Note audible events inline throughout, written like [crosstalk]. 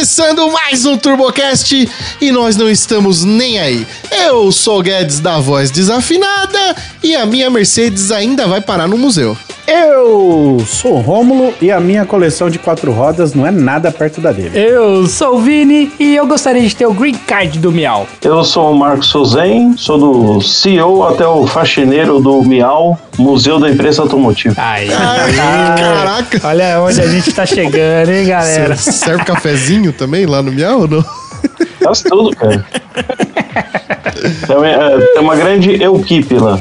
começando mais um TurboCast e nós não estamos nem aí. Eu sou o Guedes da voz desafinada e a minha Mercedes ainda vai parar no museu. Eu sou o Rômulo e a minha coleção de quatro rodas não é nada perto da dele. Eu sou o Vini e eu gostaria de ter o Green Card do Miau. Eu sou o Marcos Souzen, sou do CEO até o faxineiro do Miau, Museu da Imprensa Automotiva. Ai, caraca! Olha onde a gente tá chegando, hein, galera? Serve cafezinho também lá no Miau ou não? Faz tudo, cara. Tem uma, é, tem uma grande equipe lá.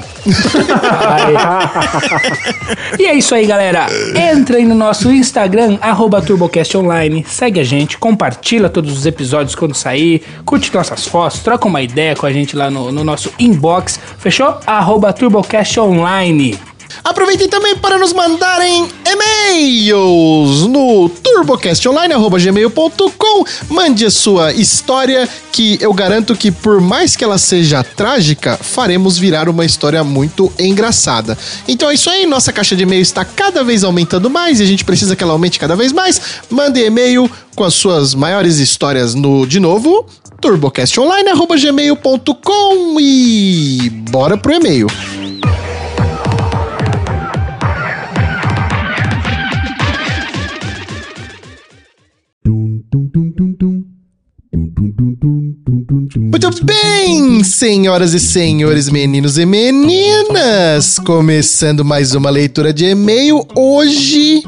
E é isso aí, galera. Entra aí no nosso Instagram, arroba TurboCastOnline, segue a gente, compartilha todos os episódios quando sair, curte nossas fotos, troca uma ideia com a gente lá no, no nosso inbox, fechou? Arroba TurboCastOnline. Aproveitem também para nos mandarem e-mails no turbocastonline.gmail.com. Mande a sua história, que eu garanto que, por mais que ela seja trágica, faremos virar uma história muito engraçada. Então é isso aí, nossa caixa de e-mail está cada vez aumentando mais e a gente precisa que ela aumente cada vez mais. Mande e-mail com as suas maiores histórias no, de novo, turbocastonline.gmail.com e bora pro e-mail. Muito bem, senhoras e senhores, meninos e meninas, começando mais uma leitura de e-mail. Hoje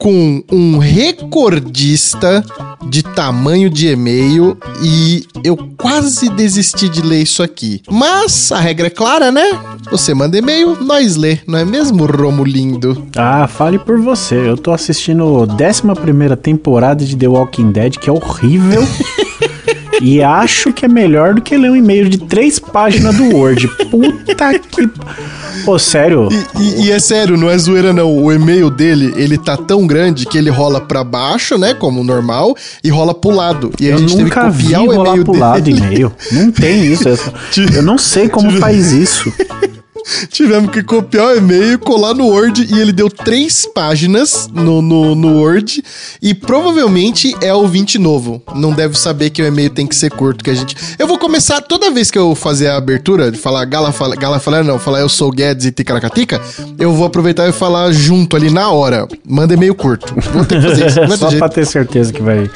com um recordista de tamanho de e-mail e eu quase desisti de ler isso aqui. Mas a regra é clara, né? Você manda e-mail, nós lê, não é mesmo, Romulindo? Ah, fale por você. Eu tô assistindo a 11 temporada de The Walking Dead, que é horrível. [laughs] e acho que é melhor do que ler um e-mail de três páginas do Word. Puta que. Pô, sério? E, e- e é sério, não é zoeira não. O e-mail dele, ele tá tão grande que ele rola pra baixo, né, como normal, e rola pro lado. E a Eu gente teve que nunca vi o rolar e-mail pro lado dele. e-mail. Não tem isso. só- Eu [laughs] não sei como faz isso. Tivemos que copiar o e-mail, colar no Word e ele deu três páginas no, no, no Word e provavelmente é ouvinte novo. Não deve saber que o e-mail tem que ser curto, que a gente... Eu vou começar, toda vez que eu fazer a abertura, de falar Gala, fala, Gala falar, não, falar eu sou o Guedes e Ticaracatica, eu vou aproveitar e falar junto ali na hora. Manda e-mail curto. Vou ter que fazer isso. Não é, [laughs] Só pra ter certeza que vai.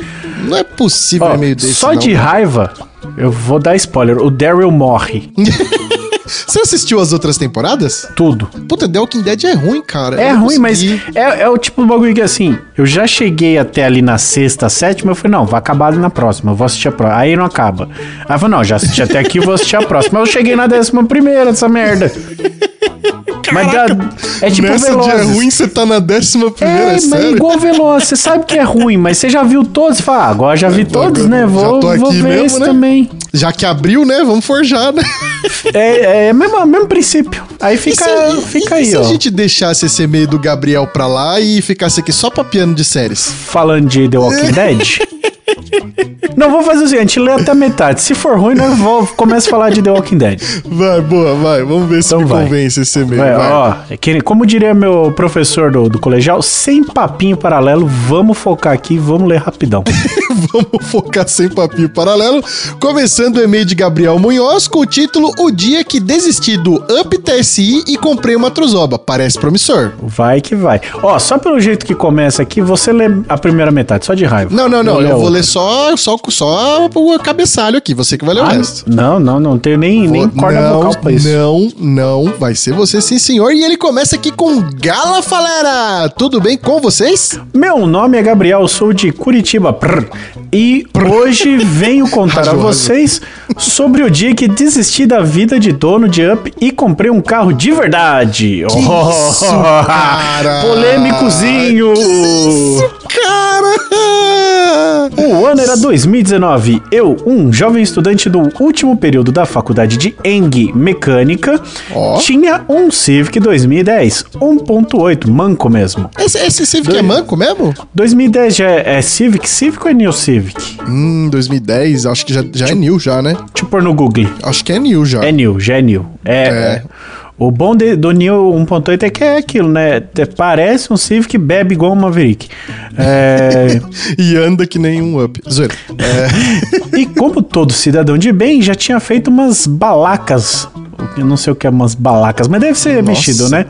Não é possível Ó, e-mail desse, só não. de raiva, eu vou dar spoiler. O Daryl morre. [laughs] Você assistiu as outras temporadas? Tudo. Puta, The Walking Dead é ruim, cara. É Eu ruim, mas consegui. é, é o tipo de bagulho que assim, eu já cheguei até ali na sexta, sétima, eu falei, não, vai acabar ali na próxima, eu vou assistir a próxima. Aí não acaba. Aí eu falei, não, já assisti até aqui, vou assistir a próxima. Mas eu cheguei na décima primeira dessa merda. Mas dá, é tipo Nessa de é Velozes. ruim, você tá na décima primeira, É, é, mas sério? igual Veloz, você sabe que é ruim, mas você já viu todos? Fala, ah, agora já vi todos, né? Vou, vou ver mesmo, esse né? também. Já que abriu, né? Vamos forjar, né? É, é mesmo, mesmo princípio. Aí fica, E se- fica e aí, se ó. a gente deixasse esse e-mail do Gabriel pra lá e ficasse aqui só papiando de séries? falando de The Walking Dead. [laughs] Não, vou fazer o seguinte, lê até a metade. Se for ruim, nós vou, começa a falar de The Walking Dead. Vai, boa, vai. Vamos ver se Então me vai. convence esse e-mail. Vai, vai. ó, é que, como diria meu professor do, do colegial, sem papinho paralelo, vamos focar aqui, vamos ler rapidão. [laughs] Vamos focar sem papinho paralelo. Começando o e-mail de Gabriel Munhoz com o título O Dia que Desisti do Up TSI e Comprei uma Truzoba. Parece promissor. Vai que vai. Ó, só pelo jeito que começa aqui, você lê a primeira metade, só de raiva. Não, não, não. leio Eu vou. Ler só, só, só o cabeçalho aqui. Você que vai ler o Ah, resto. não, não, não tenho nem, nem Vou- corda não, vocal pra isso. Não, não, vai ser você sim, senhor. E ele começa aqui com Gala Falera. Tudo bem com vocês? Meu nome é Gabriel, sou de Curitiba. prr, e hoje venho contar [laughs] a vocês sobre o dia que desisti da vida de dono de Up e comprei um carro de verdade. isso, cara? [laughs] Polêmicozinho! Cara! O ano era 2019. Eu, um jovem estudante do último período da faculdade de Eng Mecânica, Ó. tinha um Civic 2010, 1.8, manco mesmo. Esse, esse Civic é manco mesmo? 2010 já é, é Civic? Civic ou é New Civic? Hum, 2010, acho que já, já é new já, né? Deixa eu pôr no Google. Acho que é new já. É new, já é new. É. É. O bom de- do Neo 1.8 é que é aquilo, né? Te- Parece um Civic bebe igual um Maverick. É, [laughs] E anda que nem um up. Zoeira. É, [laughs] e como todo cidadão de bem, já tinha feito umas balacas. Eu não sei o que é umas balacas, mas deve ser Nossa. mexido, né?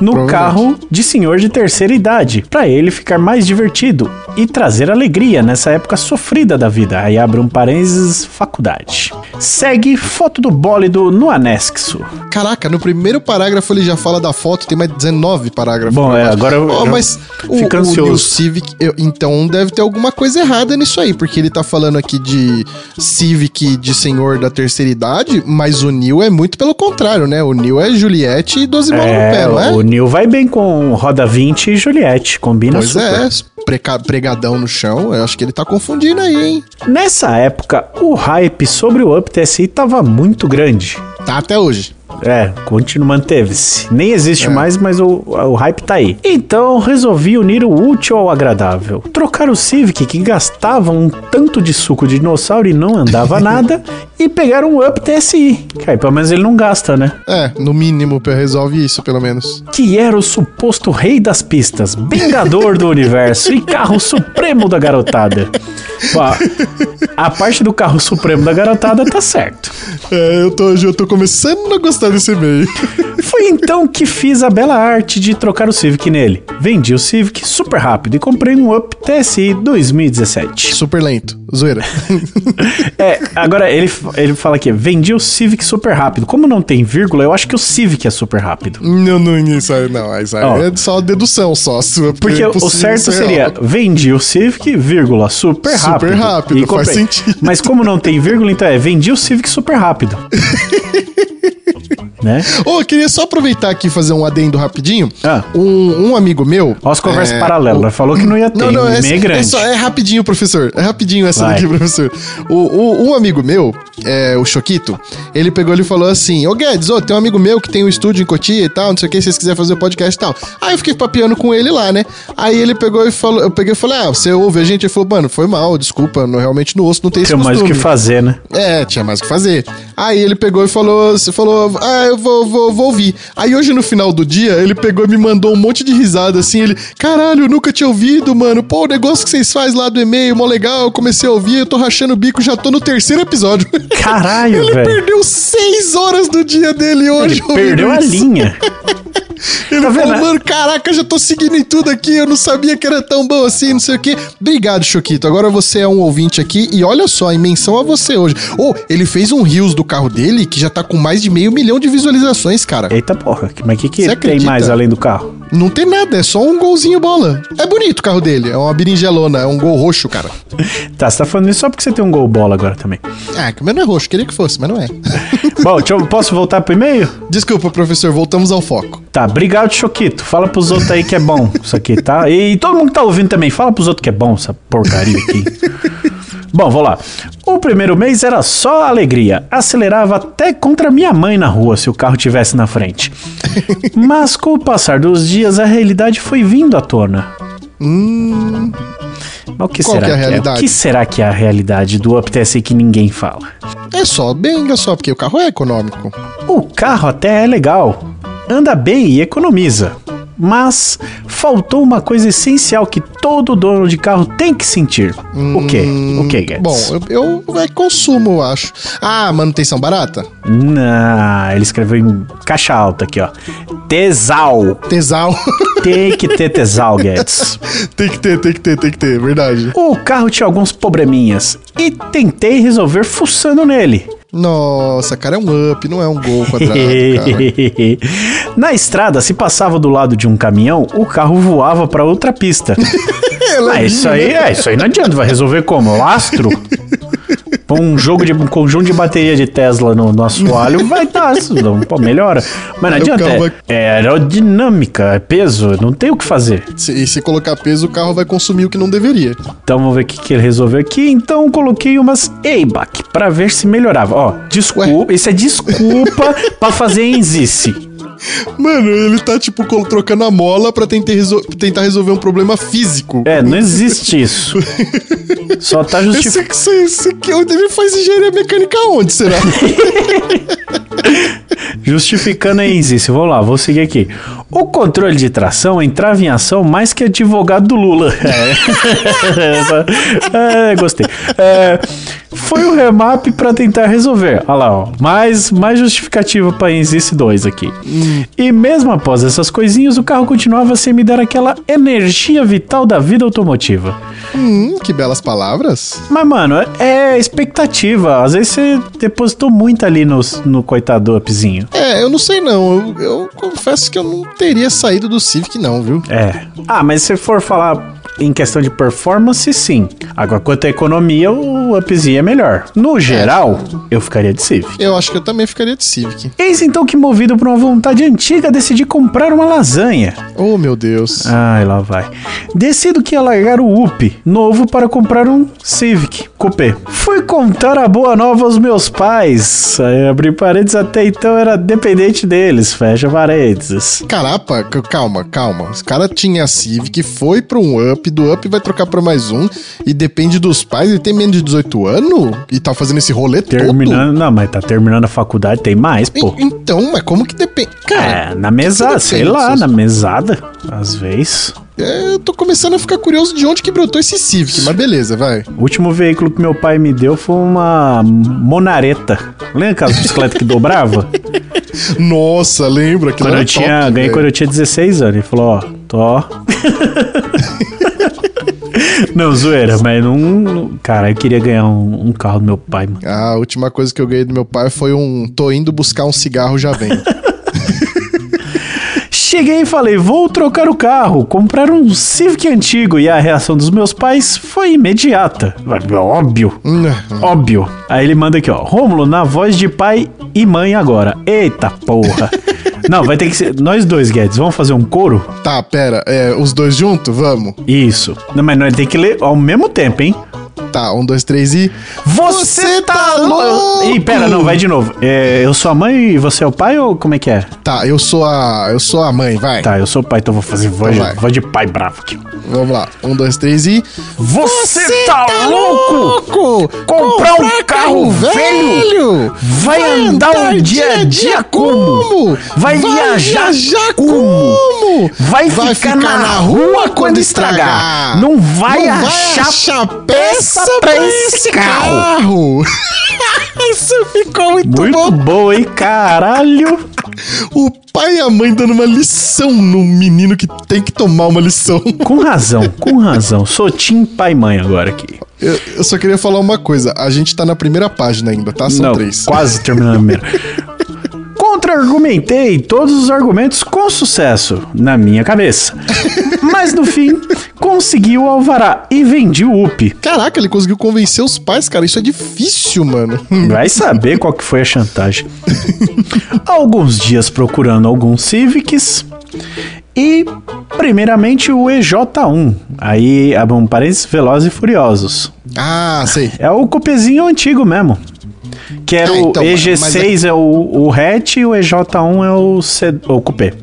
No Provavelmente. carro de senhor de terceira idade, pra ele ficar mais divertido e trazer alegria nessa época sofrida da vida. Aí abre um parênteses, faculdade. Segue foto do bólido no anexo. caraca, no primeiro parágrafo ele já fala da foto, tem mais 19 parágrafos. Bom, é, agora eu- eu mas o, fico o ansioso. New Civic, eu- então deve ter alguma coisa errada nisso aí, porque ele tá falando aqui de Civic de senhor da terceira idade, mas o New é muito pelo contrário, né? O New é Juliette e 12 bolas no pé, É, não é? o Neil vai bem com Roda 20 e Juliette, combina Pois super. é, pregadão no chão, eu acho que ele tá confundindo aí, hein? Nessa época, o hype sobre o Up TSI tava muito grande. Tá até hoje. É, continua, manteve-se. Nem existe É. mais, mas o, o hype tá aí. Então, resolvi unir o útil ao agradável. Trocar o Civic, que gastava um tanto de suco de dinossauro e não andava [laughs] nada, e pegar um Up TSI. Que aí, pelo menos ele não gasta, né? É, no mínimo, resolve isso, pelo menos. que era o suposto rei das pistas, vingador do universo e carro supremo da garotada. Ó, [laughs] a parte do carro supremo da garotada tá certo. É, eu tô, eu tô começando a gostar desse e-mail. [laughs] Foi então que fiz a bela arte de trocar o Civic nele. Vendi o Civic super rápido e comprei um Up TSI 2017. Super lento, zoeira. [laughs] É, agora ele, ele fala aqui, vendi o Civic super rápido. Como não tem vírgula, eu acho que o Civic é super rápido. não, não, isso aí não, isso aí é só dedução só sua. Porque é o certo ser seria real. vendi o Civic, vírgula, super Super rápido. Rápido, E faz comprei. sentido. Mas como não tem vírgula, então é vendi o Civic super rápido. [laughs] né? Ô, eu queria só aproveitar aqui e fazer um adendo rapidinho. Ah. Um, um amigo meu. Olha as conversas é, paralelas. Falou que não ia ter, Não, não, um é, meio é, grande. só, é rapidinho, professor. É rapidinho essa Vai. daqui, [laughs] professor. O, o- um amigo meu, é, o Choquito, ele pegou e falou assim: Ô Guedes, ô, tem um amigo meu que tem um estúdio em Cotia e tal, não sei o que, se vocês quiserem fazer o podcast e tal. Aí eu fiquei papeando com ele lá, né? Aí ele pegou e falou: Eu peguei e falei: Ah, você ouve a gente? Ele falou: Mano, foi mal, desculpa, não, realmente no osso não tem esse mais o que fazer, né? É, tinha mais o que fazer. Aí ele pegou e falou, você falou, ah, eu vou, vou, vou ouvir. Aí hoje no final do dia, ele pegou e me mandou um monte de risada assim, ele, caralho, eu nunca tinha ouvido, mano. Pô, o negócio que vocês fazem lá do e-mail, mó legal, eu comecei a ouvir, eu tô rachando o bico, já tô no terceiro episódio. [laughs] Caralho, ele velho. perdeu seis horas do dia dele hoje. Ele perdeu a isso. linha. [laughs] Ele Tá falou, mano, caraca, já tô seguindo em tudo aqui, eu não sabia que era tão bom assim, não sei o quê. Obrigado, Choquito. Agora você é um ouvinte aqui e olha só, em menção a você hoje. Ô, ele fez um Rios do carro dele que já tá com mais de meio milhão de visualizações, cara. Eita porra, mas o que, que tem mais além do carro? Não tem nada, é só um golzinho bola. É bonito o carro dele, é uma berinjelona, é um gol roxo, cara. [laughs] Tá, você tá falando isso só porque você tem um gol bola agora também. Ah, mas não é roxo, queria que fosse, mas não é. [laughs] Bom, deixa eu, posso voltar pro e-mail? Desculpa, professor, voltamos ao foco. Tá, obrigado, Choquito. Fala pros outros aí que é bom isso aqui, tá? E todo mundo que tá ouvindo também, fala pros outros que é bom essa porcaria aqui. bom, vou lá. O primeiro mês era só alegria. Acelerava até contra minha mãe na rua se o carro tivesse na frente. Mas com o passar dos dias, a realidade foi vindo à tona. Mas o que Qual será que é a que é? O realidade? que será que é a realidade do Up TSI que ninguém fala? É só benga só, porque o carro é econômico. O carro até é legal, anda bem e economiza. Mas faltou uma coisa essencial que todo dono de carro tem que sentir. o quê? O quê, Guedes? Bom, eu, eu é consumo, eu acho. Ah, manutenção barata? Não, ele escreveu em caixa alta aqui, ó. Tesal. Tesal. Tem que ter tesal, Guedes. [laughs] tem que ter, tem que ter, tem que ter, verdade. O carro tinha alguns probleminhas e tentei resolver fuçando nele. Nossa, cara, é um up, não é um gol quadrado, cara. [laughs] Na estrada, se passava do lado de um caminhão, o carro voava pra outra pista. [laughs] Ah, isso aí, é, isso aí não adianta, vai resolver como? Lastro? [laughs] Põe um jogo de um conjunto de bateria de Tesla no, no assoalho, vai dar, não, pô, melhora. Mas não adianta, é, vai- é aerodinâmica, é peso, não tem o que fazer. Se, e se colocar peso, o carro vai consumir o que não deveria. Então vamos ver o que, que ele resolveu aqui. Então coloquei umas ABAC pra ver se melhorava. Ó, desculpa, isso é desculpa pra fazer enzice. Mano, ele tá, tipo, trocando a mola pra tentar, resol- tentar resolver um problema físico. É, não existe isso. [laughs] Só tá justificando. esse, aqui, ele faz engenharia mecânica onde, será? [laughs] Justificando a Enzice, vamos lá, vou seguir aqui. O controle de tração entrava em ação mais que advogado do Lula. [laughs] É, é gostei. É, foi o remap para tentar resolver. Olha lá, ó. Mais, mais justificativa para Enzice 2 aqui. E mesmo após essas coisinhas, o carro continuava sem me dar aquela energia vital da vida automotiva. Hum, que belas palavras. Mas, mano, é expectativa. Às vezes você depositou muito ali no, no coitado upzinho. É, eu não sei não. Eu, eu confesso que eu não teria saído do Civic, não, viu? É. Ah, mas se for falar em questão de performance, sim. Agora, quanto à economia, o upzinho é melhor. No geral, eu ficaria de Civic. Eu acho que eu também ficaria de Civic. Eis então que, movido por uma vontade antiga, decidi comprar uma lasanha. Oh, meu Deus. Ai, lá vai. Decido que ia largar o UP novo para comprar um Civic Coupé. Fui contar a boa nova aos meus pais. Aí, abrir paredes até então era dependente deles. Fecha paredes. Carapa, calma, calma. Os cara tinha Civic, foi para um Up, do Up vai trocar para mais um e depende dos pais. Ele tem menos de 18 anos e tá fazendo esse rolê terminando, todo? Não, mas tá terminando a faculdade, tem mais, pô. Então, mas como que depende? Cara, é, na mesada, sei lá, na mesada, às vezes. É, eu tô começando a ficar curioso de onde que brotou esse Civic, mas beleza, vai. O último veículo que meu pai me deu foi uma Monareta. Lembra aquela bicicleta que dobrava? [laughs] Nossa, lembra? Quando eu tinha, top, ganhei quando eu tinha 16 anos. Ele falou, ó, tô... [laughs] Não, zoeira, mas não. Cara, eu queria ganhar um, um, carro do meu pai, mano. A última coisa que eu ganhei do meu pai foi um. Tô indo buscar um cigarro, já vem. [laughs] Cheguei e falei, vou trocar o carro, comprar um Civic antigo. E a reação dos meus pais foi imediata. Óbvio. Hum, é. Óbvio. Aí ele manda aqui, ó. Rômulo, na voz de pai e mãe agora. Eita porra. [laughs] Não, vai ter que ser. Nós dois, Guedes, vamos fazer um coro? Tá, pera. É, os dois juntos? Vamos. Isso. Não, mas nós tem que ler ao mesmo tempo, hein? Tá, um, dois, três e. Você, tá, tá louco! Ih, pera, não, vai de novo. É, eu sou a mãe e você é o pai ou como é que é? Tá, eu sou a. Eu sou a mãe, vai. Tá, eu sou o pai, então vou fazer voz, então de, voz de pai bravo aqui. Vamos lá. Um, dois, três e. Você, Você tá, tá louco? louco? Comprar, Comprar um carro, velho? Vai, vai andar o dia a dia como? Vai, vai viajar, viajar como? como? Vai, vai ficar, ficar, na rua quando estragar. Não vai, Não achar, achar peça pra esse carro. carro. [laughs] Isso ficou muito, muito bom. Muito bom, hein? Caralho. O pai e a mãe dando uma lição no menino que tem que tomar uma lição. Com razão, com razão. Sou Tim pai e mãe agora aqui. Eu, eu, só queria falar uma coisa. A gente tá na primeira página ainda, tá? São Não, três. Quase terminando a primeira. [laughs] Contra-argumentei todos os argumentos com sucesso, na minha cabeça. Mas no fim, consegui o alvará e vendi o UP. Caraca, ele conseguiu convencer os pais, cara. Isso é difícil, mano. Vai saber qual que foi a chantagem. Alguns dias procurando alguns Civics. E, primeiramente, o EJ1. Aí, um parênteses, Velozes e Furiosos. Ah, sei. É o cupezinho antigo mesmo. Que era ah, então, o EG6 é... é... o, o hatch e o EJ1 é o, C, o cupê.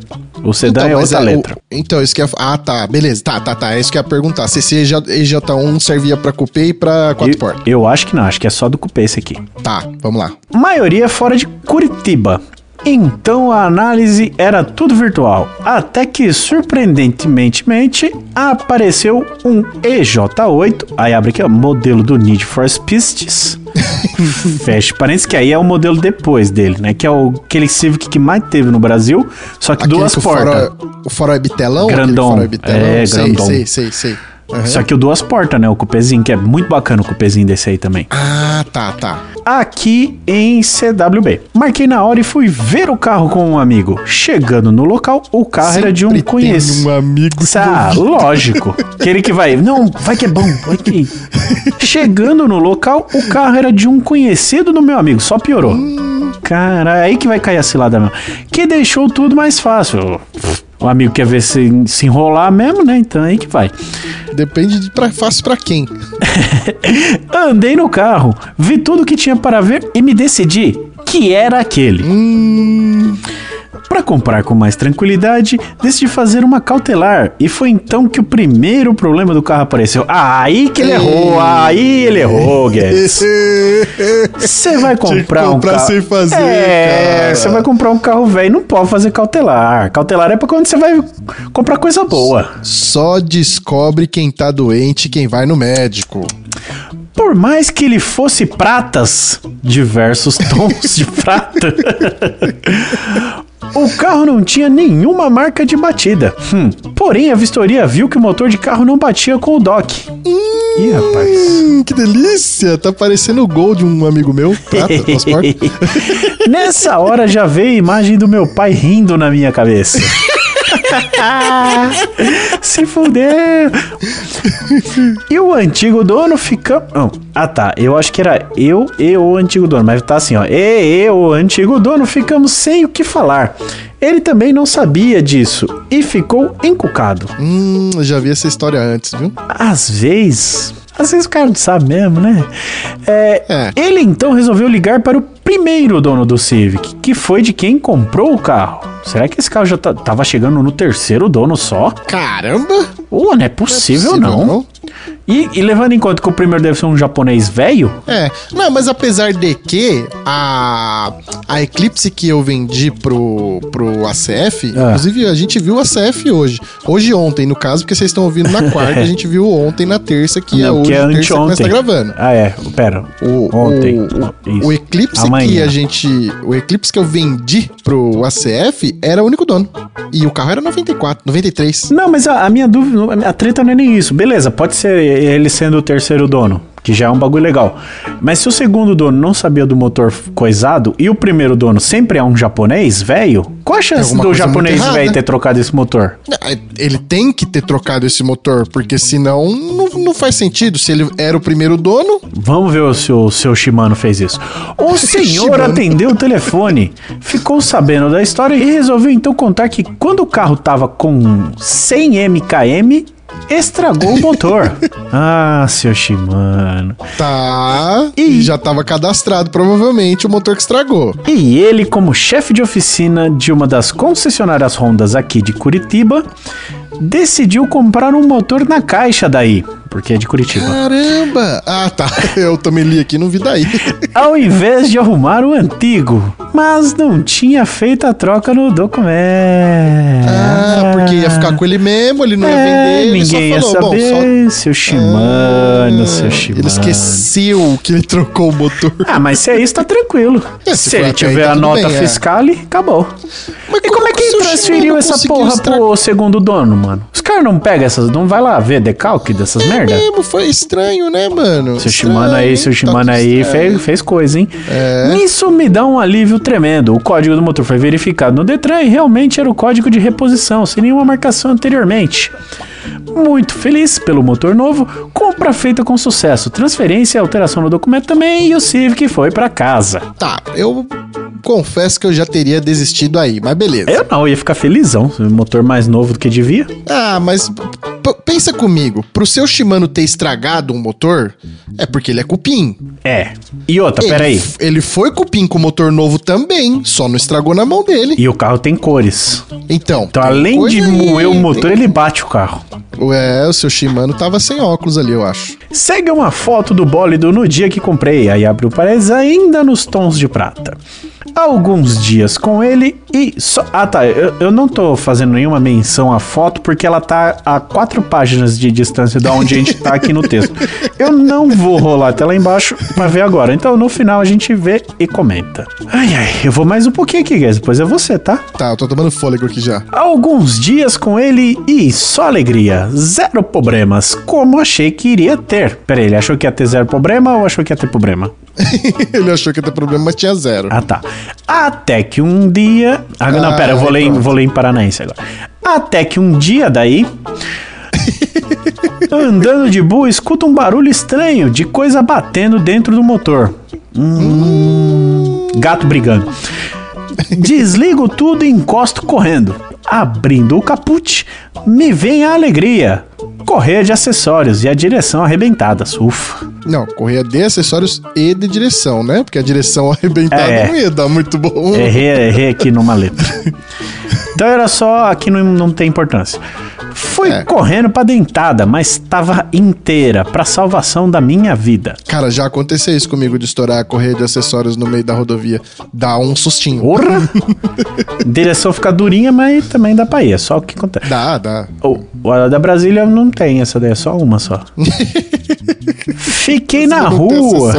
O sedã então, é outra é, letra. O, então, isso que é. Ah, tá. Beleza. Tá, tá, tá. É isso que eu ia perguntar. Se esse EJ1 servia pra cupê e pra quatro eu, portas. Eu acho que não. Acho que é só do cupê esse aqui. Tá, vamos lá. Maioria fora de Curitiba. Então a análise era tudo virtual, até que surpreendentemente apareceu um EJ8, aí abre aqui o modelo do Need for Speeds. [laughs] Fecha parece que aí é o modelo depois dele, né? Que é o, aquele Civic que mais teve no Brasil, só que aquele duas portas. O farol é bitelão? Grandão. Farol é, bitelão? é, grandão. Sei, sei, sei, sei. Uhum. Só que o duas portas, né? O cupezinho, que é muito bacana o cupezinho desse aí também. Ah, tá, tá. Aqui em CWB. Marquei na hora e fui ver o carro com um amigo. Chegando no local, o carro Sempre era de um conhecido. um amigo. Ah, [laughs] lógico. Aquele que vai. Não, vai que é bom, vai que. [laughs] Chegando no local, o carro era de um conhecido do meu amigo. Só piorou. Hum. Cara, aí que vai cair a cilada mesmo. Que deixou tudo mais fácil. O amigo quer ver se, se enrolar mesmo, né? Então aí que vai. Depende de pra, fácil para quem. [laughs] Andei no carro, vi tudo que tinha para ver e me decidi que era aquele. Hum... Para comprar com mais tranquilidade, decidi fazer uma cautelar e foi então que o primeiro problema do carro apareceu. Ah, aí que ele errou, aí ele errou, Guedes. Você vai comprar, comprar um carro. sem fazer, É, você vai comprar um carro velho, não pode fazer cautelar. Cautelar é pra quando você vai comprar coisa boa. Só descobre quem tá doente quem vai no médico. Por mais que ele fosse pratas, diversos [laughs] tons de prata, o carro não tinha nenhuma marca de batida. Hum, porém, a vistoria viu que o motor de carro não batia com o dock. Ih, rapaz. Hum, que delícia! Tá parecendo o gol de um amigo meu. Prata. [laughs] Nessa hora já veio a imagem do meu pai rindo na minha cabeça. [laughs] [laughs] Se fudeu. E o antigo dono fica. Ah, tá. Eu acho que era eu e o antigo dono. Mas tá assim, ó. E eu, o antigo dono, ficamos sem o que falar. Ele também não sabia disso e ficou encucado. hum, eu já vi essa história antes, viu? Às vezes. Às vezes o cara não sabe mesmo, né? É, É. Ele então resolveu ligar para o primeiro dono do Civic, que foi de quem comprou o carro. Será que esse carro já tá- tava chegando no terceiro dono só? Caramba! Pô, não é possível, possível, não. não. E, e levando em conta que o primeiro deve ser um japonês velho, É, não, mas apesar de que a, a Eclipse que eu vendi pro, pro ACF, Ah. inclusive a gente viu o ACF hoje. Hoje ontem, no caso, porque vocês estão ouvindo na quarta, [laughs] a gente viu ontem na terça, que é não, hoje, que é terça que nós anteontem. tá gravando. Ah, é. Pera. O, Ontem. o, o, o Eclipse que a gente. O Eclipse que eu vendi pro ACF era o único dono. E o carro era 94, 93. Não, mas a, a minha dúvida, a treta não é nem isso. Beleza, pode ser ele sendo o terceiro dono, que já é um bagulho legal. Mas se o segundo dono não sabia do motor coisado e o primeiro dono sempre é um japonês velho, qual a chance do japonês velho errada. ter trocado esse motor? Ah, Ele tem que ter trocado esse motor, porque senão não, não faz sentido. Se ele era o primeiro dono, Vamos ver se o seu Shimano fez isso. O [laughs] senhor atendeu o telefone, ficou sabendo da história e resolveu então contar que quando o carro tava com 100 mkm, estragou o motor. [laughs] ah, seu Shimano. tá. E- já tava cadastrado, provavelmente, o motor que estragou. E ele, como chefe de oficina de uma das concessionárias Hondas aqui de Curitiba, decidiu comprar um motor na caixa daí, porque é de Curitiba. Caramba! Ah, tá. [laughs] Eu também li aqui, não vi daí. [laughs] Ao invés de arrumar o antigo, mas não tinha feito a troca no documento. Ah, porque ia ficar com ele mesmo, ele não ia É, vender. ele só ninguém ia falou, bom, saber, seu Shimano, seu Ah, Shimano. Ele esqueceu que ele trocou o motor. Ah, mas se é isso, tá tranquilo. É, se se ele aí, tiver tá a nota bem, é. fiscal, acabou. Mas E como é que seu transferiu essa porra pro segundo dono, mano? Os caras não pegam essas. Não vai lá ver decalque dessas merda? Mesmo, foi estranho, né, mano? Seu Shimano aí, seu Tá Shimano aí fez, fez coisa, hein? É. Nisso me dá um alívio tremendo. O código do motor foi verificado no Detran e realmente era o código de reposição, sem nenhuma marcação anteriormente. Muito feliz pelo motor novo, compra feita com sucesso, transferência e alteração no documento também e o Civic foi pra casa. Tá, eu confesso que eu já teria desistido aí, mas beleza. Eu não, ia ficar felizão, motor mais novo do que devia. Ah, mas pensa comigo, pro seu Shimano ter estragado um motor, é porque ele é cupim. É. E outra, Ele, peraí. ele foi cupim com motor novo também, só não estragou na mão dele. E o carro tem cores. Então, Então, tem além de aí, moer o tem- motor, ele bate o carro. É, o seu Shimano tava sem óculos ali, eu acho. Segue uma foto do bólido no dia que comprei, aí abre o parênteses ainda nos tons de prata. Alguns dias com ele e só. Ah tá, eu, eu não tô fazendo nenhuma menção à foto porque ela tá a quatro páginas de distância da onde a gente tá aqui no texto. Eu não vou rolar até lá embaixo pra ver agora. Então no final a gente vê e comenta. Ai ai, eu vou mais um pouquinho aqui, guys. Depois é você, tá? Tá, eu tô tomando fôlego aqui já. Alguns dias com ele e só alegria, zero problemas, como achei que iria ter. Peraí, ele achou que ia ter zero problema ou achou que ia ter problema? [laughs] ele achou que ia ter problema, mas tinha zero. Ah, tá. Até que um dia. Ah, não, Ah, pera, eu vou ler, vou ler em paranaense agora. Até que um dia daí. [laughs] andando de boa, escuta um barulho estranho de coisa batendo dentro do motor. Hum, gato brigando. Desligo tudo e encosto correndo. Abrindo o caput, me vem a alegria. Correia de acessórios e a direção arrebentadas. Ufa. Não, correia de acessórios e de direção, né? Porque a direção arrebentada [laughs] É. não ia dar muito bom. Errei, errei aqui numa letra. Então era só, aqui não, não tem importância. Fui É. correndo pra dentada, mas estava inteira pra salvação da minha vida. Cara, já aconteceu isso comigo de estourar a correia de acessórios no meio da rodovia. Dá um sustinho. Porra! [laughs] Direção fica durinha, mas também dá pra ir. É só o que acontece. Dá, dá. O, a da Brasília não tem essa daí, é só uma só. [laughs] Fiquei na rua.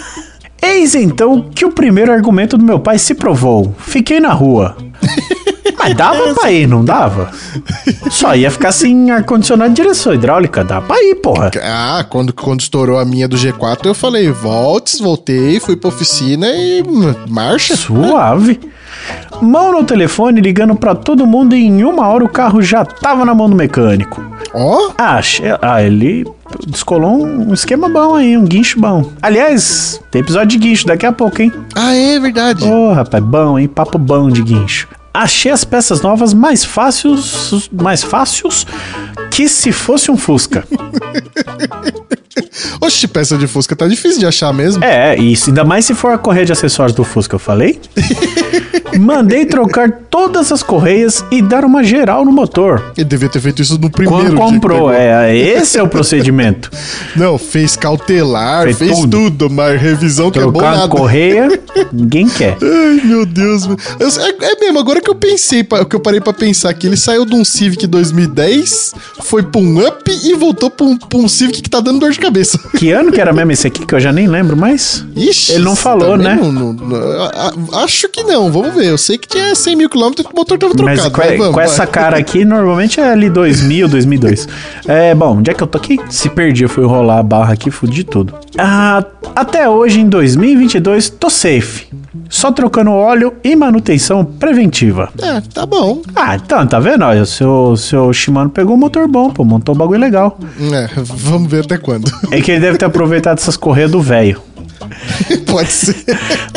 [laughs] Eis então que o primeiro argumento do meu pai se provou. Fiquei na rua. Mas dava pra ir, não dava? Só ia ficar sem ar-condicionado de direção hidráulica. Dá pra ir, porra. Ah, quando, quando estourou a minha do G4, eu falei, volte, voltei, fui pra oficina e hum, marcha. Suave. Mão no telefone ligando pra todo mundo e em uma hora o carro já tava na mão do mecânico. Ó, Ah, che- ah, ele descolou um esquema bom aí, um guincho bom. Aliás, tem episódio de guincho daqui a pouco, hein? ah, é verdade. Ô, rapaz, bom, hein? Papo bom de guincho. Achei as peças novas mais fáceis, mais fáceis que se fosse um Fusca. [laughs] Oxe, peça de Fusca tá difícil de achar mesmo. É, isso, ainda mais se for a correia de acessórios do Fusca, eu falei. [laughs] Mandei trocar todas as correias e dar uma geral no motor. Ele devia ter feito isso no primeiro Quando comprou, pegou. é, esse é o procedimento. [laughs] Não, fez cautelar, Fez fez, tudo. tudo. mas revisão que é bom Trocar nada. correia, [laughs] ninguém quer. Ai, meu Deus. Eu- é, é mesmo, agora que eu pensei, que eu parei pra pensar que ele saiu de um Civic 2010, foi pra um Up e voltou pra um, pra um Civic que tá dando dor de cabeça. [laughs] Que ano que era mesmo esse aqui, que eu já nem lembro mais? Ixi. Ele não falou, né? não- não- acho que não, vamos ver. Eu sei que tinha 100 mil quilômetros e o motor tava trocado. Mas com, né? Vamos, com essa cara aqui, normalmente é ali 2000, 2002. É, bom, onde é que eu tô aqui? Se perdi, eu fui rolar a barra aqui, fudi tudo. Ah, até hoje, em 2022, tô safe. Só trocando óleo e manutenção preventiva. É, tá bom. Ah, então, tá vendo? Olha, o seu, seu Shimano pegou um motor bom, pô, montou um bagulho legal. É, vamos ver até quando. É que ele deve ter aproveitado essas correias do velho. [laughs] Pode ser.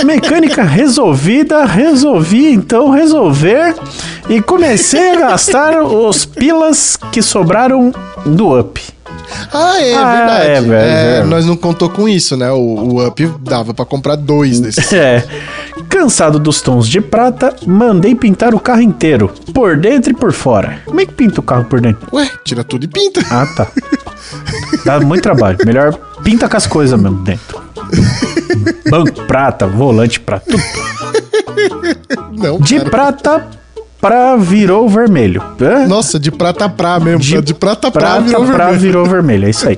Mecânica resolvida, resolvi então resolver e comecei a gastar os pilas que sobraram do up. Ah, é Ah, verdade. é, velho, É, velho. nós não contou com isso, né? O, o Up dava pra comprar dois desses. [laughs] É. Cansado dos tons de prata, mandei pintar o carro inteiro, por dentro e por fora. Como é que pinta o carro por dentro? Ué, tira tudo e pinta. Ah, tá. [laughs] Dá muito trabalho. Melhor pinta com as coisas mesmo dentro. [laughs] Banco prata, volante prata, tudo. Não, De cara. prata pra virou vermelho. Hã? Nossa, de prata pra mesmo. De, de prata pra prata virou pra vermelho. virou vermelho, é isso aí.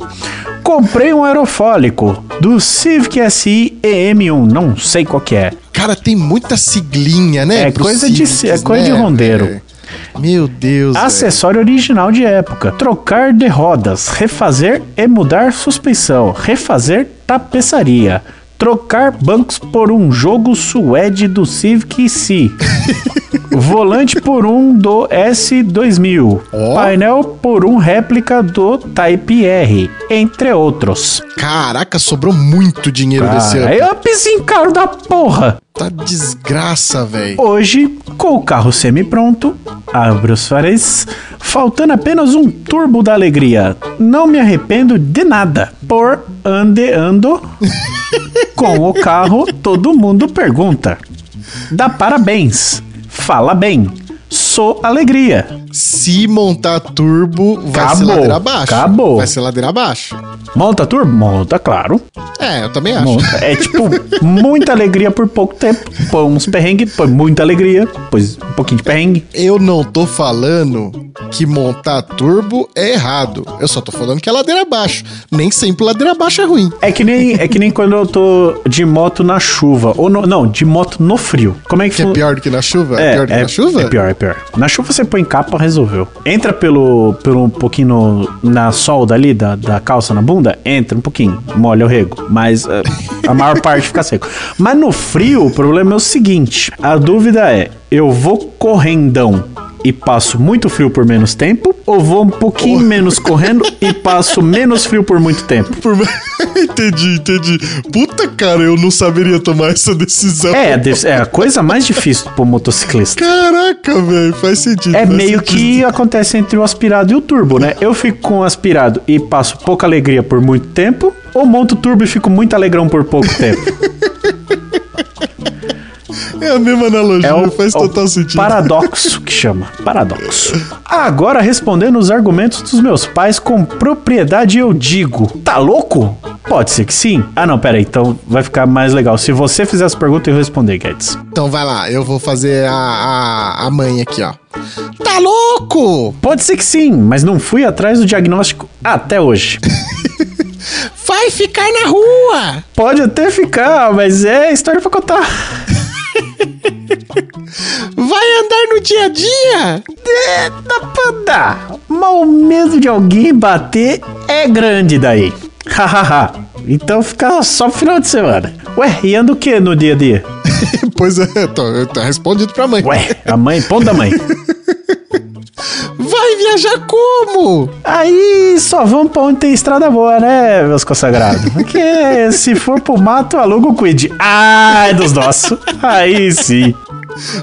Comprei um aerofólico do Civic SI EM1, não sei qual que é. Cara, tem muita siglinha, né? É coisa de- Civics, é coisa de rondeiro. velho? Meu Deus. Acessório original de época. Trocar de rodas, refazer e mudar suspensão, refazer tapeçaria. Trocar bancos por um jogo suede do Civic Si. [laughs] Volante por um do S2000. Ó. Painel por um réplica do Type R, entre outros. Caraca, sobrou muito dinheiro desse ano. é upzinho caro da porra. Tá desgraça, velho. Hoje, com o carro semi-pronto, abre os faréis, faltando apenas um turbo da alegria. Não me arrependo de nada. Por andeando [laughs] com o carro, todo mundo pergunta. Dá parabéns. Fala bem. Sou alegria. Se montar turbo, vai ser ladeira abaixo. acabou. Vai ser ladeira abaixo. Monta turbo? Monta, claro. É, eu também acho. Monta. É tipo, muita alegria por pouco tempo. Põe uns perrengues, põe muita alegria, pois um pouquinho de perrengue. Eu não tô falando que montar turbo é errado. Eu só tô falando que é ladeira abaixo. Nem sempre ladeira abaixo é ruim. É que nem, é que nem quando eu tô de moto na chuva. Ou no- não, de moto no frio. Como é que, Que é pior do que na chuva? É, pior do que na chuva? É pior, é pior. Na chuva você põe capa, resolveu. Entra pelo, pelo um pouquinho no- na solda ali da, da calça na bunda, entra um pouquinho, molha o rego. Mas eh, a maior parte fica seco. Mas no frio, o problema é o seguinte: a dúvida é, eu vou correndão e passo muito frio por menos tempo, ou vou um pouquinho menos correndo e passo menos frio por muito tempo? Por- [laughs] entendi, entendi. Puta, cara, eu não saberia tomar essa decisão. É, é a coisa mais difícil pro motociclista. Caraca, velho, faz sentido. É faz meio sentido. que acontece entre o aspirado e o turbo, né? Eu fico com o aspirado e passo pouca alegria por muito tempo, ou monto turbo e fico muito alegrão por pouco tempo. [laughs] É a mesma analogia, É o, faz é o total sentido. paradoxo que chama. Paradoxo. Agora, respondendo os argumentos dos meus pais com propriedade, eu digo: tá louco? Pode ser que sim. Ah, não, pera aí. Então vai ficar mais legal. Se você fizer as perguntas, eu responder, Guedes. Então vai lá, eu vou fazer a, a, a mãe aqui, ó. Tá louco? Pode ser que sim, mas não fui atrás do diagnóstico até hoje. [laughs] Vai ficar na rua! Pode até ficar, mas é história pra contar. Vai andar no dia a dia! Dá pra andar. Mas o medo de alguém bater é grande daí. [laughs] Hahaha. então fica só pro final de semana. Ué, e anda o que no dia a dia? [laughs] pois é, tô, tô respondido pra mãe. Ué, a mãe, ponto da mãe. [laughs] Vai viajar como? Aí só vamos pra onde tem estrada boa, né, meus consagrados? Porque [laughs] se for pro mato, aluga o Quid. Ah, é dos nossos. Aí sim.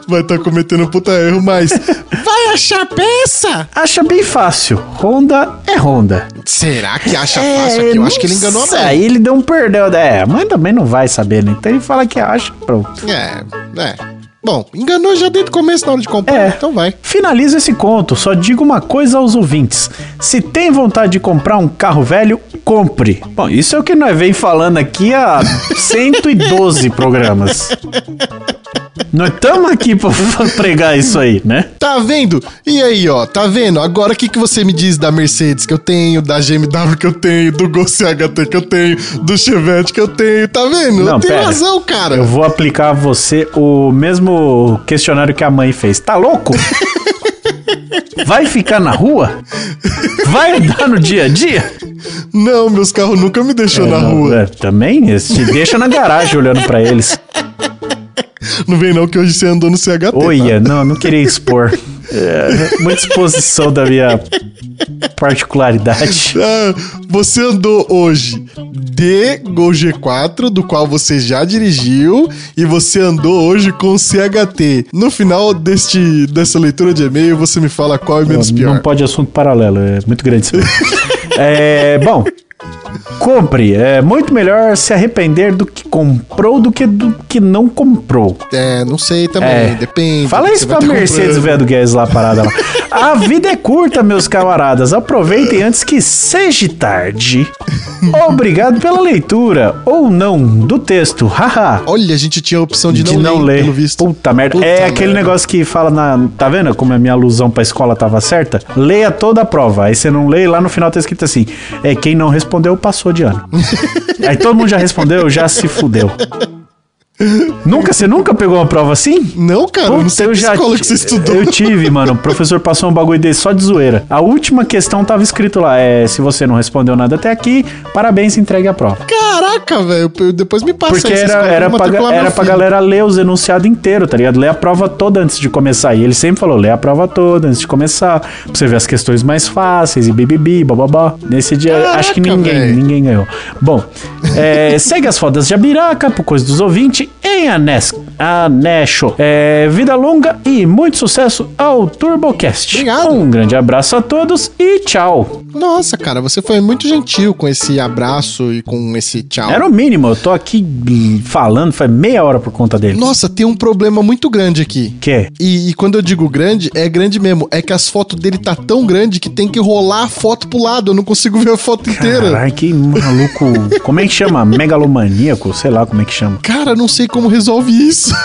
Vai estar cometendo um puta erro, mas. Vai achar peça? Acha bem fácil. Honda é Honda. Será que acha fácil aqui? Eu acho que ele enganou a mãe. Aí ele deu um perdão. É, a mãe também não vai saber, né? Então ele fala que acha, pronto. É, é. Bom, enganou já desde o começo na hora de comprar, É. então vai. Finalizo esse conto, só digo uma coisa aos ouvintes. Se tem vontade de comprar um carro velho, compre. Bom, isso é o que nós vem falando aqui há 112 programas. [laughs] Nós estamos aqui [laughs] pra pregar isso aí, né? Tá vendo? E aí, ó, tá vendo? Agora o que, que você me diz da Mercedes que eu tenho, da GMW que eu tenho, do Gol CHT que eu tenho, do Chevette que eu tenho, tá vendo? Não, eu tenho pera. razão, cara. Eu vou aplicar a você o mesmo questionário que a mãe fez. Tá louco? [laughs] Vai ficar na rua? Vai andar no dia a dia? Não, meus carros nunca me deixou na Não, rua. é, também? Te deixa na garagem olhando pra eles. Não vem não que hoje você andou no CHT. Olha, não, não queria expor. [laughs] É, muita exposição da minha particularidade. Ah, você andou hoje de Gol G4, do qual você já dirigiu, e você andou hoje com o CHT. No final deste, dessa leitura de e-mail, você me fala qual é menos pior. Não pode assunto paralelo, é muito grande isso. [laughs] é, bom, compre. É muito melhor se arrepender do que comprou do que do que não comprou. É, não sei também, É. depende. Fala isso pra Mercedes, comprando. velho do Guedes lá parada lá. A vida é curta, meus camaradas. Aproveitem antes que seja tarde. Obrigado pela leitura, ou não, do texto. Haha. Olha, a gente tinha a opção de, de não, não ler, ler. pelo visto. Puta merda. Puta é aquele merda. negócio que fala na. Tá vendo como a minha alusão pra escola tava certa? Leia toda a prova. Aí você não lê e lá no final tá escrito assim: é quem não respondeu passou de ano. Aí todo mundo já respondeu, já se fudeu. Nunca, você nunca pegou uma prova assim? Não, cara, eu não sei que escola que você estudou. Eu tive, mano. O professor passou um bagulho desse só de zoeira. A última questão tava escrito lá: é se você não respondeu nada até aqui, parabéns, entregue a prova. Caraca, velho, eu- depois me passa Porque era, era, pra, era pra galera ler os enunciados inteiro, tá ligado? Ler a prova toda antes de começar. E ele sempre falou: lê a prova toda antes de começar. Pra você ver as questões mais fáceis e bibibi, bababá. Nesse dia, Caraca, acho que ninguém, ninguém ganhou. Bom, é, [laughs] segue as fodas de Abiraca, por coisa dos ouvintes, em Anes, Anesho. É, vida longa e muito sucesso ao TurboCast. Obrigado. Um grande abraço a todos e tchau. Nossa, cara, você foi muito gentil com esse abraço e com esse tchau. Era o mínimo, eu tô aqui falando, faz meia hora por conta dele. Nossa, tem um problema muito grande aqui. Que? E, e quando eu digo grande, é grande mesmo. É que as fotos dele tá tão grande que tem que rolar a foto pro lado. Eu não consigo ver a foto inteira. Caralho, que maluco. Como é que chama? Megalomaníaco? Sei lá como é que chama. Cara, não sei como resolve isso. [laughs]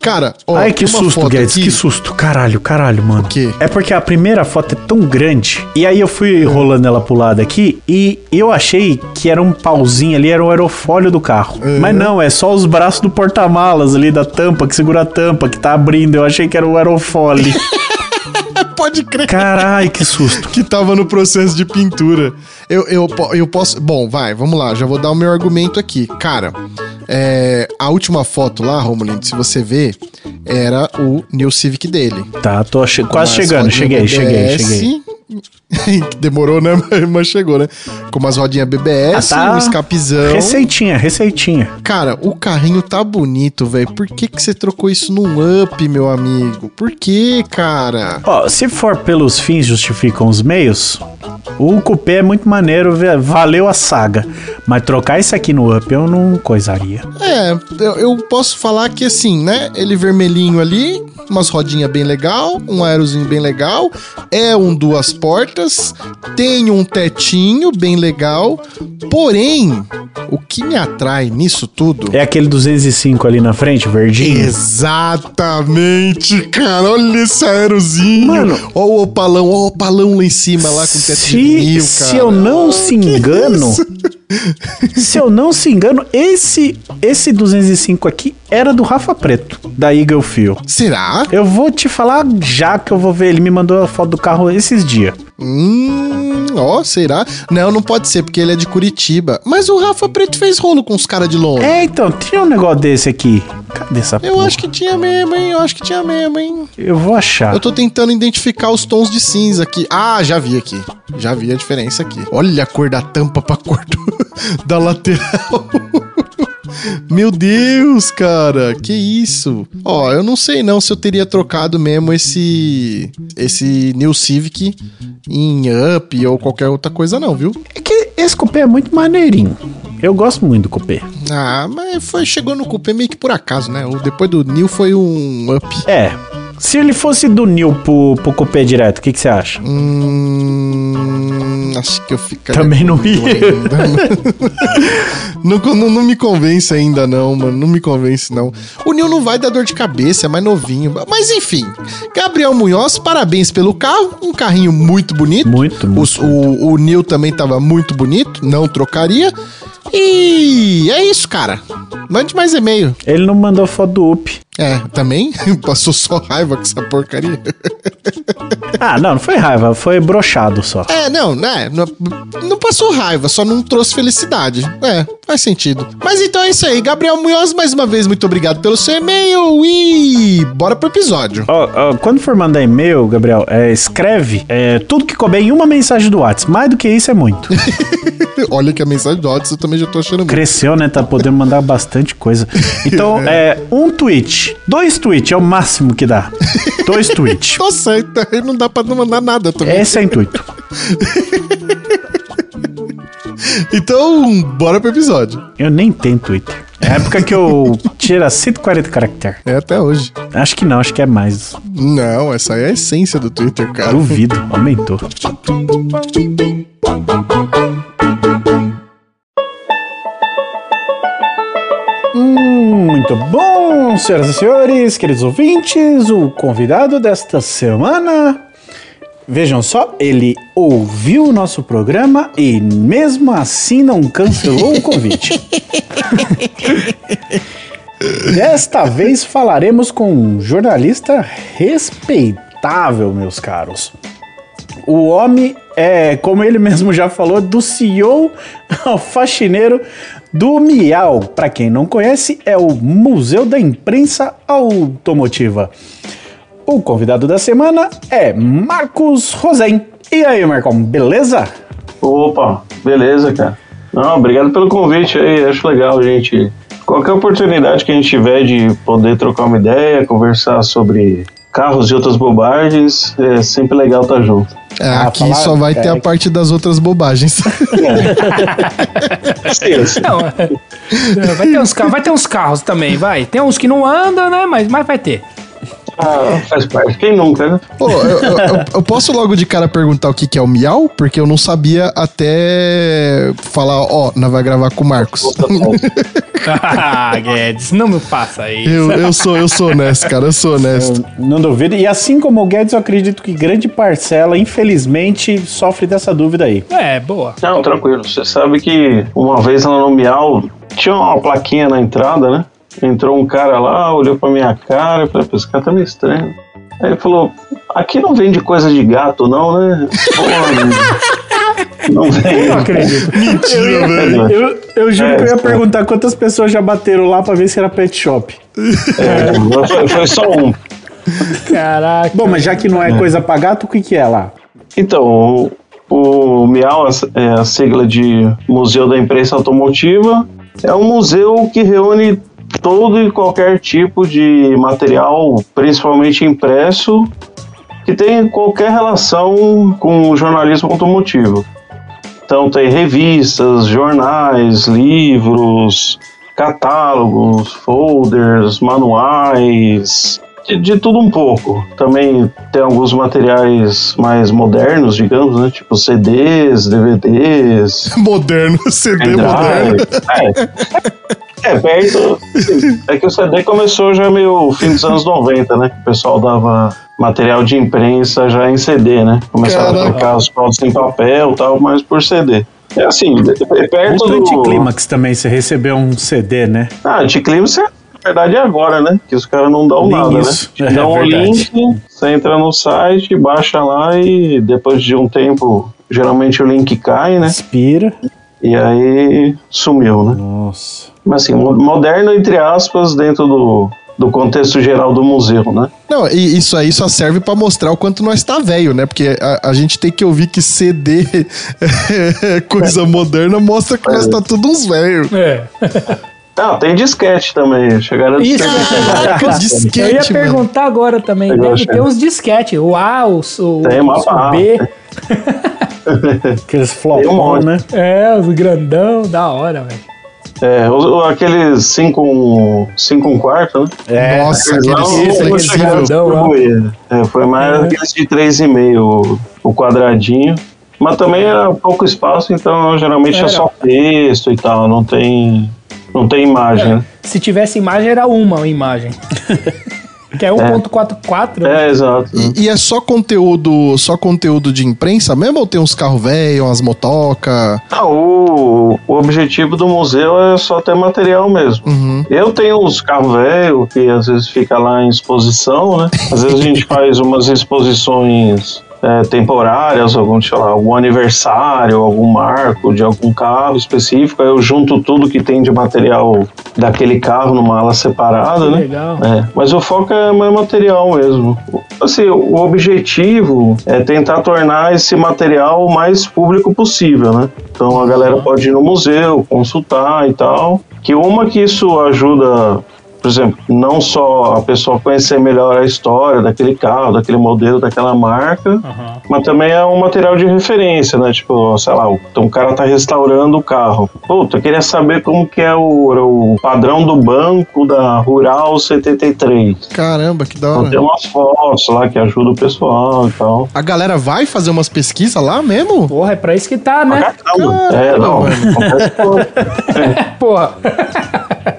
Cara, ó, Ai, que susto, Guedes, aqui. que susto. Caralho, caralho, mano. quê? É porque a primeira foto é tão grande. E aí eu fui rolando ela pro lado aqui e eu achei que era um pauzinho ali, era o aerofólio do carro. Mas não, é só os braços do porta-malas ali da tampa, que segura a tampa, que tá abrindo. Eu achei que era o aerofólio. [laughs] Pode crer. Caralho, que susto. que tava no processo de pintura. Eu, eu, eu posso. Bom, vai, vamos lá, já vou dar o meu argumento aqui. Cara, é, a última foto lá, Romulindo, se você ver, era o New Civic dele. Tá, tô che- quase Mas chegando. Cheguei, cheguei, BBS. cheguei. [laughs] Demorou, né? Mas chegou, né? Com umas rodinhas BBS, Ah, tá. um escapizão. Receitinha, receitinha. Cara, o carrinho tá bonito, velho. Por que, que você trocou isso num up, meu amigo? Por que, cara? Ó, se for pelos fins justificam os meios, o cupê é muito maneiro, valeu a saga. Mas trocar isso aqui no up eu não coisaria. É, eu, eu posso falar que assim, né? Ele vermelhinho ali, umas rodinhas bem legal, um aerozinho bem legal, é um duas portas, tem um tetinho bem legal. Porém, o que me atrai nisso tudo É aquele 205 ali na frente, verdinho? Exatamente, cara. Olha esse aerozinho. Mano. Olha o opalão, olha o opalão lá em cima, lá com o teto de Se, vinil, se cara. eu não se engano, [laughs] se eu não se engano, esse esse 205 aqui era do Rafa Preto, da Eagle Feel. Será? Eu vou te falar já que eu vou ver. Ele me mandou a foto do carro esses dias. Hum, ó, será? Não, não pode ser, porque ele é de Curitiba. Mas o Rafa Preto fez rolo com os caras de longe. É, então, tinha um negócio desse aqui. Cadê essa Eu porra? acho que tinha mesmo, hein? Eu acho que tinha mesmo, hein? Eu vou achar. Eu tô tentando identificar os tons de cinza aqui. Ah, já vi aqui. Já vi a diferença aqui. Olha a cor da tampa pra cor do- [laughs] da lateral. Meu Deus, cara, que isso? Ó, eu não sei não se eu teria trocado mesmo esse esse New Civic em Up ou qualquer outra coisa não, viu? É que esse cupê é muito maneirinho. Eu gosto muito do cupê. Ah, mas foi chegou no cupê meio que por acaso, né? O depois do New foi um Up. É. Se ele fosse do Nil pro, pro cupê direto, o que que você acha? Hum, acho que eu ficaria. Também não ia. [laughs] não, não, não me convence ainda, não, mano. Não me convence, não. O Nil não vai dar dor de cabeça, é mais novinho. Mas enfim, Gabriel Munhoz, parabéns pelo carro. Um carrinho muito bonito. Muito, muito. Os- o, o Nil também tava muito bonito, não trocaria. E é isso, cara. Mande mais e-mail. Ele não mandou foto do UP. É, também? [laughs] Passou só raiva com essa porcaria. Ah, não, não foi raiva, foi brochado só. É, não, né? Não, não passou raiva, só não trouxe felicidade. É, faz sentido. Mas então é isso aí. Gabriel Munhoz, mais uma vez, muito obrigado pelo seu e-mail e bora pro episódio. Ó, ó, quando for mandar e-mail, Gabriel, é, escreve é, tudo que couber em uma mensagem do WhatsApp. Mais do que isso é muito. [laughs] Olha que a mensagem do áudio eu também já tô achando muito. Cresceu, né? Tá podendo mandar bastante coisa. Então, [laughs] é um tweet. Dois tweets é o máximo que dá. Dois tweets. [laughs] Nossa, então aí não dá pra não mandar nada também. Esse é o intuito. [laughs] Então, bora pro episódio. Eu nem tenho Twitter. É a época que eu tira 140 caracteres. É até hoje. Acho que não, acho que é mais. Não, essa aí é a essência do Twitter, cara. Duvido, aumentou. [laughs] muito bom, senhoras e senhores, queridos ouvintes, o convidado desta semana. Vejam só, ele ouviu o nosso programa e mesmo assim não cancelou o convite. [laughs] Desta vez falaremos com um jornalista respeitável, meus caros. O homem é, como ele mesmo já falou, do CEO ao faxineiro do Miau. Para quem não conhece, é o Museu da Imprensa Automotiva. O convidado da semana é Marcos Rosen. E aí, Marcão, beleza? Opa, beleza, cara. Não, obrigado pelo convite aí, acho legal, gente. Qualquer oportunidade que a gente tiver de poder trocar uma ideia, conversar sobre carros e outras bobagens, é sempre legal estar junto. É, Ah, aqui falar- só vai ter é. a parte das outras bobagens. Sim. Não, é, vai ter, uns, vai ter uns carros também, vai. Tem uns que não andam, né? Mas, mas vai ter. Ah, faz parte. Quem nunca, né? Pô, eu, eu- eu- posso logo de cara perguntar o que, que é o miau? Porque eu não sabia até falar, ó, nós vai gravar com o Marcos. [laughs] ah, Guedes, não me faça isso. Eu, eu sou, eu sou honesto, cara, eu sou honesto. Eu não duvido. E assim como o Guedes, eu acredito que grande parcela, infelizmente, sofre dessa dúvida aí. É, boa. Não, tranquilo. Você sabe que uma vez lá no Miau tinha uma plaquinha na entrada, né? Entrou um cara lá, olhou pra minha cara e falei, "Pô, esse cara tá meio estranho. Aí ele falou, aqui não vende coisa de gato, não, né? Pô, não vende. Não acredito. Mentira, velho. Eu, eu juro É, que eu ia isso. perguntar quantas pessoas já bateram lá pra ver se era pet shop. É, foi, foi só um. Caraca. Bom, mas já que não é coisa pra gato, o que, que é lá? Então, O MIAU é a sigla de Museu da Imprensa Automotiva. É um museu que reúne todo e qualquer tipo de material, principalmente impresso, que tem qualquer relação com o jornalismo automotivo. Então tem revistas, jornais, livros, catálogos, folders, manuais, de, de, tudo um pouco. Também tem alguns materiais mais modernos, digamos, né? Tipo CDs, DVDs. [laughs] Moderno, CD moderno. É. [laughs] é, perto. É que o CD começou já meio fim dos anos 90, né? O pessoal dava material de imprensa já em CD, né? Começaram a trocar as fotos em papel e tal, mas por CD. É assim, é perto do... Anticlímax também, você recebeu um CD, né? Ah, Anticlímax é verdade é agora, né? Que os caras não dão nada, isso. né? É, dão o link, você entra no site, baixa lá e depois de um tempo, geralmente o link cai, né? Expira. E aí sumiu, né? Nossa. Mas assim, moderno entre aspas dentro do, do contexto geral do museu, né? Não, e isso aí só serve para mostrar o quanto nós tá velho, né? Porque a, a, gente tem que ouvir que CD [laughs] é coisa moderna mostra que é. nós tá tudo uns velhos. É. Não, [laughs] tem disquete também. Chegaram a Isso, disquete. [laughs] disquete. Eu ia mano. perguntar agora também. Chegou Deve ter uns disquete. O A, o, o, tem o, o B. Aqueles flopão, um né? É, os grandão, da hora, velho. É, aqueles 5 um, cinco um quarto, né? É, Nossa, aqueles flexível. É, foi mais é. aqueles de 3,5 o, o quadradinho. Mas também era pouco espaço, então geralmente era. é só texto e tal, não tem não tem imagem, é. né? Se tivesse imagem, era uma imagem. [laughs] Que é 1.44. É, é, exato. E, e, é só conteúdo, só conteúdo de imprensa mesmo ou tem uns carros velhos, umas motoca? Ah, o, o objetivo do museu é só ter material mesmo. Uhum. Eu tenho uns carros velhos que às vezes fica lá em exposição, né? Às vezes a gente [laughs] faz umas exposições é, temporárias, algum, lá, algum aniversário, algum marco de algum carro específico, aí eu junto tudo que tem de material daquele carro numa ala separada, né? Legal. É, mas o foco é mais material mesmo. Assim, o objetivo é tentar tornar esse material o mais público possível, né? Então a galera pode ir no museu, consultar e tal. Que uma que isso ajuda por exemplo, não só a pessoa conhecer melhor a história daquele carro, daquele modelo, daquela marca, uhum. mas também é um material de referência, né? Tipo, sei lá, então um cara tá restaurando o carro. Puta, eu queria saber como que é o, o padrão do banco da Rural 73. Caramba, que da hora. Então, tem umas fotos lá que ajudam o pessoal e tal. A galera vai fazer umas pesquisas lá mesmo? Porra, é pra isso que tá, né? Caramba. É, não. [laughs] Porra.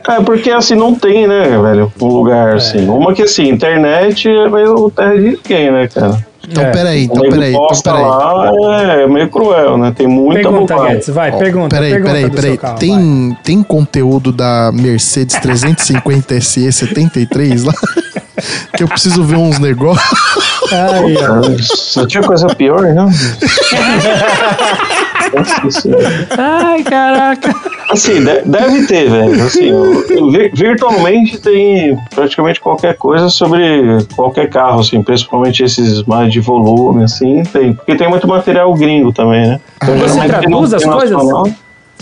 É, porque assim, não tem, né, velho, um lugar é. assim. Uma que assim, internet é meio terra de ninguém, né, cara? Então, é. peraí, então, peraí. Então, peraí. lá é meio cruel, né? Tem muita Pergunta, Guedes, vai, oh, pergunta. Peraí, pergunta peraí, peraí. Carro, tem, tem conteúdo da Mercedes 350 SE 73 lá? que eu preciso ver uns negócios. Ai, Não tinha coisa pior, não? [laughs] Ai, caraca. Assim, deve ter, velho. Assim, [laughs] virtualmente tem praticamente qualquer coisa sobre qualquer carro, assim, principalmente esses mais de volume, assim, tem. Porque tem muito material gringo também, né? Então, você traduz as coisas?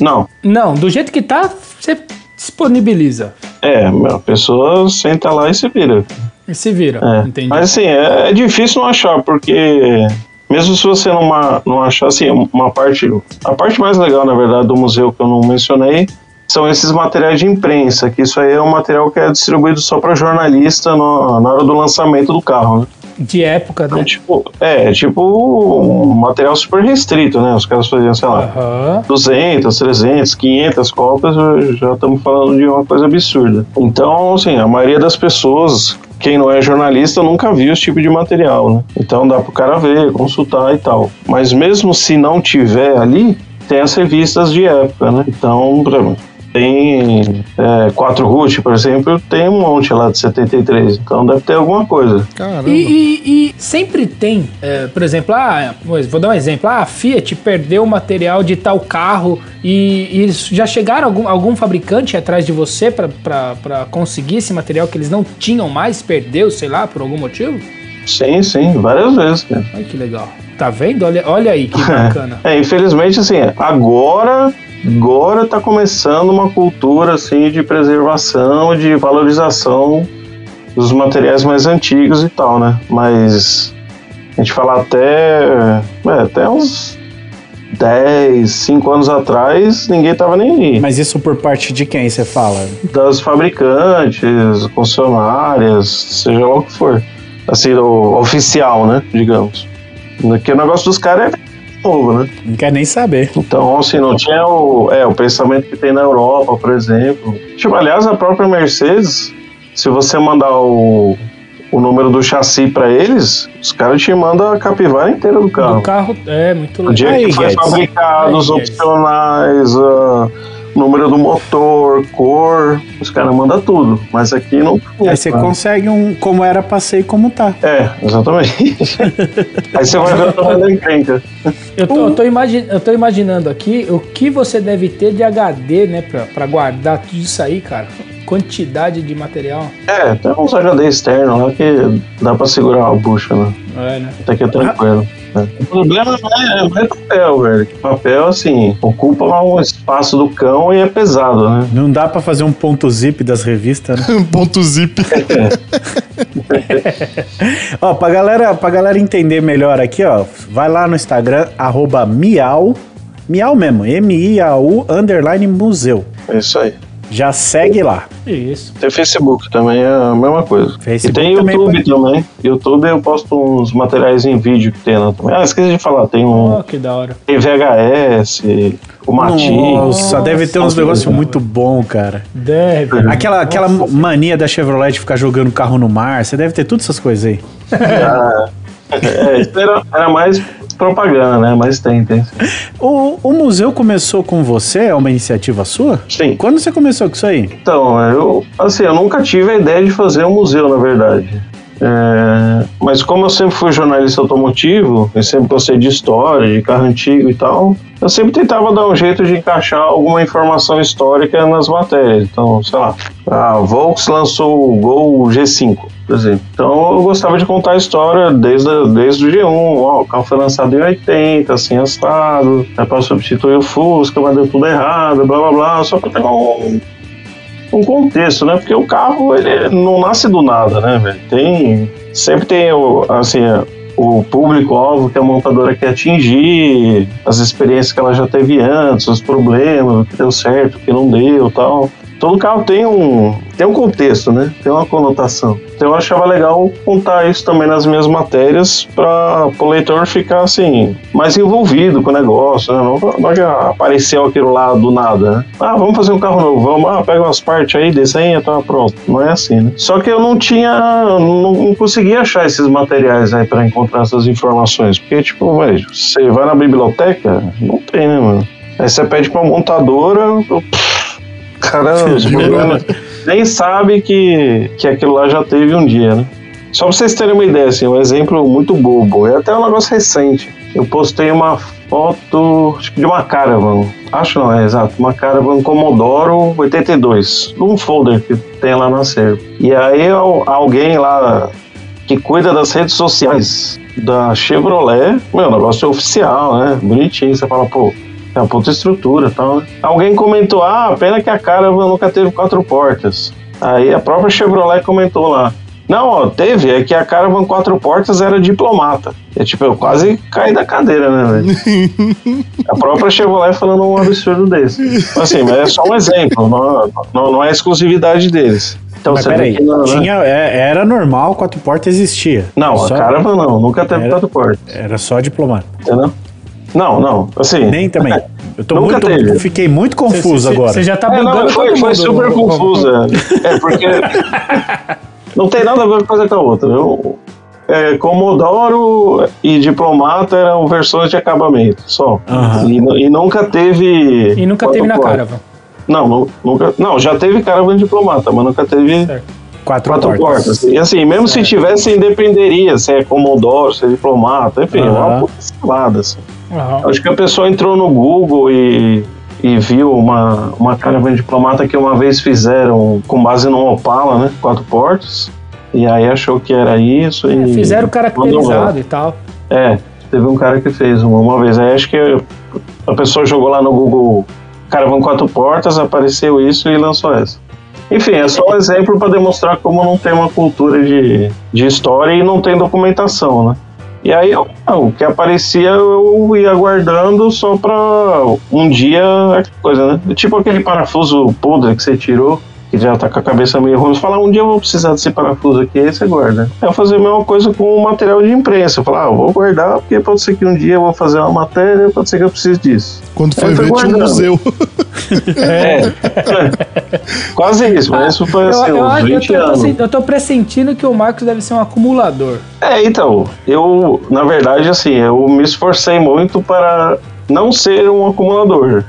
Não. Não, do jeito que tá, você disponibiliza. É, a pessoa senta lá e se vira. E se vira, é. entendi. Mas assim, é, é difícil não achar, porque mesmo se você não, não achar assim, uma parte. A parte mais legal, na verdade, do museu que eu não mencionei são esses materiais de imprensa, que isso aí é um material que é distribuído só para jornalista no, na hora do lançamento do carro, né? De época, né? É tipo, é, tipo um material super restrito, né? Os caras faziam, sei lá, uhum. 200, 300, 500 cópias, já estamos falando de uma coisa absurda. Então, assim, a maioria das pessoas quem não é jornalista nunca viu esse tipo de material, né? Então dá pro cara ver, consultar e tal. Mas mesmo se não tiver ali, tem as revistas de época, né? Então, tem é, 4 root, por exemplo, tem um monte lá de 73, então deve ter alguma coisa. Caramba. E, e, e sempre tem, é, por exemplo, ah, vou dar um exemplo, ah, a Fiat perdeu o material de tal carro e, e já chegaram algum, algum fabricante atrás de você para conseguir esse material que eles não tinham mais, perdeu, sei lá, por algum motivo? Sim, sim, várias vezes, cara. Olha que legal. Tá vendo? Olha, olha aí que [laughs] bacana. É, infelizmente, assim, agora, agora tá começando uma cultura, assim, de preservação, de valorização dos materiais mais antigos e tal, né? Mas a gente fala até, é, até uns 10, 5 anos atrás, ninguém tava nem aí. Mas isso por parte de quem você fala? Das fabricantes, concessionárias, seja lá o que for. Assim, o oficial, né? Digamos. Porque o negócio dos caras é novo, né? Não quer nem saber. Então, assim, não tinha o, é, o pensamento que tem na Europa, por exemplo. Tipo, aliás, a própria Mercedes, se você mandar o, o número do chassi pra eles, os caras te mandam a capivara inteira do carro. Do carro é muito O legal. dia Aí, que foi Guedes. fabricado, os Aí, Guedes. opcionais, número do motor, cor, os caras mandam tudo. Mas aqui não. Aí você consegue um como era pra ser e como tá. É, exatamente. [laughs] Aí você vai ver o tamanho da encrenca. Eu tô, eu, tô imagi- eu tô imaginando aqui o que você deve ter de HD, né, pra, pra guardar tudo isso aí, cara. Quantidade de material. É, tem uns HD externos lá que dá pra segurar a bucha, né? É, né? Até que é tranquilo. Né? O problema não é, não é papel, velho. Papel, assim, ocupa lá um espaço do cão e é pesado, né? Não dá pra fazer um ponto zip das revistas, né? [laughs] Ponto zip. [laughs] ó, pra galera, pra galera entender melhor aqui, ó, vai lá no Instagram, arroba miau, miau mesmo, M-I-A-U, underline museu. É isso aí. Já segue lá. Isso. Tem Facebook também, é a mesma coisa. Facebook e tem também YouTube também. YouTube eu posto uns materiais em vídeo que tem lá também. Ah, esqueci de falar, tem um Oh, que da hora. tem VHS, o Mati. Nossa, deve ter uns negócios muito bom, cara. Deve. Aquela, aquela mania da Chevrolet de ficar jogando carro no mar, você deve ter todas essas coisas aí. [laughs] É, isso era, era mais propaganda, né? Mas tem, tem. O, o museu começou com você? É uma iniciativa sua? Sim. Quando você começou com isso aí? Então, eu, assim, eu nunca tive a ideia de fazer um museu, na verdade. É, mas como eu sempre fui jornalista automotivo, eu sempre gostei de história, de carro antigo e tal, eu sempre tentava dar um jeito de encaixar alguma informação histórica nas matérias. Então, sei lá, a Volks lançou o Gol G5, por exemplo. Então eu gostava de contar a história desde, desde o G1. Ó, o carro foi lançado em 80, assim, assado, é para substituir o Fusca, mas deu tudo errado, blá blá blá, só para pegar um, um contexto, né? Porque o carro ele não nasce do nada, né, velho? Tem sempre tem o assim o público-alvo que a montadora quer atingir, as experiências que ela já teve antes, os problemas, o que deu certo, o que não deu, tal. Todo carro tem um tem um contexto, né? Tem uma conotação. Então eu achava legal contar isso também nas minhas matérias para o leitor ficar assim mais envolvido com o negócio, né? Não, não já apareceu aquilo lá do nada, né? Ah, vamos fazer um carro novo, vamos, ah, pega umas partes aí, desenha, tá pronto. Não é assim, né? Só que eu não tinha, não, não conseguia achar esses materiais aí para encontrar essas informações, porque tipo, velho, você vai na biblioteca, não tem, né, mano? Aí você pede pra montadora, eu- Caramba, [laughs] os problemas- nem sabe que, que aquilo lá já teve um dia, né? Só pra vocês terem uma ideia, assim, um exemplo muito bobo. É até um negócio recente. Eu postei uma foto, que de uma Caravan. Acho não, é exato. Uma Caravan Commodoro 82. Num folder que tem lá na serva. E aí al- alguém lá que cuida das redes sociais da Chevrolet, meu, o negócio é oficial, né? Bonitinho. Você fala, pô, é uma puta estrutura e tal, né? Alguém comentou, ah, pena que a Caravan nunca teve quatro portas. Aí a própria Chevrolet comentou lá. Não, ó, teve, é que a Caravan quatro portas era diplomata. É tipo, eu quase caí da cadeira, né, velho? [laughs] A própria Chevrolet falando um absurdo desse. Assim, mas é só um exemplo, não, não, não é exclusividade deles. Então Mas você vê peraí, que não, né? tinha, é- era normal, quatro portas existia. Não, Só- a Caravan não, nunca teve Era- quatro portas, Era só diplomata. entendeu? Não, não, assim... Nem também. Eu tô Nunca muito, teve. fiquei muito confuso Cê- agora. Você já tá É, não, foi, foi super Romulo. confusa. É, porque [laughs] não tem nada a ver uma coisa com a outra. Eu, é, Comodoro e Diplomata eram versões de acabamento, só. Aham. E, e nunca teve. E nunca teve na portas. Caravan. Não, nu- nunca. Não, já teve Caravan Diplomata, mas nunca teve Certo. Quatro, quatro portas. portas. E assim, mesmo se tivesse, dependeria se é Comodoro, se é Diplomata, enfim, é Aham. uma puta salada, assim. Aham. Acho que a pessoa entrou no Google e, e viu uma, uma caravan diplomata que uma vez fizeram com base num Opala, né? Quatro portas. E aí achou que era isso É, e. fizeram caracterizado e tal. É, teve um cara que fez uma, uma vez. Aí acho que a pessoa jogou lá no Google Caravão Quatro Portas, apareceu isso e lançou essa. Enfim, é só um exemplo para demonstrar como não tem uma cultura de, de história e não tem documentação, né? E aí, eu- o que aparecia eu ia guardando só pra um dia, coisa, né? Tipo aquele parafuso podre que você tirou, que já tá com a cabeça meio ruim. Você fala, um dia eu vou precisar desse parafuso aqui, aí você guarda. Aí eu fazia a mesma coisa com o material de imprensa. Eu falava, ah, eu vou guardar, porque pode ser que um dia eu vou fazer uma matéria, pode ser que eu precise disso. Quando foi ver, tinha um museu. [laughs] É. Quase isso, mas isso foi Eu, assim, eu, uns acho- eu, 20 tô, anos. eu tô pressentindo que o Marcos deve ser um acumulador. É, então, eu, na verdade, assim, eu me esforcei muito para não ser um acumulador.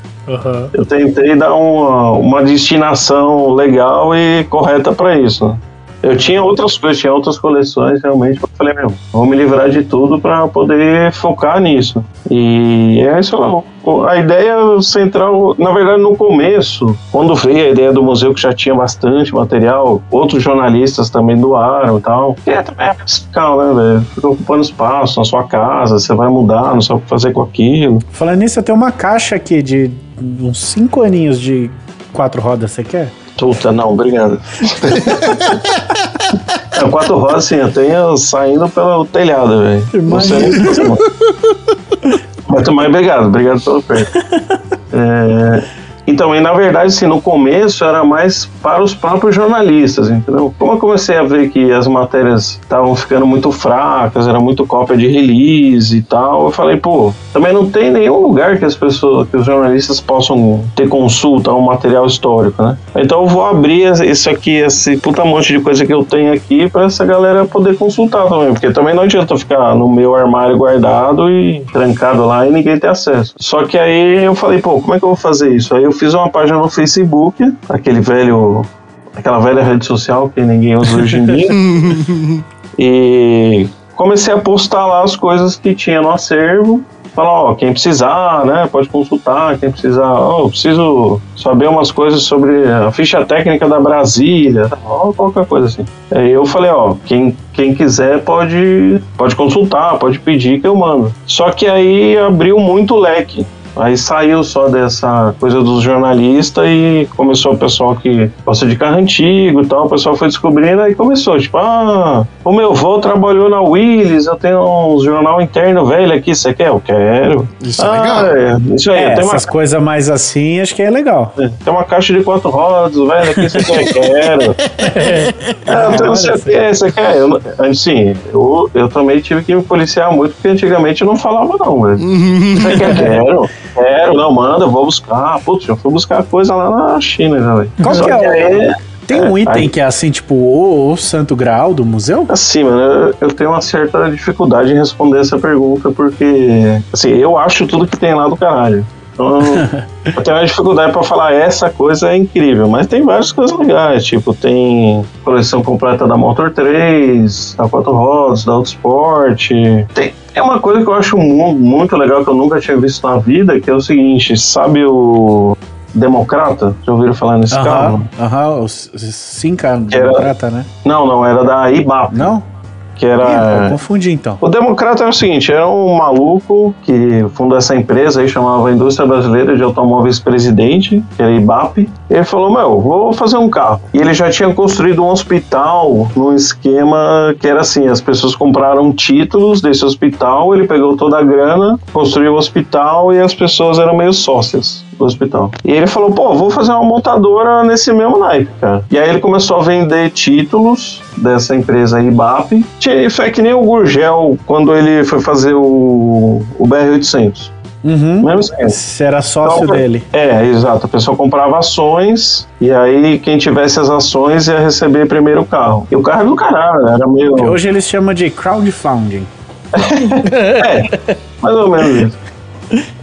Eu tentei dar uma, uma destinação legal e correta para isso. Eu tinha outras coisas, tinha outras coleções, realmente. Eu falei, meu, vou me livrar de tudo para poder focar nisso. E é isso. A ideia central, na verdade, no começo, quando veio a ideia do museu, que já tinha bastante material, outros jornalistas também doaram e tal. E é também é fiscal, né, velho? Fica ocupando espaço na sua casa, você vai mudar, não sabe o que fazer com aquilo. Falando nisso, eu tenho uma caixa aqui de uns 5 aninhos de quatro rodas, você quer? Puta, não, obrigado. [laughs] é, quatro rodas, sim, eu tenho saindo pelo telhado, velho. Não sei nem. Mas também, obrigado, obrigado pelo perto. É, [laughs] então, e na verdade, assim, no começo era mais para os próprios jornalistas, entendeu? Como eu comecei a ver que as matérias estavam ficando muito fracas, era muito cópia de release e tal, eu falei, pô, também não tem nenhum lugar que as pessoas, que os jornalistas possam ter consulta a um material histórico, né? Então eu vou abrir isso aqui, esse puta monte de coisa que eu tenho aqui para essa galera poder consultar também, porque também não adianta ficar no meu armário guardado e trancado lá e ninguém ter acesso. Só que aí eu falei, pô, como é que eu vou fazer isso? Aí eu fiz uma página no Facebook, aquele velho, aquela velha rede social que ninguém usa hoje em dia. [laughs] E comecei a postar lá as coisas que tinha no acervo. Falar, ó, quem precisar, né, pode consultar, quem precisar, ó, eu preciso saber umas coisas sobre a ficha técnica da Brasília, ó, qualquer coisa assim. Aí eu falei, ó, quem, quem quiser pode, pode consultar, pode pedir que eu mando. Só que aí abriu muito leque. Aí saiu só dessa coisa dos jornalistas e começou o pessoal que gosta de carro antigo e tal, o pessoal foi descobrindo e começou, tipo, ah, o meu avô trabalhou na Willis, eu tenho um jornal interno velho aqui, você quer? Eu quero. Isso é ah, legal. é, isso aí, É, tem, uma, essas coisas mais assim, acho que é legal. tem uma caixa de quatro rodas, velho, aqui você quer? Quero. [laughs] Ah, eu tenho não sei o que, você quer? Eu, assim, eu, eu também tive que me policiar muito, porque antigamente eu não falava não, velho. [laughs] Você quer? Quero. Quero, não, manda, vou buscar. Putz, já fui buscar coisa lá na China, já, velho. Qual que é o- Tem um É, item aí- que é assim, tipo, o, o Santo Graal do museu? Assim, mano, eu- eu tenho uma certa dificuldade em responder essa pergunta, porque, assim, eu acho tudo que tem lá do caralho. Então, [laughs] eu tenho uma dificuldade pra falar essa coisa é incrível, mas tem várias coisas legais, tipo, tem coleção completa da Motor 3, da Quatro Rodas, da Autosport. Tem, é uma coisa que eu acho mu- muito legal que eu nunca tinha visto na vida, que é o seguinte, sabe o Democrata? Já ouviram falar nesse carro? Aham, aham, o C- Cinca Era- Democrata, né? Não, não, era da IBAP, Não? Que Ih, era... eu confundi então. O Democrata é o seguinte, era um maluco que fundou essa empresa aí, chamava Indústria Brasileira de Automóveis Presidente, que era IBAP. Ele falou, meu, vou fazer um carro. E ele já tinha construído um hospital num esquema que era assim, as pessoas compraram títulos desse hospital, ele pegou toda a grana, construiu o hospital e as pessoas eram meio sócias do hospital. E ele falou, pô, vou fazer uma montadora nesse mesmo naipe, cara. E aí ele começou a vender títulos dessa empresa IBAP. Tinha- Foi que nem o Gurgel quando ele foi fazer o, o BR-800. Uhum. Mesmo. Você era sócio Então, dele. É, exato. A pessoa comprava ações e aí quem tivesse as ações ia receber primeiro o carro. E o carro era do caralho, era meio... Hoje eles chamam de crowdfunding. [laughs] É, mais ou menos isso.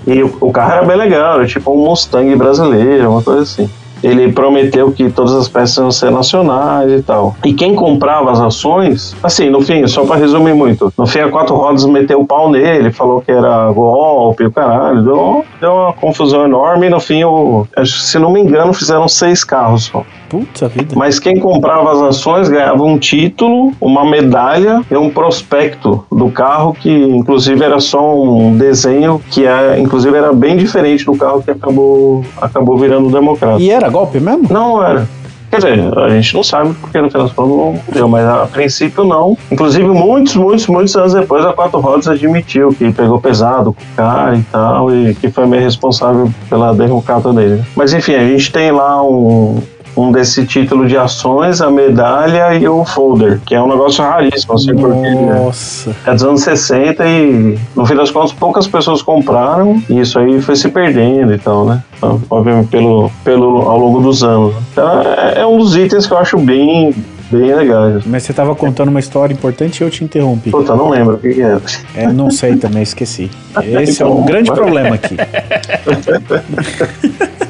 E o, o carro era bem legal, era tipo um Mustang brasileiro, uma coisa assim. Ele prometeu que todas as peças iam ser nacionais e tal. E quem comprava as ações, assim, no fim, só para resumir muito, no fim a Quatro Rodas meteu o pau nele, falou que era golpe, o caralho, deu, deu uma confusão enorme e no fim, o, se não me engano, fizeram seis carros só. Puta vida. Mas quem comprava as ações ganhava um título, uma medalha e um prospecto do carro que inclusive era só um desenho que é, inclusive era bem diferente do carro que acabou acabou virando democrata. E era golpe mesmo? Não era. Quer dizer, a gente não sabe porque no final não deu, mas a princípio não. Inclusive, muitos, muitos, muitos anos depois, a Quatro Rodas admitiu que pegou pesado com o cara e tal, e que foi meio responsável pela derrocada dele. Mas enfim, a gente tem lá um, um desse título de ações, a medalha e o folder, que é um negócio raríssimo, assim, porque né, Nossa. é dos anos 60 e no fim das contas poucas pessoas compraram e isso aí foi se perdendo e tal, né? Então, Obviamente pelo, pelo, ao longo dos anos. Então é, é um dos itens que eu acho bem, bem legais. Mas você tava contando uma história importante e eu te interrompi. Puta, não lembro o que, que era. É, não sei também, esqueci. [laughs] Esse é um Então, grande problema aqui. [laughs]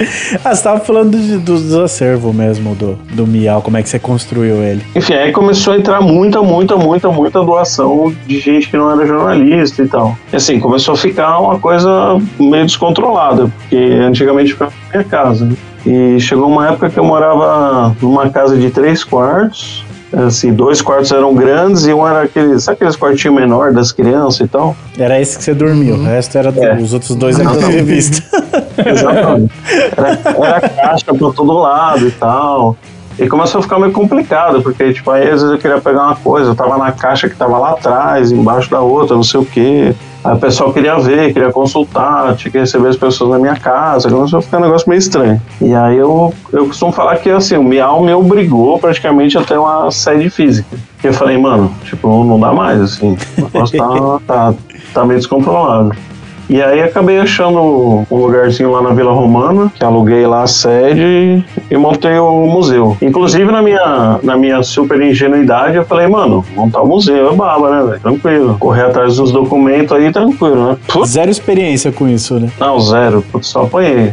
[laughs] ah, você tava falando de- dos dos acervos mesmo do, do Miau, como é que você construiu ele. Enfim, aí começou a entrar muita, muita, muita, muita doação de gente que não era jornalista e tal. E assim, começou a ficar uma coisa meio descontrolada, porque antigamente ficava na minha casa. né? E chegou uma época que eu morava numa casa de três quartos. Assim, dois quartos eram grandes e um era aqueles, sabe aqueles quartinhos menor das crianças e tal? Era esse que você dormiu, o resto era É. os outros dois eram da revista. [laughs] Exatamente. Era, era caixa pra todo lado e tal. E começou a ficar meio complicado, porque, tipo, aí às vezes eu queria pegar uma coisa, eu tava na caixa que tava lá atrás, embaixo da outra, não sei o quê. Aí o pessoal queria ver, queria consultar, tinha que receber as pessoas na minha casa, começou a ficar um negócio meio estranho. E aí eu, eu costumo falar que, assim, o Miau me obrigou praticamente a ter uma sede física. Porque eu falei, mano, tipo, não dá mais, assim, o negócio tá, tá, tá meio descontrolado. E aí acabei achando um lugarzinho lá na Vila Romana, que aluguei lá a sede e montei o museu. Inclusive, na minha, na minha super ingenuidade, eu falei, mano, montar o museu é baba, né, velho? Tranquilo. Correr atrás dos documentos aí, tranquilo, né? Putz, Zero experiência com isso, né? não, zero. Putz, só apanhei.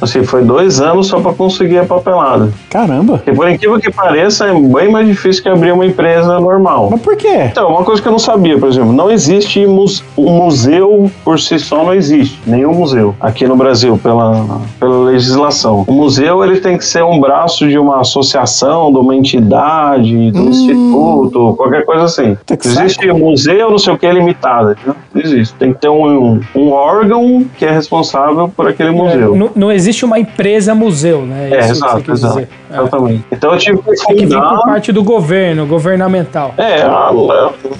Assim, foi dois anos só pra conseguir a papelada. Caramba. Porque por incrível que pareça, é bem mais difícil que abrir uma empresa normal. Mas por quê? Então, uma coisa que eu não sabia, por exemplo, não existe mus um museu por si só, não existe nenhum museu aqui no Brasil pela, pela legislação. O museu ele tem que ser um braço de uma associação, de uma entidade, de um instituto, qualquer coisa assim. Existe museu, não sei o que, limitada. entendeu? Não existe. Tem que ter um, um órgão que é responsável por aquele museu. Não, não existe uma empresa museu, né? É, Isso que exato, exato. dizer. É. Exatamente. Então eu tive que Tem vir fundar. por parte do governo, governamental. É, a,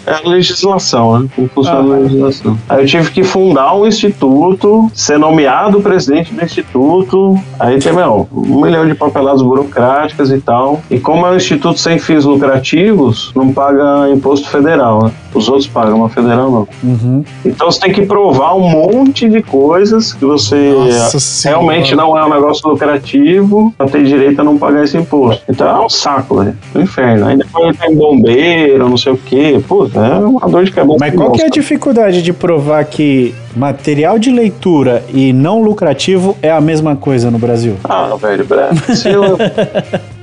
é a legislação, né? Como funciona Ah. a legislação. Aí eu tive que fundar um instituto, ser nomeado presidente do instituto. Aí tem, meu, um milhão de papeladas burocráticas e tal. E como é um instituto sem fins lucrativos, não paga imposto federal, né? Os outros pagam, mas federal não. Uhum. Então você tem que provar um monte de coisas que você Nossa senhora. realmente não é um negócio lucrativo pra ter direito a não pagar esse imposto. Então é um saco, velho. Um inferno. Aí depois tem bombeiro, não sei o quê. Puta, é uma dor de cabeça. Mas qual que é a dificuldade de provar que material de leitura e não lucrativo é a mesma coisa no Brasil? Ah, velho, Brasil. [laughs]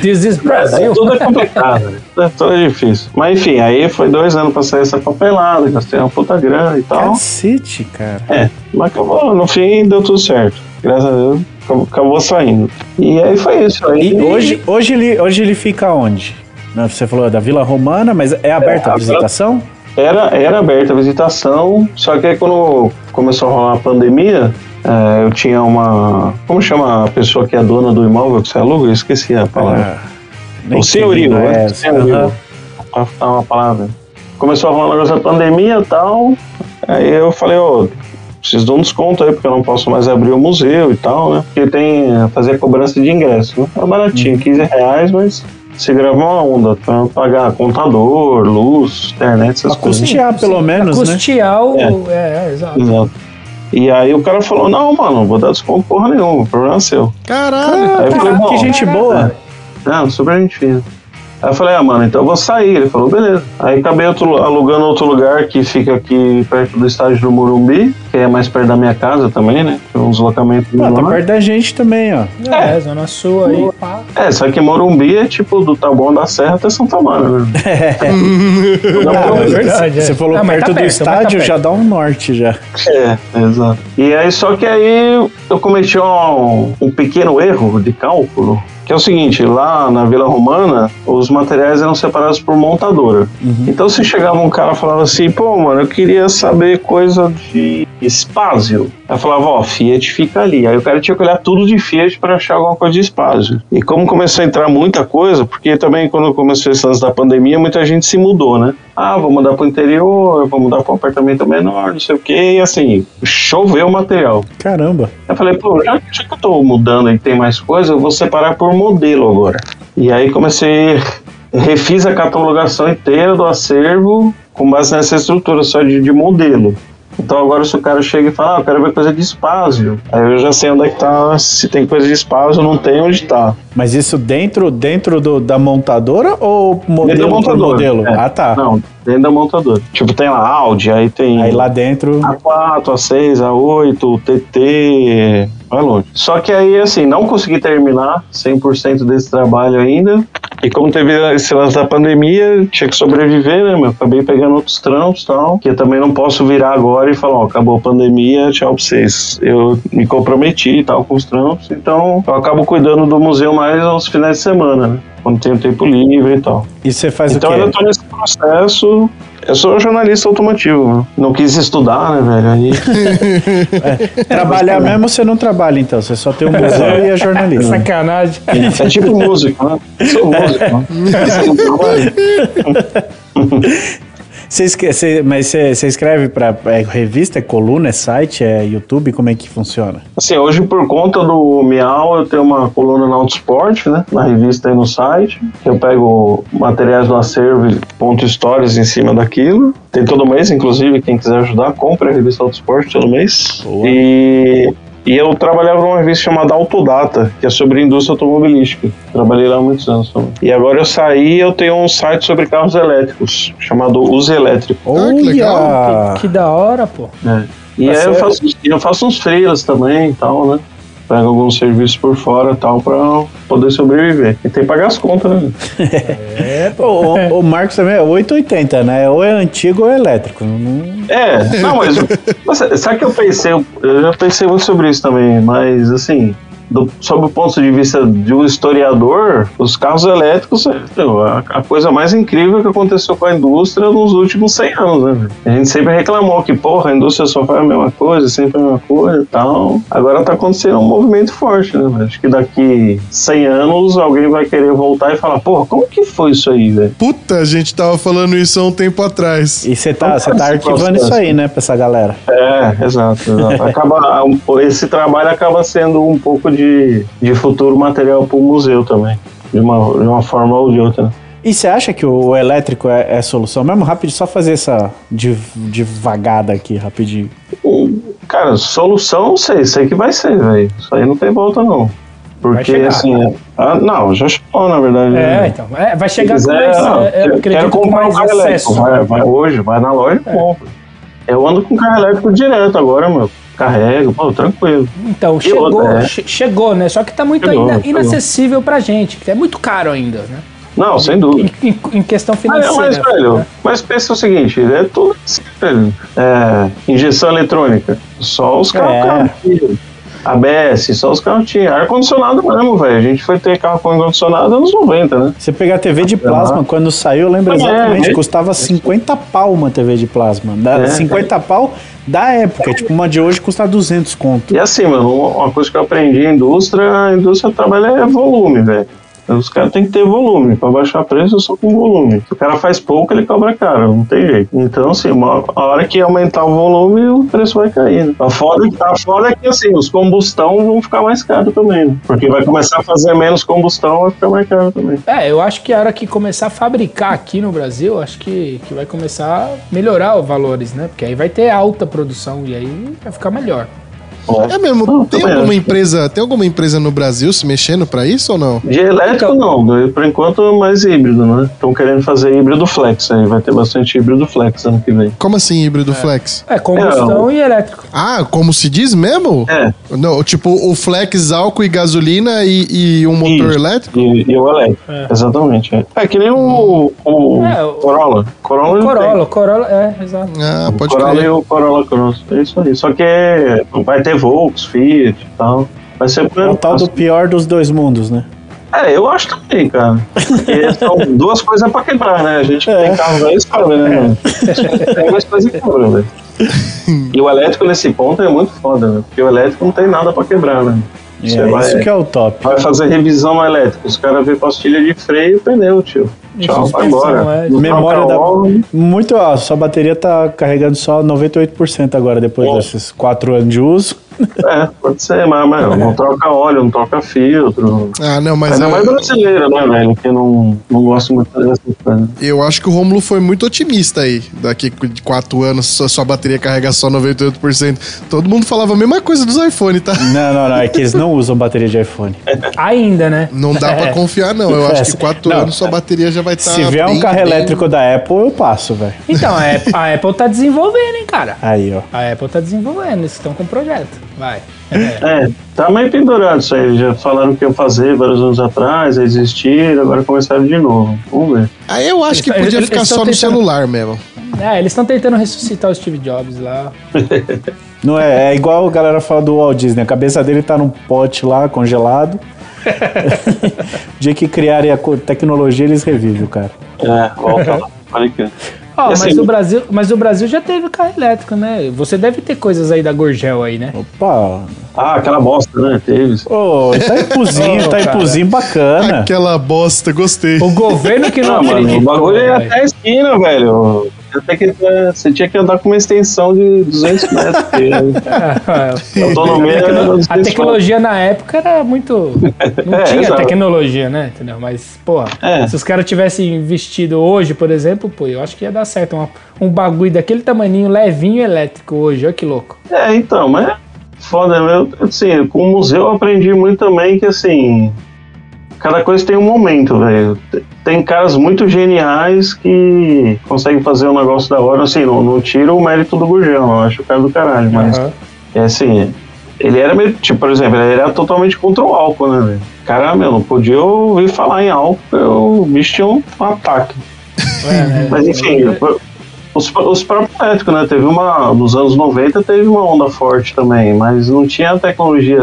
This is é, Brasil. tudo é complicado, é tudo difícil. Mas enfim, aí foi dois anos pra sair essa papelada, gastei uma puta grana e tal. Cacete, cara. É, mas acabou, no fim deu tudo certo. Graças a Deus, acabou, saindo. E aí foi isso. Aí, E hoje, hoje, ele, hoje ele fica onde? Não, Você falou da Vila Romana, mas é aberta É, a visitação? Era, era aberta a visitação, só que aí quando começou a rolar a pandemia, eh, eu tinha uma. Como chama a pessoa que é dona do imóvel que você aluga? Eu esqueci a palavra. Ah, o senhorio, sei, né? é, senhorio. falar uma palavra. Começou a rolar da pandemia e tal. Aí eu falei, ô, preciso de um desconto aí, porque eu não posso mais abrir o museu e tal, né? Porque tem fazer cobrança de ingresso, né? É baratinho, 15 reais, mas você grava uma onda pra pagar contador, luz, internet, essas Pra coisas. custear, pelo menos, pra né? custear o... É. É, é, exato. Exato. E aí o cara falou, não, mano, vou dar desconto porra nenhuma, o problema é seu. Caralho. Aí eu falei, bom, que gente boa. Não, super gente fina. Aí eu falei, ah, mano, então eu vou sair. Ele falou, beleza. Aí acabei outro- alugando outro lugar que fica aqui perto do estádio do Morumbi, que é mais perto da minha casa também, né? Tem uns locamentos Ah, tá perto da gente também, ó. É, Zona Sul aí, pá. É, só que Morumbi é tipo do Taboão da Serra até Santa Mara, né? [laughs] Ah, é verdade, é. Você falou Ah, perto tá do perto, tá estádio, perto. já dá um norte já. É, exato. E aí, só que aí eu cometi um, um pequeno erro de cálculo, que é o seguinte, lá na Vila Romana, os materiais eram separados por montadora. Então se chegava um cara e falava assim, pô, mano, eu queria saber coisa de espásio. Eu falava, ó, Fiat fica ali. Aí o cara tinha que olhar tudo de Fiat para achar alguma coisa de espásio. E como começou a entrar muita coisa, porque também quando começou esse lance da pandemia, muita gente se mudou, né? Ah, vou mudar pro interior, vou mudar para um apartamento menor, não sei o quê. E assim, choveu o material. Caramba. Eu falei, pô, já, já que eu tô mudando e tem mais coisa, eu vou separar por modelo agora. E aí comecei, refiz a catalogação inteira do acervo com base nessa estrutura só de, de modelo. Então agora se o cara chega e fala, ah, eu quero ver coisa de espásio, aí eu já sei onde é que tá, se tem coisa de espásio, não tem onde tá. Mas isso dentro, dentro do, da montadora ou modelo Dentro da por montadora, modelo? é. Ah, tá. Não, dentro da montadora. Tipo, tem lá Audi, aí tem Aí lá dentro. A4, A6, A8, TT, vai longe. Só que aí, assim, não consegui terminar 100% desse trabalho ainda. E como teve esse lance da pandemia, tinha que sobreviver, né, meu? Acabei pegando outros trampos e tal, que eu também não posso virar agora e falar, ó, acabou a pandemia, tchau pra vocês. Eu me comprometi e tal com os trampos, então eu acabo cuidando do museu mais aos finais de semana, né? Quando tenho tempo livre e tal. E você faz Então o eu quê? tô nesse processo. Eu sou jornalista automotivo, né? não quis estudar, né, velho? Aí [laughs] Trabalhar mesmo você não trabalha, então. Você só tem o museu e é jornalista. Sacanagem. é tipo músico, né? Eu sou músico, né? [laughs] [laughs] Você você- mas você, você escreve pra é revista, é coluna, é site, é YouTube? Como é que funciona? Assim, hoje por conta do Miau, eu tenho uma coluna na Autosport, né? Na revista e no site. Eu pego materiais do acervo e ponto stories em cima daquilo. Tem todo mês, inclusive, quem quiser ajudar, compra a revista Autosport todo mês. Boa. E, e eu trabalhava numa revista chamada Autodata, que é sobre indústria automobilística. Trabalhei lá há muitos anos também. E agora eu saí eu tenho um site sobre carros elétricos, chamado Use Elétrico. Ah, que legal. Olha! Que da hora, pô. É. E Tá aí eu faço, eu faço uns freelas também e tal, né? Pego alguns serviços por fora e tal pra poder sobreviver. E tem que pagar as contas, né? É, O, o, o Marcos também é 880, né? Ou é antigo ou é elétrico. Não- É, não, mas, mas sabe que eu pensei, eu já pensei muito sobre isso também, mas assim, do, sob o ponto de vista de um historiador, os carros elétricos é a, a coisa mais incrível que aconteceu com a indústria nos últimos 100 anos, né? A gente sempre reclamou que, porra, a indústria só faz a mesma coisa, sempre a mesma coisa e tal. Agora tá acontecendo um movimento forte, né? velho? Acho que daqui 100 anos alguém vai querer voltar e falar, porra, como que foi isso aí, velho? Puta, a gente tava falando isso há um tempo atrás. E você tá, você tá arquivando isso aí, né, pra essa galera. É, exato, exato. Acaba, [laughs] esse trabalho acaba sendo um pouco de, de futuro material para o museu também, de uma, de uma forma ou de outra. E você acha que o elétrico é, é solução mesmo? Rápido, só fazer essa devagada aqui, rapidinho. Cara, solução, não sei, sei que vai ser, velho. Isso aí não tem volta, não. Porque, chegar. assim, ah, não, já chegou, na verdade. É, né? então. É, vai chegar com quiser, mais. não, é, eu quero- com comprar mais um carro acesso. elétrico. Vai, vai hoje, vai na loja e compra. Eu ando com carro elétrico direto agora, meu. Carrego, pô, tranquilo. Então, E chegou, outra, é. che- chegou, né? Só que tá muito Chegou, ainda chegou. inacessível pra gente. que É muito caro ainda, né? Não, sem dúvida. Em, em- em questão Ah, é, financeira. mas, velho, né? mas pensa o seguinte, é tudo assim, velho. É, injeção eletrônica. Só os carros É. carros tinham. ABS, só os carros tinham. Ar-condicionado mesmo, velho. A gente foi ter carro com ar-condicionado nos 90, né? Você pegar a TV de plasma, quando saiu, eu lembro É, exatamente, é. custava 50 pau uma TV de plasma. Da, É. 50 pau da época, tipo, uma de hoje custa 200 conto. E assim, mano, uma coisa que eu aprendi em indústria, a indústria trabalha é volume, velho. Os caras têm que ter volume. Pra baixar preço, só com volume. Se o cara faz pouco, ele cobra caro. Não tem jeito. Então, assim, uma, a hora que aumentar o volume, o preço vai cair. Né? A, foda, a foda é que, assim, os combustão vão ficar mais caros também. Porque vai começar a fazer menos combustão, vai ficar mais caro também. É, eu acho que a hora que começar a fabricar aqui no Brasil, acho que, que vai começar a melhorar os valores, né? Porque aí vai ter alta produção e aí vai ficar melhor. É mesmo, Não, tem alguma acho. empresa, tem alguma empresa no Brasil se mexendo pra isso ou não? De elétrico não, do- por enquanto é mais híbrido, né? Estão querendo fazer híbrido flex aí, vai ter bastante híbrido flex ano que vem. Como assim híbrido flex? É, combustão e elétrico. Ah, como se diz mesmo? É, Não, tipo, o flex álcool e gasolina e, e um motor Isso. elétrico? e, e o elétrico, exatamente. É. É que nem o, o É, o- Corolla. Corolla não Corolla. Corolla, é, exato. Ah, O pode Corolla crer. e o Corolla Cross. É isso aí. Só que é- vai ter Volks, Fiat e tal. Vai ser É o tal do pior dos dois mundos, né? É, eu acho também, cara. Porque [laughs] são duas coisas pra quebrar, né? A gente que É. tem carro velho sabe, né? Tem mais coisa que quebra, velho. E o elétrico nesse ponto é muito foda, né? Porque o elétrico não tem nada pra quebrar, né? É, Você vai, isso que é o top. vai fazer revisão no elétrico. Os caras vê pastilha de freio e pneu, tio. Tchau, vai embora. é. Memória da. Muito, ó, sua bateria tá carregando só 98% agora, depois Nossa. desses 4 anos de uso. É, pode ser, mas, mas não troca óleo, não troca filtro. Ah, não, mas Ainda eu, mais brasileiro, né, velho? Que não, não gosta muito dessas coisas. eu acho que o Romulo foi muito otimista aí. Daqui de 4 anos, sua, sua bateria carrega só 98%. Todo mundo falava a mesma coisa dos iPhone, tá? Não, não, não. É que eles não usam bateria de iPhone. Ainda, né? Não dá pra É. confiar, não. Eu acho que 4 Não. anos sua bateria já vai estar. Se vier um carro elétrico da Apple, eu passo, velho. Então, a Apple, a Apple tá desenvolvendo, hein, cara. Aí, ó. A Apple tá desenvolvendo, eles estão com projeto. Vai. É. É, tá meio pendurado isso aí. Já falaram que iam fazer vários anos atrás, aí desistiram, agora começaram de novo. Vamos ver. Aí eu acho que Eles- podia eles- ficar eles só tão no tentando- celular mesmo. É, eles estão tentando ressuscitar o Steve Jobs lá. [laughs] Não é, é igual a galera fala do Walt Disney. A cabeça dele tá num pote lá, congelado. [laughs] o dia que criarem a tecnologia, eles revivem o cara. É, volta lá. [laughs] Olha. Ó, E mas, assim- o Brasil, mas o Brasil já teve carro elétrico, né? Você deve ter coisas aí da Gorgel aí, né? Opa! Ah, aquela bosta, né? Teve. Ô, Itaipuzinho, Ô, cara. Itaipuzinho bacana. Aquela bosta, gostei. O governo que não Não, mano, o bagulho é velho. até a esquina, velho. Até que, é, você tinha que andar com uma extensão de 200 metros. [laughs] a autonomia A 200 tecnologia na época era muito. Não É, tinha tecnologia, né? Entendeu? Mas, porra, É. se os caras tivessem investido hoje, por exemplo, pô, eu acho que ia dar certo. Um, um bagulho daquele tamaninho levinho elétrico hoje, olha que louco. É, então, mas é foda, eu, assim, com o museu eu aprendi muito também que, assim, cada coisa tem um momento, velho. Tem caras muito geniais que conseguem fazer um negócio da hora, assim, não, não tira o mérito do Gurgel, eu acho o cara do caralho, mas, Aham. é assim, ele era meio, tipo, por exemplo, ele era totalmente contra o álcool, né, velho? Cara, meu, não podia ouvir falar em álcool, o bicho tinha um, um ataque. É, né? [laughs] Mas enfim, os, os próprios elétricos, né? Teve uma. Nos anos 90 teve uma onda forte também, mas não tinha tecnologia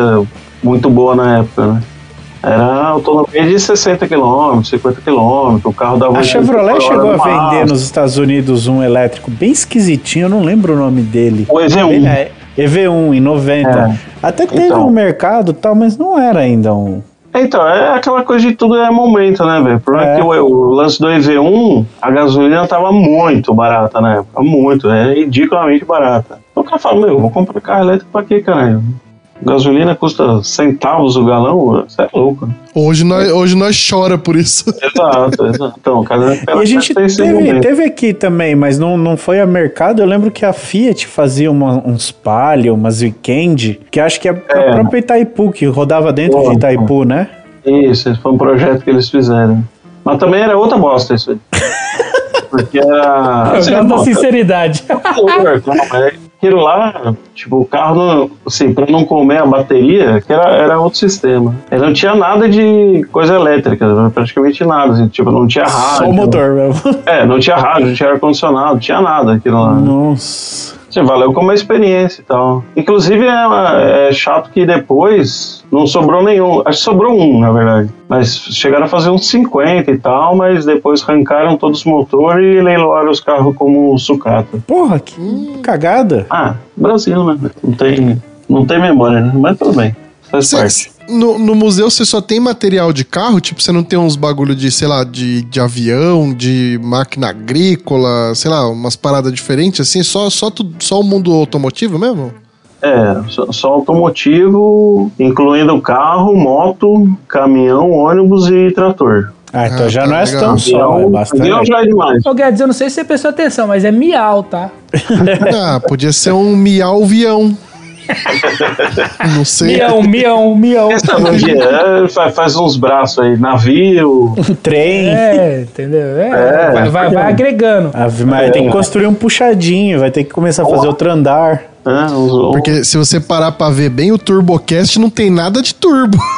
muito boa na época, né? Era autonomia de 60 km, 50 km, o carro dava. A 80 Chevrolet chegou a vender nos Estados Unidos um elétrico bem esquisitinho, eu não lembro o nome dele. O EV1. É, EV1 em 90. É. Até que teve Então. no mercado e tal, mas não era ainda um. Então, é aquela coisa de tudo é momento, né, velho? O problema é, É. que o, o lance do EV1, a gasolina tava muito barata na época. Muito, é ridiculamente barata. Então o cara fala, meu, vou comprar carro elétrico pra quê, caralho? Gasolina custa centavos o galão, você é louco. Hoje nós, hoje nós chora por isso. [laughs] Exato, exato. Então, cada E a gente teve, teve aqui também, mas não, não foi a mercado. Eu lembro que a Fiat fazia uma- uns Palio, umas Weekend, que acho que é, a É. própria Itaipu, que rodava dentro Pô, de Itaipu, né? Isso, esse foi um projeto que eles fizeram. Mas também era outra bosta isso aí. [laughs] Porque era. Eu assim, gosto da sinceridade. não, é aquilo lá, tipo, o carro, não, assim, pra não comer a bateria, que era, era outro sistema. Ele não tinha nada de coisa elétrica, praticamente nada, assim, tipo, não tinha rádio. Só o motor mesmo. É, não tinha rádio, não tinha ar-condicionado, não tinha nada aquilo lá. Nossa. Assim, valeu como experiência e tal. Inclusive é, é chato que depois não sobrou nenhum. Acho que sobrou um, na verdade. Mas chegaram a fazer uns 50 e tal, mas depois arrancaram todos os motores e leiloaram os carros como sucata. Porra, que cagada. Ah, Brasil, né? Não tem, não tem memória, né? Mas tudo bem. Faz Cê- parte. No, no museu você só tem material de carro? Tipo, você não tem uns bagulho de, sei lá, de, de avião, de máquina agrícola, sei lá, umas paradas diferentes assim? Só, só, só o mundo automotivo mesmo? É, só, só automotivo, incluindo carro, moto, caminhão, ônibus e trator. Ah, então Ah, já tá não é legal. tão só, é avião bastante. já é demais. Ô Guedes, eu não sei se você prestou atenção, mas é miau, tá? [laughs] ah, podia ser um miau-vião. [laughs] Não sei. Mião, mião, mião. Dia, é, faz, uns braços aí, navio. Trem. É, entendeu? É, É, vai, vai, vai agregando. Ave Maria, tem que construir um puxadinho, vai ter que começar a fazer outro andar. Uns, Porque se você parar pra ver bem, o TurboCast não tem nada de turbo. [laughs]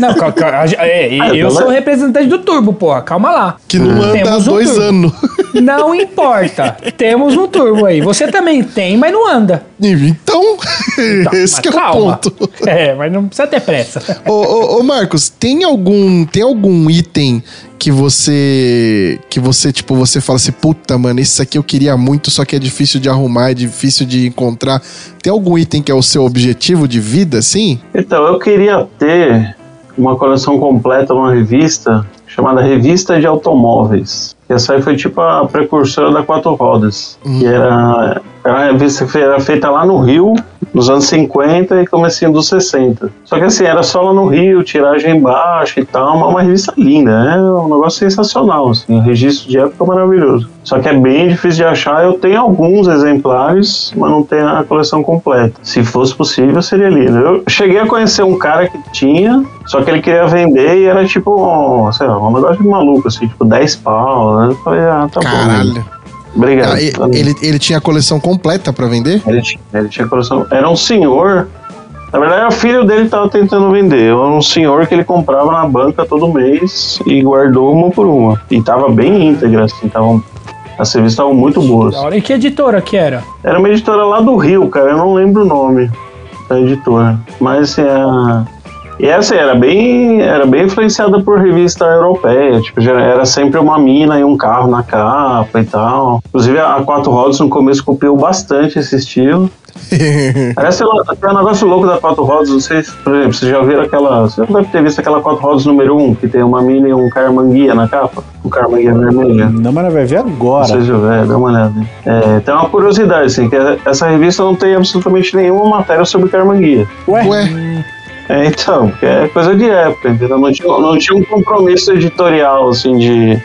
Não, cal- cal- a gen- é, Ah, eu sou o é- representante do turbo, porra. Calma lá. Que não anda há um dois anos. Não importa. Temos um turbo aí. Você também tem, mas não anda. Então, [laughs] esse Mas que é o calma. ponto. É, mas não precisa ter pressa. [laughs] Ô, ô, ô, Marcos, tem algum, tem algum item que você, que você, tipo, você fala assim, puta, mano, isso aqui eu queria muito, só que é difícil de arrumar, é difícil de encontrar. Tem algum item que é o seu objetivo de vida, assim? Então, eu queria ter uma coleção completa numa revista chamada Revista de Automóveis. Essa aí foi tipo a precursora da Quatro Rodas. Que era, revista que era feita lá no Rio, nos anos 50 e comecinho dos 60. Só que assim, era só lá no Rio, tiragem baixa e tal, mas uma revista linda, é um negócio sensacional, assim, um registro de época maravilhoso. Só que é bem difícil de achar, eu tenho alguns exemplares, mas não tenho a coleção completa. Se fosse possível, seria lindo. Eu cheguei a conhecer um cara que tinha, só que ele queria vender e era tipo, sei lá, um negócio de maluco, assim, tipo 10 pau, né? Eu falei, ah, tá bom. Caralho. Obrigado. Ah, e- ele, ele tinha a coleção completa pra vender? Ele tinha, ele tinha coleção. Era um senhor. Na verdade, o filho dele estava tentando vender. Era um senhor que ele comprava na banca todo mês e guardou uma por uma. E tava bem íntegra, assim. Tavam, as revistas estavam muito boas. E que editora que era? Era uma editora lá do Rio, cara. Eu não lembro o nome da editora. Mas assim, a... E essa era bem, era bem influenciada por revista europeia, tipo, era sempre uma mina e um carro na capa e tal. Inclusive a Quatro Rodas no começo copiou bastante esse estilo. [laughs] Lá, tem um negócio louco da Quatro Rodas, não sei se, por exemplo, vocês já viram aquela. Você já deve ter visto aquela Quatro Rodas número 1, que tem uma mina e um carmanguia na capa? Um carmanguia vermelha. Não, mas vai ver agora. se já viu, dá uma olhada. É, tem uma curiosidade, assim, que essa revista não tem absolutamente nenhuma matéria sobre carmanguia. Ué, Ué, É, então, é coisa de época, entendeu? Não tinha, não tinha um compromisso editorial, assim, de.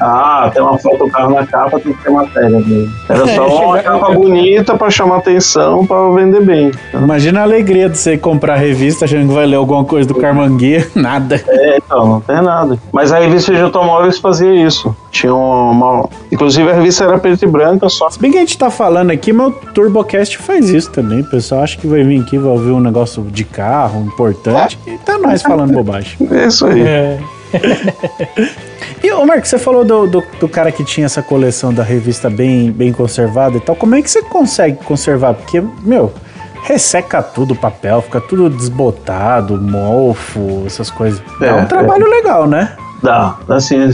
Ah, tem uma foto do carro na capa, tem que ter matéria dele. Era só [laughs] uma capa bonita pra chamar atenção, pra vender bem. imagina a alegria de você comprar a revista achando que vai ler alguma coisa do Carmanguia. [laughs] Nada. É, então, não tem nada. Mas a revista de automóveis fazia isso. Tinha uma. Inclusive a revista era preta e branca, só. Se bem que a gente tá falando aqui, mas o TurboCast faz isso também. O pessoal acha que vai vir aqui, vai ouvir um negócio de carro importante. E tá nós falando bobagem. É isso aí. É. [laughs] E, ô Marco, você falou do, do, do cara que tinha essa coleção da revista bem, bem conservada e tal. Como é que você consegue conservar? Porque, meu, resseca tudo o papel, fica tudo desbotado, mofo, essas coisas. É, É, um trabalho legal, né? Dá, assim,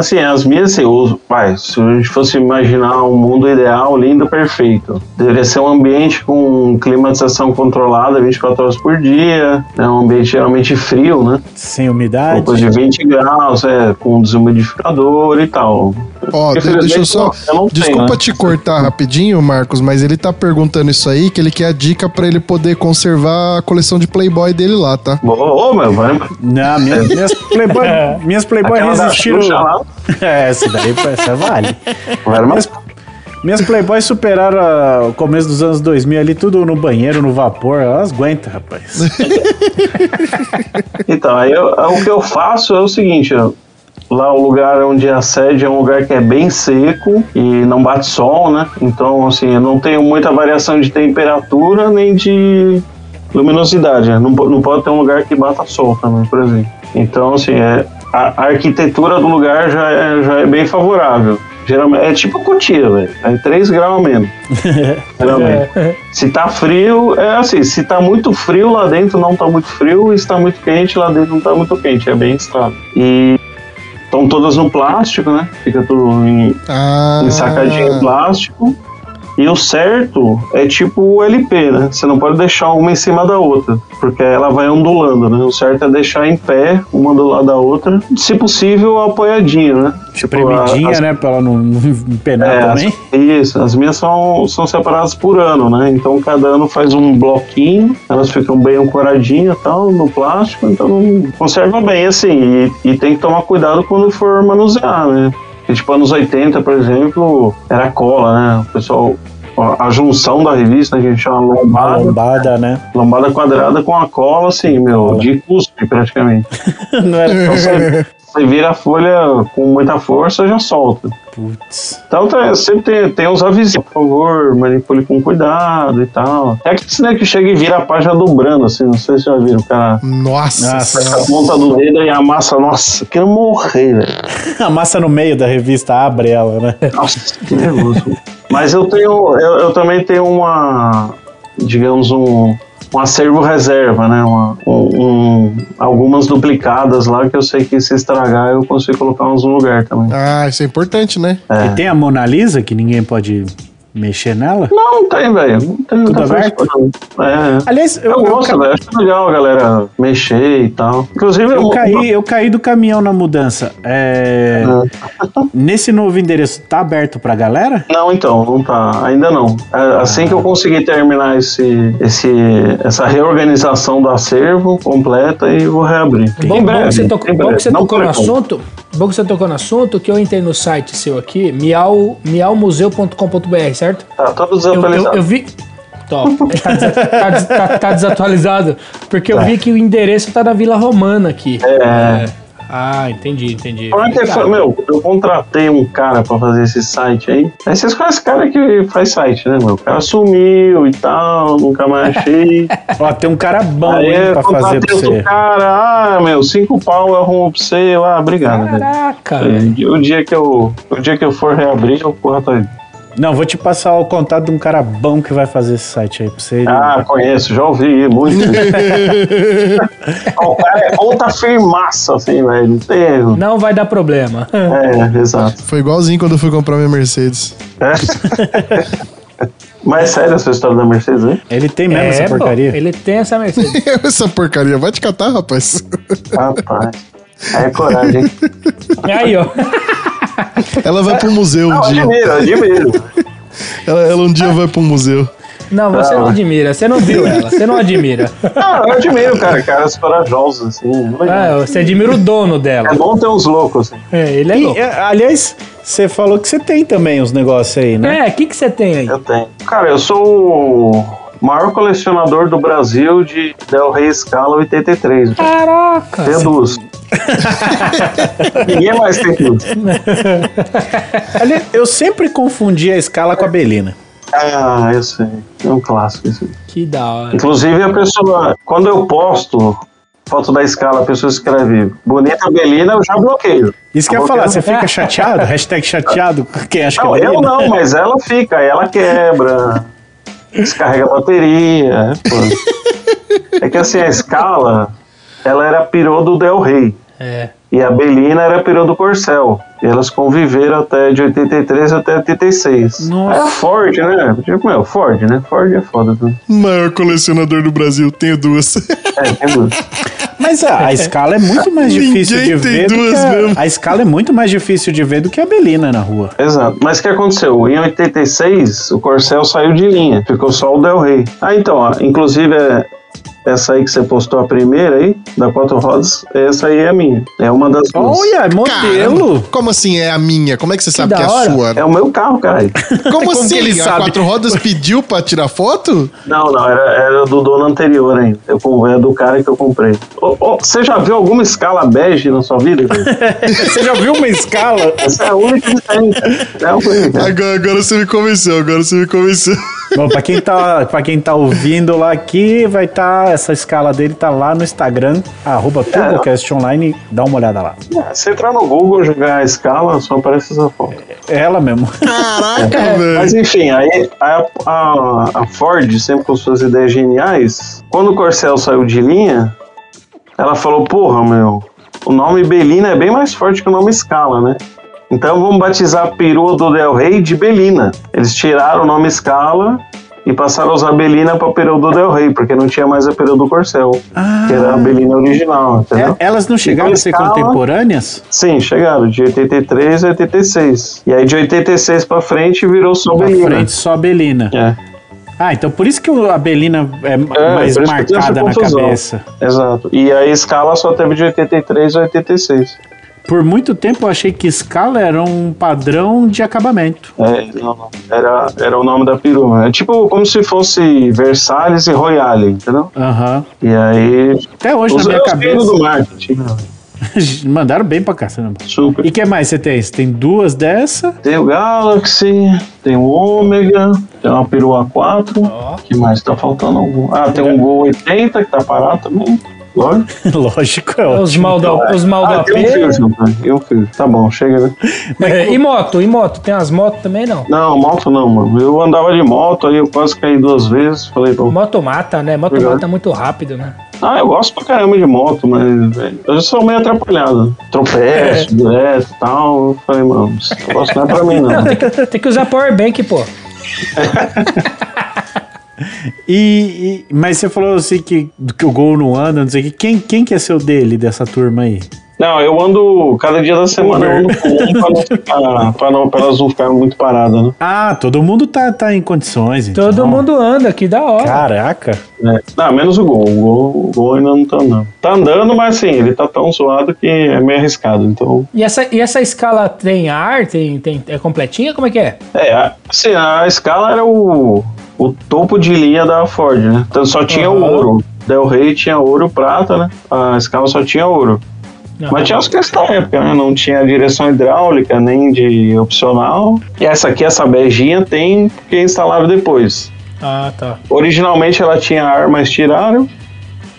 assim, as minhas eu uso, pai, se a gente fosse imaginar um mundo ideal, lindo, perfeito, deveria ser um ambiente com climatização controlada 24 horas por dia, né, um ambiente geralmente frio, né, Sem umidade. coisa de 20 graus, é, com desumidificador e tal. ó, deixa eu só. eu não tenho, Desculpa né? te cortar rapidinho, Marcos, mas ele tá perguntando isso aí, que ele quer a dica pra ele poder conservar a coleção de Playboy dele lá, tá? Ô, ô, meu, vai. Não, minha- minhas Playboy, [laughs] minhas Playboy resistiram. [laughs] É, essa daí essa vale. uma- Minhas, minhas Playboy superaram o começo dos anos 2000 ali, tudo no banheiro, no vapor. Elas aguentam, rapaz. [laughs] Então, aí eu- o que eu faço é o seguinte, lá o lugar onde a sede é um lugar que é bem seco e não bate sol, né? Então, assim, eu não tenho muita variação de temperatura nem de luminosidade, né? Não, não pode ter um lugar que bata sol também, por exemplo. Então, assim, é, a, a arquitetura do lugar já é, já é bem favorável. Geralmente, é tipo Cotia, velho. É 3 graus a menos. [laughs] Geralmente. Se tá frio, é assim, se tá muito frio lá dentro, não tá muito frio, e se tá muito quente, lá dentro não tá muito quente, é bem estável. E estão todas no plástico, né? Fica tudo em, Ah. em sacadinho plástico. E o certo é tipo o LP, né? Você não pode deixar uma em cima da outra, porque ela vai ondulando, né? O certo é deixar em pé, uma do lado da outra, se possível apoiadinha, né? Espremidinha, as- né? Pra ela não, não [laughs] empenar é, também. as- isso, as minhas são, são separadas por ano, né? Então cada ano faz um bloquinho, elas ficam bem ancoradinhas e tal, no plástico, então conserva bem, assim, e, e tem que tomar cuidado quando for manusear, né? Porque, tipo, anos 80, por exemplo, era cola, né? O pessoal a, junção da revista, que a gente chama lombada, lombada, né? lombada quadrada com a cola, assim, meu, de cuspe praticamente. [laughs] Não era Então [laughs] você, vira a folha com muita força, já solta. Putz. Então tá, sempre tem, tem uns avisos, por favor, manipule com cuidado e tal. É aquele né, que chega e vira a página dobrando, assim, não sei se já viram, o cara Nossa, Nossa. senhora. a ponta do dedo e amassa, nossa, quero morrer, velho. [laughs] A massa no meio da revista abre ela, né? Nossa, que nervoso. Mas eu tenho, eu, eu também tenho uma, digamos, um, um acervo reserva, né? Uma, um, um- algumas duplicadas lá que eu sei que se estragar eu consigo colocar uns no lugar também. Ah, isso é importante, né? É. E tem a Mona Lisa, que ninguém pode mexer nela. Não, tem, velho. Não tem Tudo aberto? É. Aliás, eu, Eu eu, gosto, ca- velho. Acho legal a galera mexer e tal. Inclusive, eu uma- caí, eu caí do caminhão na mudança. É, Nesse novo endereço, tá aberto pra galera? Não, então, não tá. Ainda não. É, Assim que eu conseguir terminar esse, esse, essa reorganização do acervo completa e vou reabrir. Bom, Em bom breve, que você, tocou, bom que breve. você Não tocou no assunto. Bom que você tocou no assunto, que eu entrei no site seu aqui, miau, miaumuseu.com.br, certo? Tá todo Eu, eu, desatualizado. eu vi. Top. [laughs] Tá, tá tá- tá desatualizado. Porque eu vi que o endereço tá na Vila Romana aqui. É. Ah, entendi, entendi. É foi? Meu, eu contratei um cara pra fazer esse site aí. Aí vocês conhecem esse cara que faz site, né, meu? O cara sumiu e tal, nunca mais achei. [laughs] Ó, tem um cara bom aí hein, pra fazer pra você. cara, ah, meu, cinco pau eu arrumo pra você. Eu, Ah, obrigado. Caraca, É, velho. O dia que eu, o dia que eu for reabrir, eu corro atrás. Não, vou te passar o contato de um cara bom que vai fazer esse site aí pra você. Ah, conheço, já ouvi muito. [laughs] o cara é ponta firmaça, assim, velho. Não tem erro. Não vai dar problema. É, exato. Foi igualzinho quando eu fui comprar minha Mercedes. É. Mas é sério essa história da Mercedes aí? Ele tem mesmo essa É, pô, porcaria? ele tem essa Mercedes. [laughs] Essa porcaria vai te catar, rapaz. Rapaz. Aí é coragem. hein? Aí, ó. [laughs] Ela vai pro museu um Não, dia. admiro, admiro. Ela, ela um dia vai pro museu. Não, você não admira, você não viu ela, você não admira. Não, [laughs] eu admiro, cara. Caras corajosos, assim. Ah, você admira o dono dela. É bom ter uns loucos, assim. É, ele é E, louco. é, aliás, você falou que você tem também os negócios aí, né? É, o que, que você tem aí? Eu tenho. Cara, eu sou maior colecionador do Brasil de Del Rey Scala 83. Caraca! Duas. [laughs] Ninguém mais tem. Ali- Eu sempre confundi a escala com a Belina. Ah, eu sei. É um clássico isso. aí. Que da hora. Inclusive, a pessoa, quando eu posto foto da escala, a pessoa escreve bonita Belina, eu já bloqueio. Isso que eu ia falar, você fica chateado? Hashtag chateado? Quem acha que Não, é eu não, mas ela fica, ela quebra, descarrega a bateria. é, pô. [laughs] É que assim, a escala, ela era pirô do Del Rey. É. E a Belina era pirô do Corcel. E elas conviveram até de 83 até 86. Nossa. É Ford, né? Tipo, meu, Ford, né? Ford é foda. Né? Maior colecionador do Brasil, tenho duas. É, tem duas. [laughs] Mas a, a escala é muito mais difícil de Ninguém tem ver do que duas a, mesmo. a escala é muito mais difícil de ver do que a Belina na rua. Exato. Mas o que aconteceu? Em 86, o Corcel saiu de linha. Ficou só o Del Rey. Ah, então, ó, inclusive é, essa aí que você postou a primeira aí, da quatro rodas, essa aí é a minha. É uma das duas. Olha, modelo! Caramba, como assim é a minha? Como é que você sabe que é a sua? É o meu carro, caralho. [laughs] Como, Como assim? ele a sabe? quatro rodas pediu pra tirar foto? Não, não, era, era do dono anterior ainda. Eu, com- é do cara que eu comprei. Ô, ô, você já viu alguma escala bege na sua vida? [laughs] Você já viu uma escala? Essa é a única que tem. É a única. Agora, agora você me convenceu, agora você me convenceu. Bom, pra quem, tá, pra quem tá ouvindo lá aqui, vai estar. essa escala dele tá lá no Instagram, arroba TurboCast Online, dá uma olhada lá. Se entrar no Google jogar a escala, só aparece essa foto. É ela mesmo. Caraca, [laughs] Mas velho. enfim, aí a, a- a Ford, sempre com suas ideias geniais, quando o Corcel saiu de linha, ela falou: Porra, meu, o nome Belina é bem mais forte que o nome Scala, né? Então vamos batizar a perua do Del Rey de Belina. Eles tiraram o nome Scala e passaram a usar Belina para perua do Del Rey, porque não tinha mais a perua do Corcel, que era a Belina original, entendeu? É, elas não chegaram a ser escala- contemporâneas? Sim, chegaram, de 83 a 86. E aí de 86 pra frente virou só Pra Belina. frente, só Belina. É. Ah, então por isso que a Belina é, mais tem essa marcada na confusão. cabeça. Exato. E a escala só teve de 83 a 86. Por muito tempo eu achei que escala era um padrão de acabamento. É, não, não. Era, era o nome da perua. É tipo como se fosse Versalhes e Royale, entendeu? Aham. E aí. Até hoje Os na minha cabeça. do marketing. né? [laughs] Mandaram bem pra caramba. Super. E o que mais você tem? Você tem duas dessa? Tem o Galaxy, tem o Ômega, tem uma perua 4. Ó. que mais? Tá faltando algum? Ah, tem um Gol 80 que tá parado também. Lógico. [laughs] Lógico, é Os ótimo. mal do, os mal Ah, AP. tem um Fusion, cara. E um Fusion. Tá bom, chega, né? É, e moto? E moto? Tem as motos também, não? Não, moto não, mano. Eu andava de moto, aí eu quase caí duas vezes. Falei, pô, Moto mata, né? Moto Legal. mata muito rápido, né? ah, eu gosto pra caramba de moto, mas velho, eu já sou meio atrapalhado. Tropeço, direto e tal. Eu falei, mano, esse negócio não é pra mim, não. Não, [laughs] tem que, tem que usar powerbank, pô. [laughs] E, e- mas você falou assim que, que o gol não anda, não sei o que. Quem, quem que é seu dele, dessa turma aí? Não, eu ando cada dia da semana eu ando com um pra não ficar, pra, não, não ficarem muito paradas, né? Ah, todo mundo tá, tá em condições, então. Todo mundo anda, que da hora. Caraca. É. Não, menos o gol. O gol, o gol ainda não tá andando. Tá andando, mas assim, ele tá tão zoado que é meio arriscado. Então, E essa, e essa escala tem ar? Tem, tem, é completinha? Como é que é? é, assim, a escala era o, o topo de linha da Ford, né? Então só tinha o Aham. ouro. Del Rey tinha ouro prata, né? A escala só tinha ouro. Não. Mas tinha questões da época, né? Não tinha direção hidráulica, nem de opcional. E essa aqui, essa beijinha, tem porque instalaram depois. Ah, tá. Originalmente ela tinha ar, mas tiraram.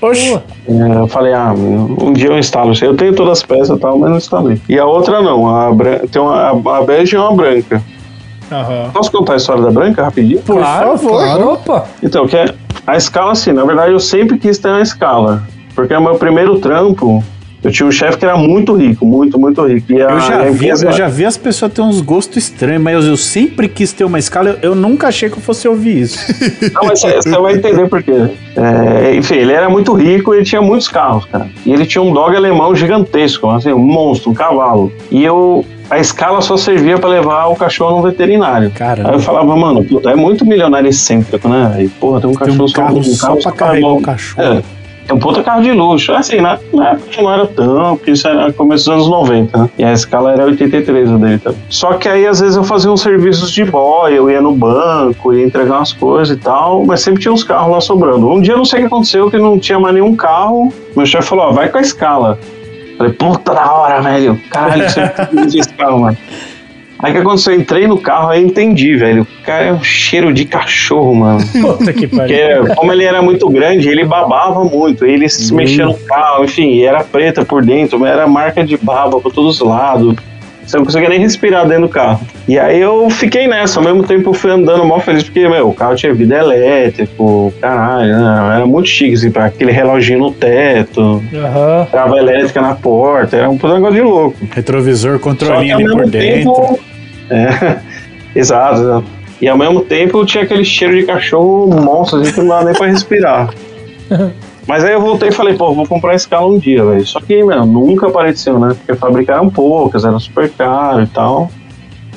Oxi. É, eu falei, ah, um dia eu instalo. Eu tenho todas as peças e tal, mas não instalei. E a outra não, a, tem uma, a bege e uma branca. Aham. Posso contar a história da branca rapidinho? Por claro, favor. claro. Opa! Então, que é, a escala, assim, na verdade eu sempre quis ter uma escala. Porque o meu primeiro trampo, eu tinha um chefe que era muito rico, muito, muito rico. E a, Eu já, a vi, empresa- eu já vi as pessoas ter uns gostos estranhos, mas eu, eu sempre quis ter uma escala. Eu, eu nunca achei que eu fosse ouvir isso. [laughs] Não, mas você você vai entender por quê. É, enfim, ele era muito rico e ele tinha muitos carros, cara. E ele tinha um dog alemão gigantesco, assim, um monstro, um cavalo. E eu. A escala só servia pra levar o cachorro no veterinário. Caramba. Aí eu falava, mano, é muito milionário excêntrico, né? E, porra, tem um Tem cachorro um carro só pra só carregar o cachorro. É, tem um puta carro de luxo. Assim, na, na época não era tão, porque isso era começo dos anos 90, né? E a escala era 83 o dele também. Só que aí, às vezes, eu fazia uns serviços de boy, eu ia no banco, ia entregar umas coisas e tal, mas sempre tinha uns carros lá sobrando. Um dia, eu não sei o que aconteceu, que não tinha mais nenhum carro. Meu chefe falou, ó, vai com a escala. Falei, puta da hora, velho. Caralho, precisa esse carro, mano. Aí que aconteceu? Eu entrei no carro, aí entendi, velho. O cara é um cheiro de cachorro, mano. [laughs] Puta que pariu. Porque, como ele era muito grande, ele babava muito. Ele se mexia no carro, enfim, e era preta por dentro, mas era marca de baba por todos os lados. Você não conseguia nem respirar dentro do carro. E aí eu fiquei nessa, ao mesmo tempo eu fui andando mal feliz, porque, meu, o carro tinha vida elétrico, caralho, né? era muito chique, assim, pra aquele reloginho no teto, Aham. trava elétrica na porta, era um negócio de louco. Retrovisor, controlinho ali por dentro. tempo. [laughs] É, exato, exato. E ao mesmo tempo tinha aquele cheiro de cachorro monstro, assim, que não dava nem pra respirar. [laughs] Mas aí eu voltei e falei, pô, vou comprar a escala um dia, velho. Só que, meu, nunca apareceu, né? Porque fabricaram poucas, era super caro e tal.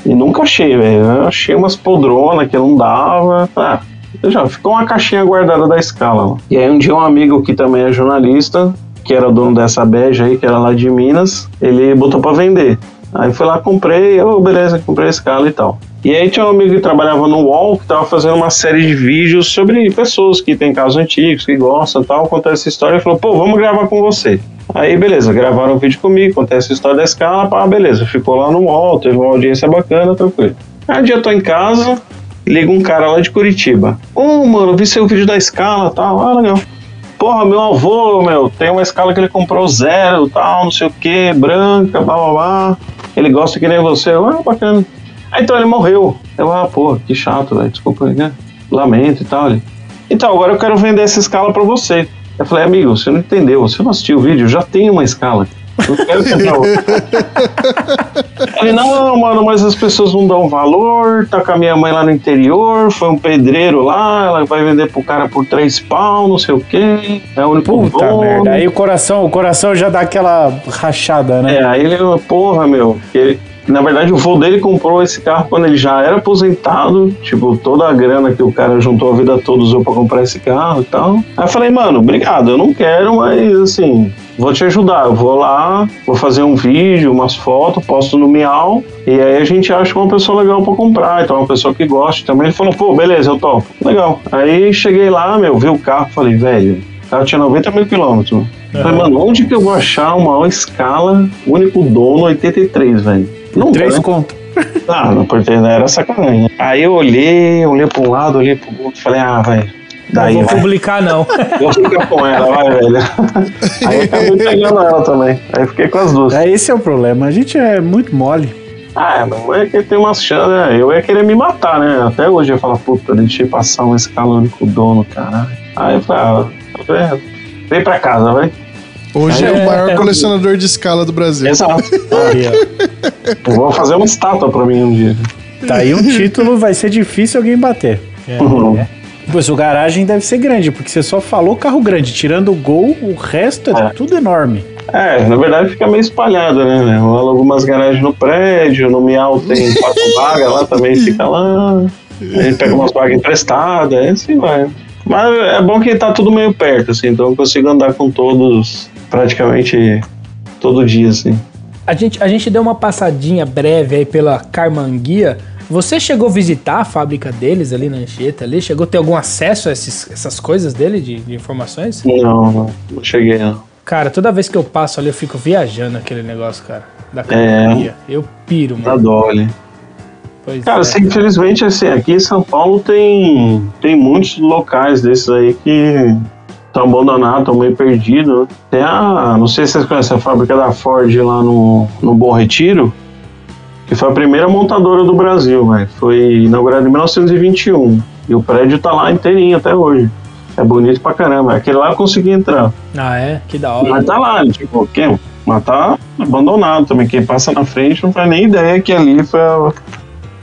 E nunca achei, velho. Achei umas podronas que não dava. Ah, já ficou uma caixinha guardada da escala. lá. E aí um dia um amigo que também é jornalista, que era dono dessa beja aí, que era lá de Minas, ele botou pra vender. Aí fui lá, comprei, eu, beleza, comprei a escala e tal. E aí tinha um amigo que trabalhava no UOL, que tava fazendo uma série de vídeos sobre pessoas que têm casos antigos, que gostam e tal, contar essa história, e falou, pô, vamos gravar com você. Aí, beleza, gravaram um vídeo comigo, contar essa história da escala, pá, beleza, ficou lá no UOL, teve uma audiência bacana, tranquilo. Aí um dia eu tô em casa, liga um cara lá de Curitiba. Ô, mano, vi seu vídeo da escala e tal, ah, legal. Porra, meu avô, meu, tem uma escala que ele comprou zero, tal, não sei o que, branca, blá blá blá. Ele gosta que nem você. Ah, bacana. Aí então ele morreu. Eu, ah, porra, que chato, velho. Desculpa, né? Lamento e tal. Ele, então, agora eu quero vender essa escala pra você. Eu falei, amigo, você não entendeu, você não assistiu o vídeo, já tem uma escala. Eu quero tentar outra. Ele, não, mano, mas as pessoas não dão valor, tá com a minha mãe lá no interior, foi um pedreiro lá, ela vai vender pro cara por três pau, não sei o quê. É o único Puta dono. merda. Aí o coração, o coração já dá aquela rachada, né? É, aí ele, porra, meu, ele, na verdade o vô dele comprou esse carro quando ele já era aposentado, tipo, toda a grana que o cara juntou a vida toda usou pra comprar esse carro e tal. Aí eu falei, mano, obrigado, eu não quero, mas assim, vou te ajudar. Eu vou lá, vou fazer um vídeo, umas fotos, posto no Miau, e aí a gente acha uma pessoa legal pra comprar. Então, uma pessoa que gosta também. Ele falou, pô, beleza, eu topo. Legal. Aí cheguei lá, meu, vi o carro, falei, velho, o carro tinha 90 mil quilômetros. Falei, mano, onde que eu vou achar uma escala único dono 83, velho? Não Três né? conto. [laughs] Ah, não, porque era sacanagem. Aí eu olhei, olhei pra um lado, olhei pro outro, falei, ah, vai. Não Daí, vou vai. publicar, não. [laughs] Vou ficar com ela, vai, velho. [laughs] Aí acabei pegando ela também. Aí fiquei com as duas. É, esse é o problema. A gente é muito mole. Ah, não é que tem umas chances, né? Eu ia querer me matar, né? Até hoje eu falo, puta, deixei passar um escalão com o dono, caralho. Aí eu falei, ah, é, vem pra casa, vai. Hoje é, É, o maior é. colecionador de escala do Brasil. Exato. Eu vou fazer uma estátua pra mim um dia. Tá aí um título, vai ser difícil alguém bater. Uhum. Pois o garagem deve ser grande, porque você só falou carro grande. Tirando o gol, o resto é, É. tudo enorme. É, na verdade fica meio espalhado, né? Rola algumas garagens no prédio, no Miau tem [laughs] quatro vagas, lá também fica lá. A gente pega umas vagas emprestadas, é assim vai. Mas é bom que tá tudo meio perto, assim, então eu consigo andar com todos praticamente todo dia, assim. A gente, a gente deu uma passadinha breve aí pela Carmanguia. Você chegou a visitar a fábrica deles ali na Anchieta ali? Chegou a ter algum acesso a esses- essas coisas dele, de, de informações? Não, não, não cheguei, não. Cara, toda vez que eu passo ali, eu fico viajando aquele negócio, cara. Da Carmanguia. Eu piro, Dá mano. dó ali. Pois Cara, é. assim, infelizmente, assim, aqui em São Paulo tem, tem muitos locais desses aí que estão abandonados, estão meio perdidos. né? Tem a. Não sei se vocês conhecem a fábrica da Ford lá no, no Bom Retiro, que foi a primeira montadora do Brasil, velho. Foi inaugurada em 1921. E o prédio tá lá inteirinho até hoje. É bonito pra caramba. Aquele lá eu consegui entrar. Ah, é? Que da hora. Mas tá lá, tipo, quê? Mas tá abandonado também. Quem passa na frente não faz nem ideia que ali foi a,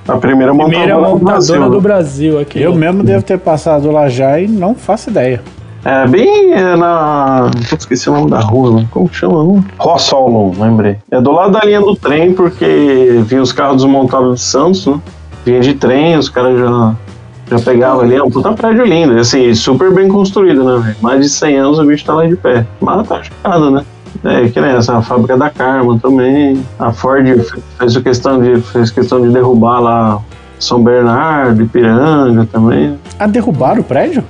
a primeira montadora, Primeira do montadora Brasil. do Brasil aqui. Eu mesmo devo ter passado lá já e não faço ideia. É bem é, na. Esqueci o nome da rua, como que chama? Não? Rossolo, lembrei. É do lado da linha do trem, porque vinha os carros desmontados de Santos, né? Vinha de trem, os caras já, já pegavam ali. É um puta prédio lindo. e, Assim, super bem construído, né, velho? Mais de 100 anos o bicho tá lá de pé. Mas tá chocado, né? É, que nem essa, a fábrica da Karma também. A Ford fez questão de, fez questão de derrubar lá São Bernardo, Ipiranga também. Ah, derrubaram o prédio?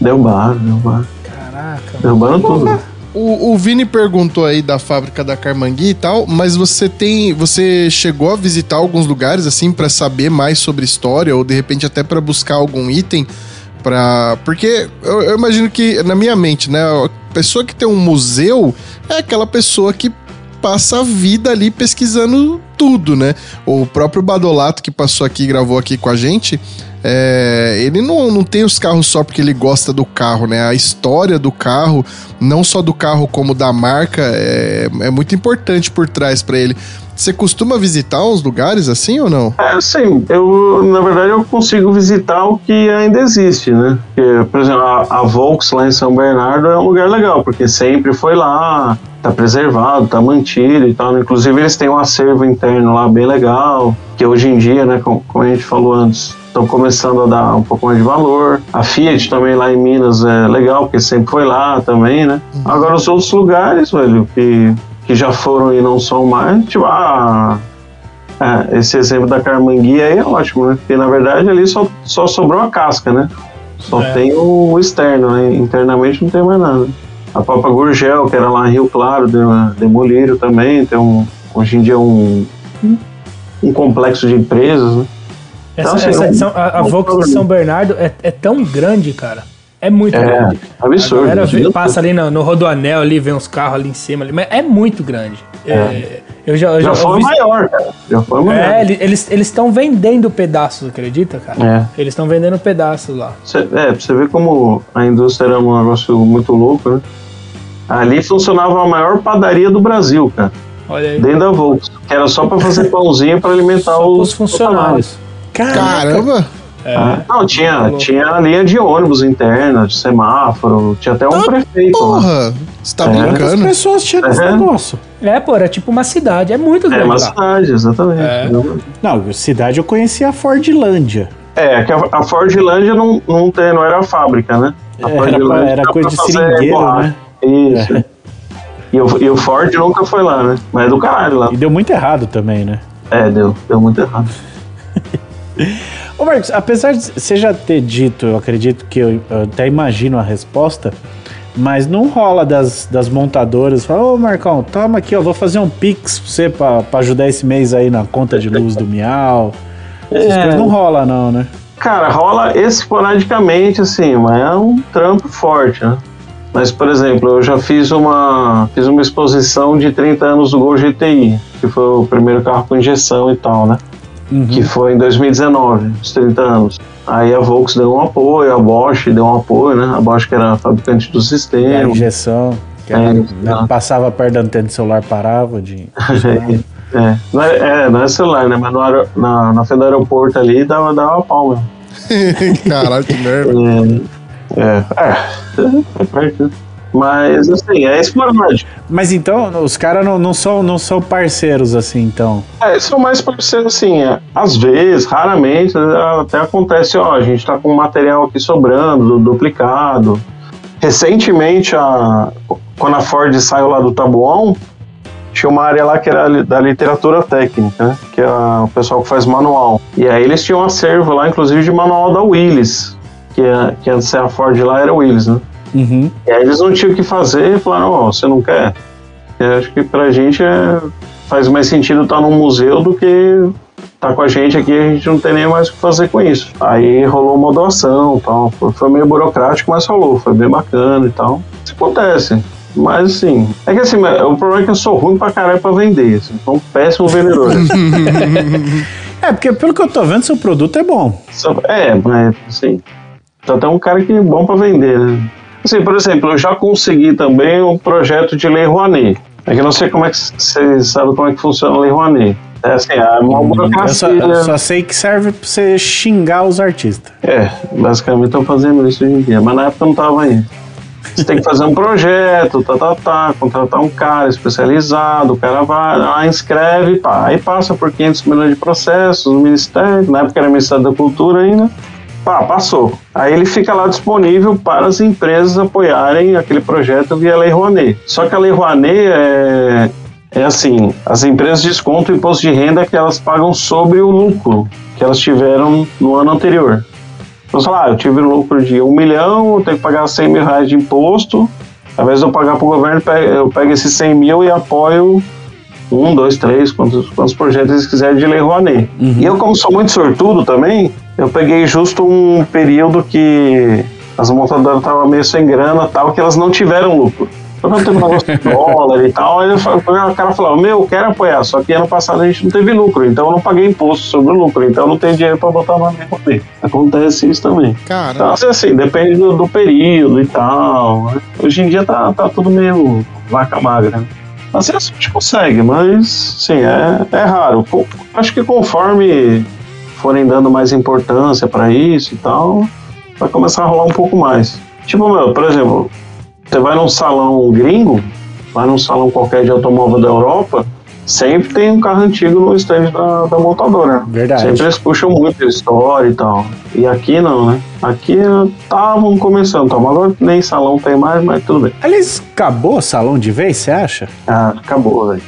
Derrubaram, derrubaram. Caraca, mano. Derrubaram tudo. O, o Vini perguntou aí da fábrica da Carmangui e tal, mas você tem, você chegou a visitar alguns lugares assim pra saber mais sobre história ou de repente até pra buscar algum item para, porque eu, eu imagino que na minha mente, né, a pessoa que tem um museu é aquela pessoa que passa a vida ali pesquisando tudo, né? O próprio Badolato que passou aqui gravou aqui com a gente, é, ele não, não tem os carros só porque ele gosta do carro, né? A história do carro, não só do carro como da marca, é, é muito importante por trás pra ele. Você costuma visitar uns lugares assim ou não? É, sim, eu, na verdade, eu consigo visitar o que ainda existe, né? Porque, por exemplo, a, a Volks lá em São Bernardo é um lugar legal, porque sempre foi lá, tá preservado, tá mantido e tal. Inclusive, eles têm um acervo interno lá bem legal, que hoje em dia, né, como, como a gente falou antes, estão começando a dar um pouco mais de valor. A Fiat também lá em Minas é legal, porque sempre foi lá também, né? Agora, os outros lugares, velho, que, que já foram e não são mais, tipo, ah, é, esse exemplo da Carmanguia aí é ótimo, né? Porque na verdade ali só, só sobrou a casca, né? Só É. tem o externo, né? Internamente não tem mais nada. A própria Gurgel, que era lá em Rio Claro, de- demoliram também. Tem um, hoje em dia um, um complexo de empresas, né? Essa, assim, essa a, a Volks de. São Bernardo é, é tão grande, cara. É muito É, grande. absurdo. A vê- passa ali no, no Rodoanel ali, vê uns carros ali em cima. Ali, mas é muito grande. É, eu já, eu Já já foi ouvi- maior, cara. Já foi maior. É, ele- eles estão vendendo pedaços, acredita, cara? É. Eles estão vendendo pedaços lá. Cê, é, pra você ver como a indústria era um negócio muito louco, né? Ali funcionava a maior padaria do Brasil, cara. Olha aí. Dentro da Volks. Que era só pra fazer pãozinho pra alimentar Só os, os funcionários. Caramba! É. Não, tinha, tinha a linha de ônibus interna, de semáforo, tinha até um Ah, prefeito lá. Porra! Você tá É. Quantas brincando? pessoas tinha nesse É. negócio? É, pô, era tipo uma cidade. É muito É grande uma lá. cidade, exatamente. É. Não, cidade eu conhecia a Fordlândia. É, que a, a Fordlândia não, não, tem, não era a fábrica, né? A Era, era era coisa de seringueiro, borracha. né? Isso. E, o- e o Ford nunca foi lá, né? Mas é do caralho lá. E deu muito errado também, né? É, deu, deu muito errado. [laughs] Ô Marcos, apesar de você já ter dito, eu acredito que eu, eu até imagino a resposta, mas não rola das, das montadoras. Fala, ô Marcão, toma aqui, ó, vou fazer um pix pra você pra, pra ajudar esse mês aí na conta de luz do Miau. Essas É. coisas não rola, não, né? Cara, rola esporadicamente, assim, mas é um trampo forte, né? Mas, por exemplo, eu já fiz uma, fiz uma exposição de 30 anos do Gol GTI, que foi o primeiro carro com injeção e tal, né? Que foi em 2019, os 30 anos. Aí a Volks deu um apoio, a Bosch deu um apoio, né? A Bosch que era a fabricante do E a sistema. injeção, que É, era- né, passava perto da antena do celular, parava de. [laughs] É, não é, é, não é celular, né? Mas no na, na frente do aeroporto ali dava, dava pau, né? [laughs] Caralho, que merda. É, é, é perto. Mas, assim, é esporádico. Mas então, os caras não, não, são, não são parceiros assim, então. É, são mais parceiros, assim, é, às vezes, raramente, até acontece, ó, a gente tá com material aqui sobrando, du- duplicado. Recentemente, a, quando a Ford saiu lá do Tabuão, tinha uma área lá que era da literatura técnica, né? Que é o pessoal que faz manual. E aí eles tinham um acervo lá, inclusive, de manual da Willis, que, é, que antes de ser a Ford lá era Willis, né? Uhum. E aí eles não tinham o que fazer e falaram, ó, você não quer? Eu acho que pra gente é, faz mais sentido estar num museu do que estar com a gente aqui, a gente não tem nem mais o que fazer com isso. Aí rolou uma doação e tal. Foi, meio burocrático, mas rolou, foi bem bacana e tal. Isso acontece. Mas assim, é que assim, o problema é que eu sou ruim pra caralho pra vender. Assim, sou um péssimo vendedor. [laughs] É, porque pelo que eu tô vendo, seu produto é bom. É, mas assim, só tem um cara que é bom pra vender, né? Assim, por exemplo, eu já consegui também um projeto de Lei Rouanet. É que eu não sei como é que você sabe como é que funciona a Lei Rouanet. É assim, é uma Eu só, burocracia. eu só sei que serve pra você xingar os artistas. É, basicamente estão fazendo isso hoje em dia, mas na época não tava aí. Você tem que fazer um projeto, tá, tá, tá, contratar um cara especializado, o cara vai lá, inscreve, pá, aí passa por 500 milhões de processos no Ministério, na época era Ministério da Cultura ainda, pá, passou. Aí ele fica lá disponível para as empresas apoiarem aquele projeto via Lei Rouanet. Só que a Lei Rouanet é, é assim, as empresas descontam o imposto de renda que elas pagam sobre o lucro que elas tiveram no ano anterior. Então, sei lá, eu tive lucro de um milhão, eu tenho que pagar 100 mil reais de imposto. Ao invés de eu pagar para o governo, eu pego esses 100 mil e apoio um, dois, três, quantos, quantos projetos eles quiserem de Lei Rouanet. E eu, como sou muito sortudo também, eu peguei justo um período que as montadoras estavam meio sem grana tal, que elas não tiveram lucro. Então, Quando teve um negócio de [laughs] dólar e tal, aí eu falo- o cara falava, meu, eu quero apoiar, só que ano passado a gente não teve lucro, então eu não paguei imposto sobre o lucro, então eu não tenho dinheiro para botar na minha conta. Acontece isso também. Então, Caralho. assim, assim, depende do, do período e tal. né? Hoje em dia tá, tá tudo meio vaca magra. Às vezes a gente consegue, mas, sim, é, é raro. Acho que conforme forem dando mais importância para isso e tal, vai começar a rolar um pouco mais. Tipo, meu, por exemplo, você vai num salão gringo, vai num salão qualquer de automóvel da Europa, sempre tem um carro antigo no stand da, da montadora. Verdade. Sempre eles puxam muito a história e tal. E aqui não, né? Aqui estavam começando, tá? mas agora nem salão tem mais, mas tudo bem. Aliás, acabou o salão de vez, você acha? Ah, acabou, velho.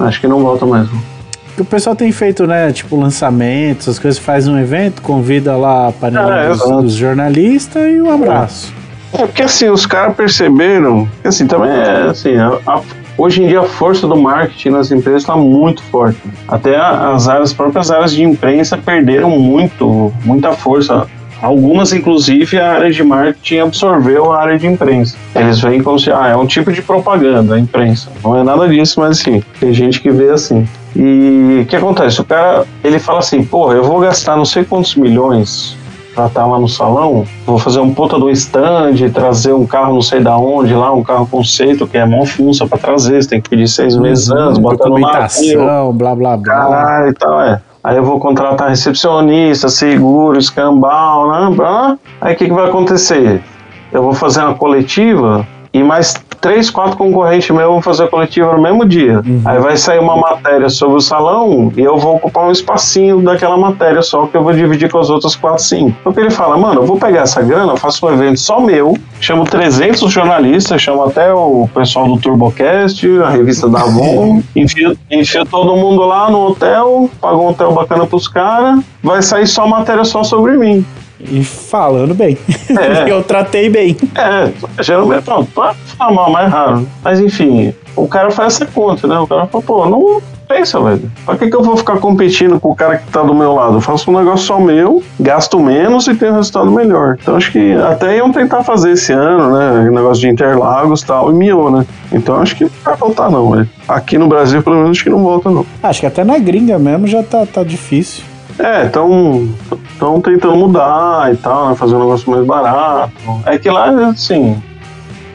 Acho que não volta mais. não. O pessoal tem feito, né, tipo, lançamentos, as coisas, faz um evento, convida lá a panela É, dos, dos jornalistas e um abraço. É porque assim, os caras perceberam, que, assim, também é assim, a- a- hoje em dia a força do marketing nas empresas está muito forte. Até as áreas, as próprias áreas de imprensa perderam muito, muita força. Algumas, inclusive, a área de marketing absorveu a área de imprensa. Eles veem como se, ah, é um tipo de propaganda, a imprensa. Não é nada disso, mas assim, tem gente que vê assim. E o que acontece? O cara, ele fala assim, porra, eu vou gastar não sei quantos milhões pra estar lá no salão, vou fazer um puta do stand, trazer um carro não sei da onde lá, um carro conceito, que é mó funça pra trazer, você tem que pedir seis meses antes, botar no navio, documentação, blá blá blá. caralho e tal, é. Aí eu vou contratar recepcionista, seguro, escambau, né? blá. Aí o que, que vai acontecer? Eu vou fazer uma coletiva e mais três, quatro concorrentes meus vão fazer a coletiva no mesmo dia. Aí vai sair uma matéria sobre o salão e eu vou ocupar um espacinho daquela matéria só que eu vou dividir com as outras quatro, cinco. Porque ele fala, mano, eu vou pegar essa grana, eu faço um evento só meu, chamo 300 jornalistas, chamo até o pessoal do Turbocast, a revista da Avon, [laughs] enfia, enfia todo mundo lá no hotel, paga um hotel bacana pros caras, vai sair só matéria só sobre mim. E falando bem. É. [laughs] Eu tratei bem. É, geralmente, pronto, pode falar mal, mais raro. Mas enfim, o cara faz essa conta, né? O cara fala, pô, não pensa, velho. Pra que, que eu vou ficar competindo com o cara que tá do meu lado? Eu faço um negócio só meu, gasto menos e tenho resultado melhor. Então acho que até iam tentar fazer esse ano, né? Negócio de Interlagos e tal, e miou, né? Então acho que não vai voltar, não, velho. Aqui no Brasil, pelo menos, acho que não volta, não. Acho que até na gringa mesmo já tá, tá difícil. É, estão tentando mudar e tal, né? Fazer um negócio mais barato. É que lá, assim,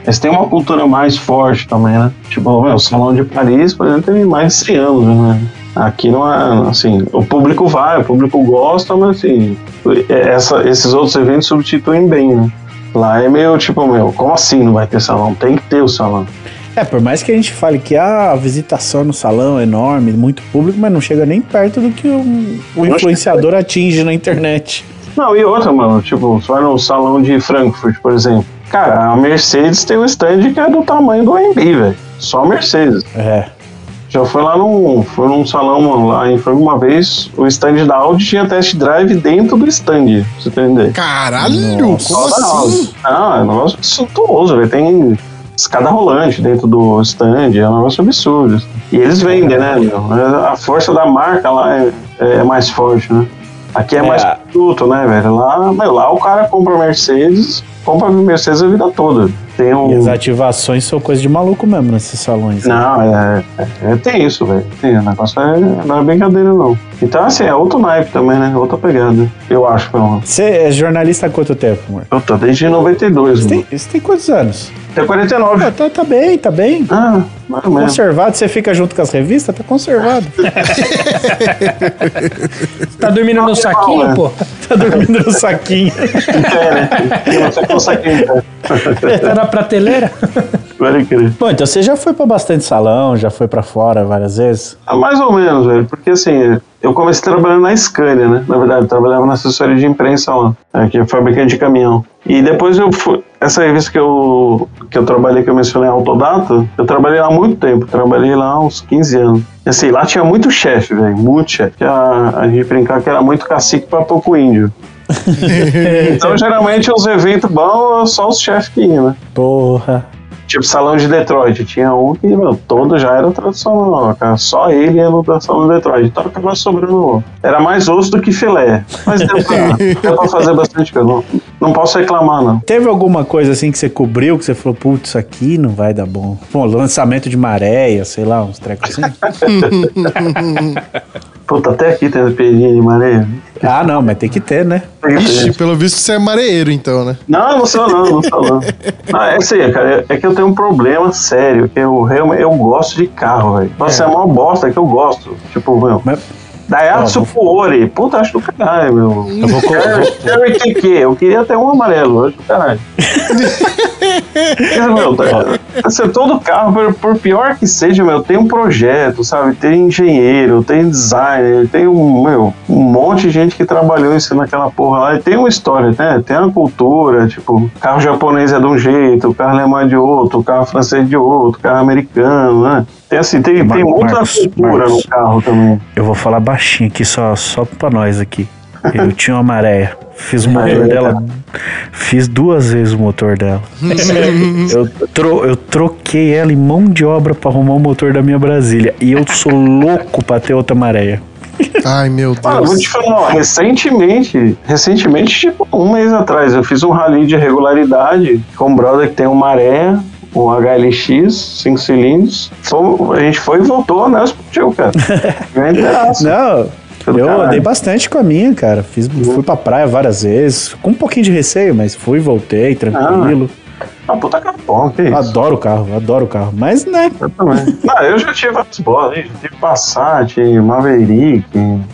eles têm uma cultura mais forte também, né? Tipo, meu, o Salão de Paris, por exemplo, tem mais de 100 anos, né? Aqui não é, assim, o público vai, o público gosta, mas assim, essa, esses outros eventos substituem bem, né? Lá é meio tipo, meu, como assim não vai ter salão? Tem que ter o salão. É, por mais que a gente fale que ah, a visitação no salão é enorme, muito público, mas não chega nem perto do que o, o influenciador atinge na internet. Não, e outra, mano, tipo, você vai no salão de Frankfurt, por exemplo. Cara, a Mercedes tem um stand que é do tamanho do AMB, velho. Só a Mercedes. É. Já foi lá num, foi num salão mano, lá em Franca uma vez, o stand da Audi tinha test drive dentro do stand, pra você entender. Caralho, Nossa. como Só da assim? Audi. Ah, é um negócio suntuoso, velho. Tem escada rolante dentro do stand, é um negócio absurdo. E eles vendem, né, meu? A força da marca lá é, é mais forte, né? Aqui é, É. mais produto, né, velho? Lá, meu, lá o cara compra Mercedes, compra Mercedes a vida toda. Tem um. E as ativações são coisa de maluco mesmo nesses salões. né? Não, é, é, é tem isso, velho. Tem, o negócio é, não é brincadeira, não. Então, assim, é outro naipe também, né? Outra pegada. Eu acho, pelo menos. Você é jornalista há quanto tempo, amor? Eu tô desde 92, Você mano. tem, você tem quantos anos? Tem 49. Ah, tá, tá bem, tá bem. Ah, mais ou menos. Conservado, você fica junto com as revistas, tá conservado. [laughs] Tá dormindo no saquinho, né? pô? Tá dormindo no saquinho. É, né? Tá na prateleira? Pode crer. Bom, então você já foi pra bastante salão, já foi pra fora várias vezes? Ah, Mais ou menos, velho. Porque assim, eu comecei trabalhando na Scania, né? Na verdade, eu trabalhava na assessoria de imprensa lá, né? que é fabricante de caminhão. E depois eu fui. Essa revista que eu, que eu trabalhei, que eu mencionei, Autodata, eu trabalhei lá há muito tempo. Trabalhei lá há uns 15 anos. E assim, lá tinha muito chefe, velho. Muito chefe. A, a gente brincava que era muito cacique pra pouco índio. [laughs] então, geralmente, os eventos bons, só os chefes que iam, né? Porra. Tipo, salão de Detroit. Tinha um que, meu, todo já era tradicional, cara. Só ele ia no salão de Detroit. Então acabava sobrando. Era mais osso do que filé. Mas deu pra, [laughs] deu pra fazer bastante coisa. Não, não posso reclamar, não. Teve alguma coisa assim que você cobriu, que você falou, putz, isso aqui não vai dar bom? Bom, lançamento de maréia, sei lá, uns trecos assim. [laughs] Puta, até aqui tem pedrinha de maneira. ah, não, mas tem que ter, né? Ixi, pelo visto você é mareiro, então, né? Não, não sou não, não sou não. Não, [laughs] é assim, cara, é que eu tenho um problema sério, que eu realmente eu gosto de carro, velho. Nossa, é. uma bosta que eu gosto. Tipo, meu, Mas, Daihatsu Ó, Fuori, puta, acho do caralho, meu. eu vou, Cherry eu queria ter um amarelo, acho do caralho. [laughs] Mas, meu, tá- assim, todo carro, por, por pior que seja, meu, tem um projeto, sabe? Tem engenheiro, tem designer, tem um, meu, um monte de gente que trabalhou isso naquela porra lá. E tem uma história, né? Tem uma cultura, tipo, carro japonês é de um jeito, carro alemão é de outro, carro francês de outro, carro americano, né? Tem assim, tem, tem muita Marcos, cultura Marcos. no carro também. eu vou falar baixinho aqui, só, só pra nós aqui. Eu tinha uma maréia. Fiz o motor dela. Fiz duas vezes o motor dela. [laughs] eu, tro, eu troquei ela em mão de obra pra arrumar o motor da minha Brasília. E eu sou louco pra ter outra maréia. Ai, meu Mano, eu vou Deus. te falar, ó, recentemente, recentemente, tipo, um mês atrás, eu fiz um rally de regularidade com um brother que tem um maré, um HLX, 5 cilindros. A gente foi e voltou, né? Explodiu, cara. [laughs] Não, Pelo eu caralho. andei bastante com a minha, cara. Fiz, fui pra praia várias vezes, com um pouquinho de receio, mas fui, voltei, tranquilo. Ah, puta capão, que isso. Adoro o carro, adoro o carro. Mas, né, Eu também. Não, eu já tive várias bolas, hein? já tive Passat, Maverick.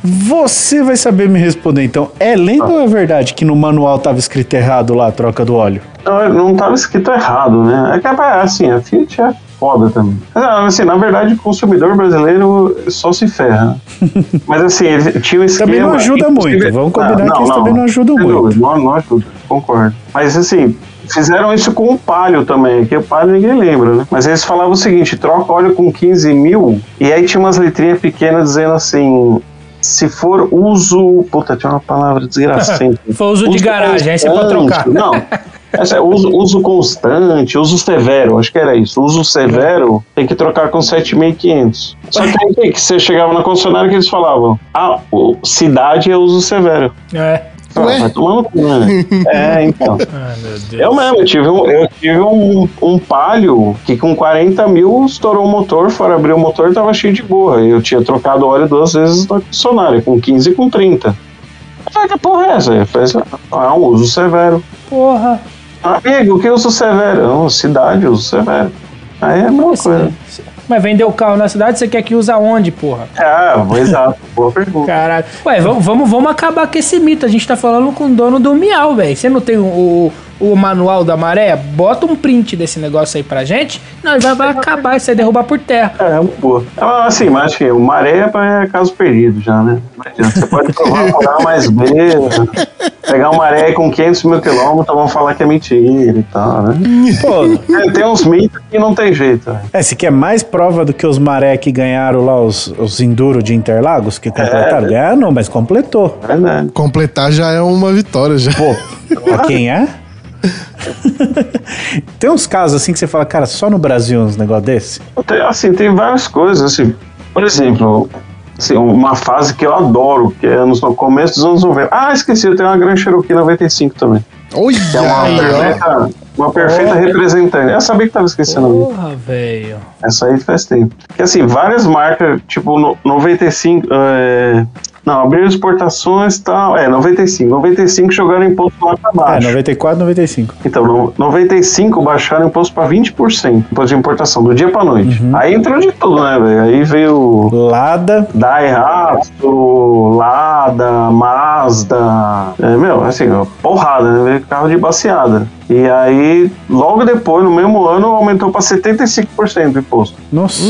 você vai saber me responder então. É lenda ou é verdade que no manual tava escrito errado lá a troca do óleo? Não, não tava escrito errado, né? É que, assim, a Fiat é foda também. Mas, ah, assim, na verdade, o consumidor brasileiro só se ferra. [laughs] Mas, assim, ele tinha um esquema... Também não ajuda muito, vamos combinar que isso também não ajuda muito. Não, não ajuda, concordo. Mas, assim, fizeram isso com o Palio também, que o Palio ninguém lembra, né? Mas eles falavam o seguinte: troca óleo com 15 mil, e aí tinha umas letrinhas pequenas dizendo assim. Se for uso. Puta, tinha uma palavra desgraçada. [laughs] Foi uso de garagem, aí você pode trocar. Não. [laughs] Essa é uso, uso constante, uso severo, acho que era isso. Uso severo tem que trocar com 7.500. Só que aí que você chegava na concessionária que eles falavam: ah, o- cidade é uso severo. É. Ah, Ué? vai tomar no cu, né? [laughs] É, então. Ai, meu Deus. Eu mesmo, eu tive um, eu tive um, um palio que com 40 mil estourou o motor, fora abrir o motor tava cheio de borra. Eu tinha trocado óleo duas vezes na concessionária, com 15 e com 30. Eu falei, que porra é essa? Ele fez, ah, um uso severo. Porra. Amigo, o que é uso severo? Não, cidade, uso severo. Aí é a mesma coisa. Mas vender o carro na cidade, você quer que use aonde, porra? Ah, exato, boa pergunta. Caralho. Ué, vamos, vamos, vamos acabar com esse mito. A gente tá falando com o dono do Miau, velho. Você não tem o, o, manual da maré? Bota um print desse negócio aí pra gente. Nós vai, vai acabar isso aí, derrubar por terra. É, uma boa. Ah, Assim, mas acho que o maré é pra- é caso perdido já, né? Não adianta. Você pode provar por A mais B, pegar um maré com 500 mil quilômetros, vão falar que é mentira e tal, né? Pô, É, tem uns mitos que não tem jeito. né? é, se quer mais prova do que os maré que ganharam lá, os, os Enduro de Interlagos, que completaram. Ganharam não, mas completou. É verdade. Completar já é uma vitória já. Pô, pra quem é? [laughs] tem uns casos assim que você fala, cara, só no Brasil uns negócios desse? Tem, assim, tem várias coisas, assim. Por exemplo, assim, uma fase que eu adoro, que é nos- no começo dos anos 90. Ah, esqueci, eu tenho uma Grand Cherokee 95 também. Olha Que é uma aí, perfeita, uma perfeita representante. Eu sabia que tava esquecendo. Porra, velho. Essa aí faz tempo. Que assim, várias marcas, tipo no, 95. É, não, abriram exportações e tal. É, 95. 95 jogaram imposto lá pra É, baixo. 94, 95. Então, no 95 baixaram o imposto pra 20%. Imposto de importação, do dia pra noite. Aí entrou de tudo, né, velho? Aí veio Lada, Daihatsu, Lada, Mazda. É, meu, assim, porrada, né? Veio carro de baseada. E aí, logo depois, no mesmo ano, aumentou pra 75% o imposto. nossa.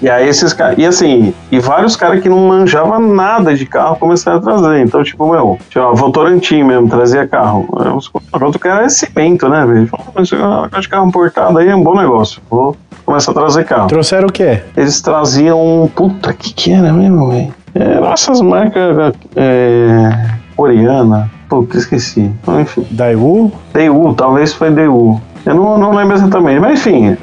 E aí esses caras. E assim, e vários caras que não manjavam nada de carro começaram a trazer. Então, tipo, meu, tinha a Votorantim mesmo, trazia carro. Outro cara é cimento, né, velho? Esse negócio de carro importado aí é um bom negócio. Vou começar a trazer carro. Trouxeram o quê? Eles traziam. Puta, que que era mesmo, velho? Eram essas marcas. É, coreana. Puta, esqueci. Enfim. Daewoo? DU, talvez foi DU. Eu não, não lembro exatamente, mas enfim, é,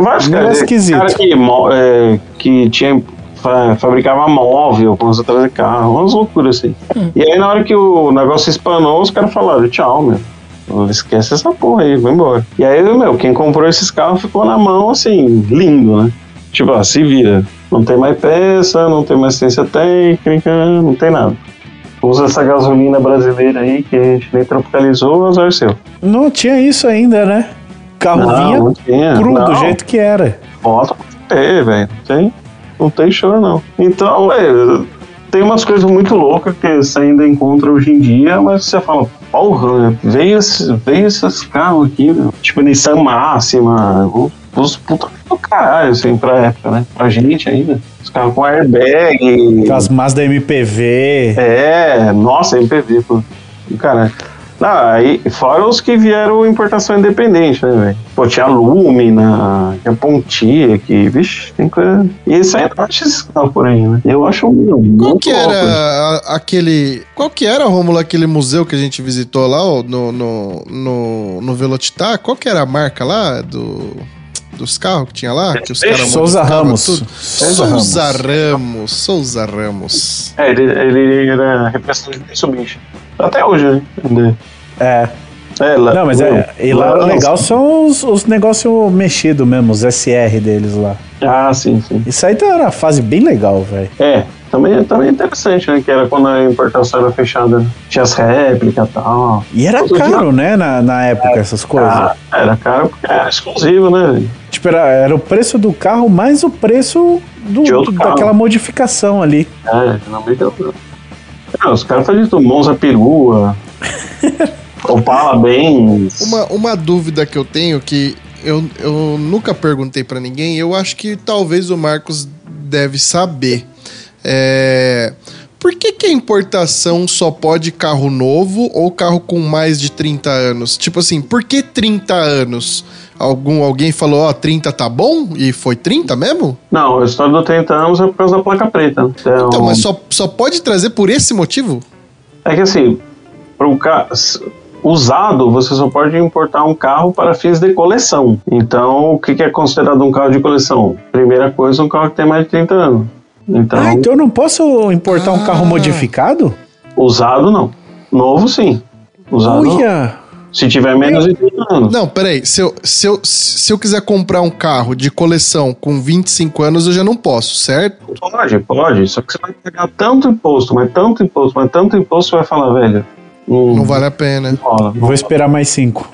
vários Não é caras esquisito. cara que, é, que tinha, fa- fabricava móvel, começou a trazer carro, umas loucuras assim. E aí na hora que o negócio espanou, os caras falaram, tchau, meu. Esquece essa porra aí, vai embora. E aí, meu, quem comprou esses carros ficou na mão, assim, lindo, né? Tipo, ó, se vira. Não tem mais peça, não tem mais assistência técnica, não tem nada. Usa essa gasolina brasileira aí que a gente nem tropicalizou, azar seu. Não tinha isso ainda, né? Carro vinha não tinha. cru, do Não, jeito que era. Bota pra ter, velho. Não tem, não tem choro, não. Então, velho, tem umas coisas muito loucas que você ainda encontra hoje em dia, mas você fala, porra, veio, esse- veio esses carros aqui, meu. Tipo, Nissan Máxima, os- puta do caralho, assim, pra época, né? Pra gente ainda. Os carros com airbag. As Mazda MPV. É, nossa, MPV, pô. Do Caralho. Não, aí, fora os que vieram importação independente, né, velho? Pô, tinha Lumina, tinha Pontia, que, vixe, tem coisa. E isso aí não acha esses carros por aí, né? Eu acho meu, Qual muito que era né? a- aquele. Qual que era, Romulo, aquele museu que a gente visitou lá ó, no, no, no, no Velocitar? Qual que era a marca lá do, dos carros que tinha lá? Que os caras Souza Ramos. tudo? Souza Souza Ramos. Souza Ramos. É, ele, ele era representante do Mitsubishi. Até hoje, né? É. É, lá, Não, mas é. E lá o nossa. legal são os, os negócios mexidos mesmo, os SR deles lá. Ah, sim, sim. Isso aí tá uma fase bem legal, velho. É, também, também é interessante, né? Que era quando a importação era fechada. né? Tinha as réplicas e tal. E era Todo caro, né, na, na época, essas coisas. Era caro porque era exclusivo, né? Tipo, era, era o preço do carro mais o preço do, do- daquela modificação ali. É, geralmente eu. Não, os caras fazem tudo, Monza Perua, [laughs] Opala Benz. Uma, uma dúvida que eu tenho que eu, eu nunca perguntei pra ninguém, eu acho que talvez o Marcos deve saber. É, por que, que a importação só pode carro novo ou carro com mais de 30 anos? Tipo assim, por que 30 anos? Algum, alguém falou, ó, 30 tá bom? E foi 30 mesmo? Não, a história do 30 anos é por causa da placa preta. Então, Então, mas só, só pode trazer por esse motivo? É que assim, para um ca... usado, você só pode importar um carro para fins de coleção. Então, o que que é considerado um carro de coleção? Primeira coisa, um carro que tem mais de 30 anos. Então, Ah, então eu não posso importar um carro Ah. modificado? usado não. Novo sim. Usado. Olha! Se tiver menos de 30 anos. Não, peraí. Se eu, se, eu, se eu quiser comprar um carro de coleção com 25 anos, eu já não posso, certo? Pode, pode. Só que você vai pagar tanto imposto, mas tanto imposto, mas tanto imposto, você vai falar, velho. Não, Não vale a pena. rola. não Vou esperar mais cinco.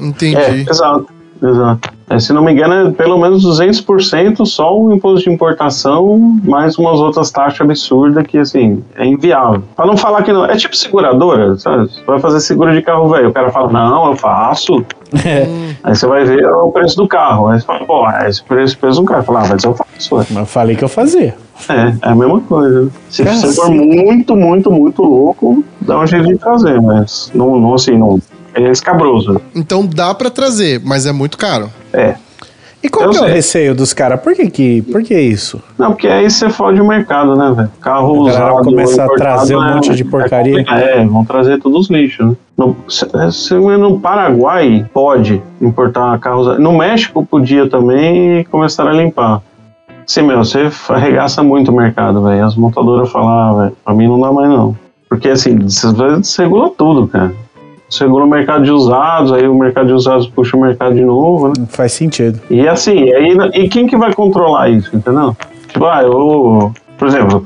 Entendi. É, exato, exato. É, se não me engano, é pelo menos 200% só o imposto de importação, mais umas outras taxas absurdas que, assim, é inviável. Pra não falar que não. É tipo seguradora, sabe? Você vai fazer seguro de carro velho. O cara fala, não, eu faço. É, Aí você vai ver o preço do carro. Aí você fala, pô, é esse preço, preço do carro. Fala, ah, mas eu faço. ué." eu falei que eu fazia. É, é a mesma coisa. Se Cacete. você for muito, muito, muito louco, dá um jeito de trazer, mas não, não assim, não. É escabroso. Então dá pra trazer, mas é muito caro. É. E qual Eu que é o receio dos caras? Por que que, por que isso? Não, porque aí você fode o mercado, né, velho? Carro usado. começa a trazer um é- monte de porcaria. É, é, vão trazer todos os lixos, né? No, se, se no Paraguai pode importar carros. No México podia também e começaram a limpar. Sim, meu, você [laughs] arregaça muito o mercado, velho. As montadoras falam, ah, velho, pra mim não dá mais não. Porque assim, você regula tudo, cara. Regula o mercado de usados, aí o mercado de usados puxa o mercado de novo, né? Faz sentido. E assim, aí, e quem que vai controlar isso, entendeu? Tipo, ah, eu. Por exemplo,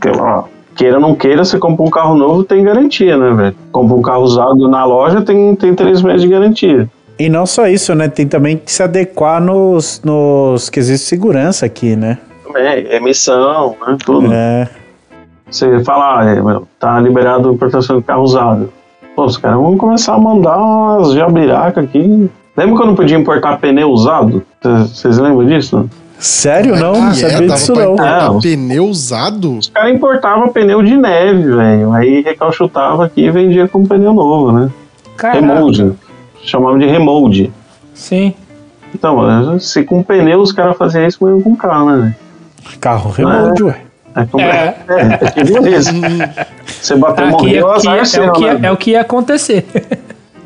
queira ou não queira, você compra um carro novo, tem garantia, né, velho? Compra um carro usado na loja, tem, tem três meses de garantia. E não só isso, né? Tem também que se adequar nos, nos quesitos de segurança aqui, né? É, emissão, né? Tudo. É. Você fala, ah, é, tá liberado a importação de carro usado. Pô, os caras vão começar a mandar umas jabiracas aqui. Lembra quando não podia importar pneu usado? Cês- Vocês lembram disso? Sério? Não, não Ah, é? sabia Dava disso não. Não. pneu usado? Os caras importavam pneu de neve, velho. Aí recalchutava aqui e vendia com pneu novo, né? Caraca. Remold. Chamavam de remold. Sim. Então, se com pneu os caras faziam isso, mas com carro, né? Carro remold, ué. É, como... É. é. é. Você bateu, Aqui, morreu, aqui azar é, seu, o que, né? é o que ia acontecer.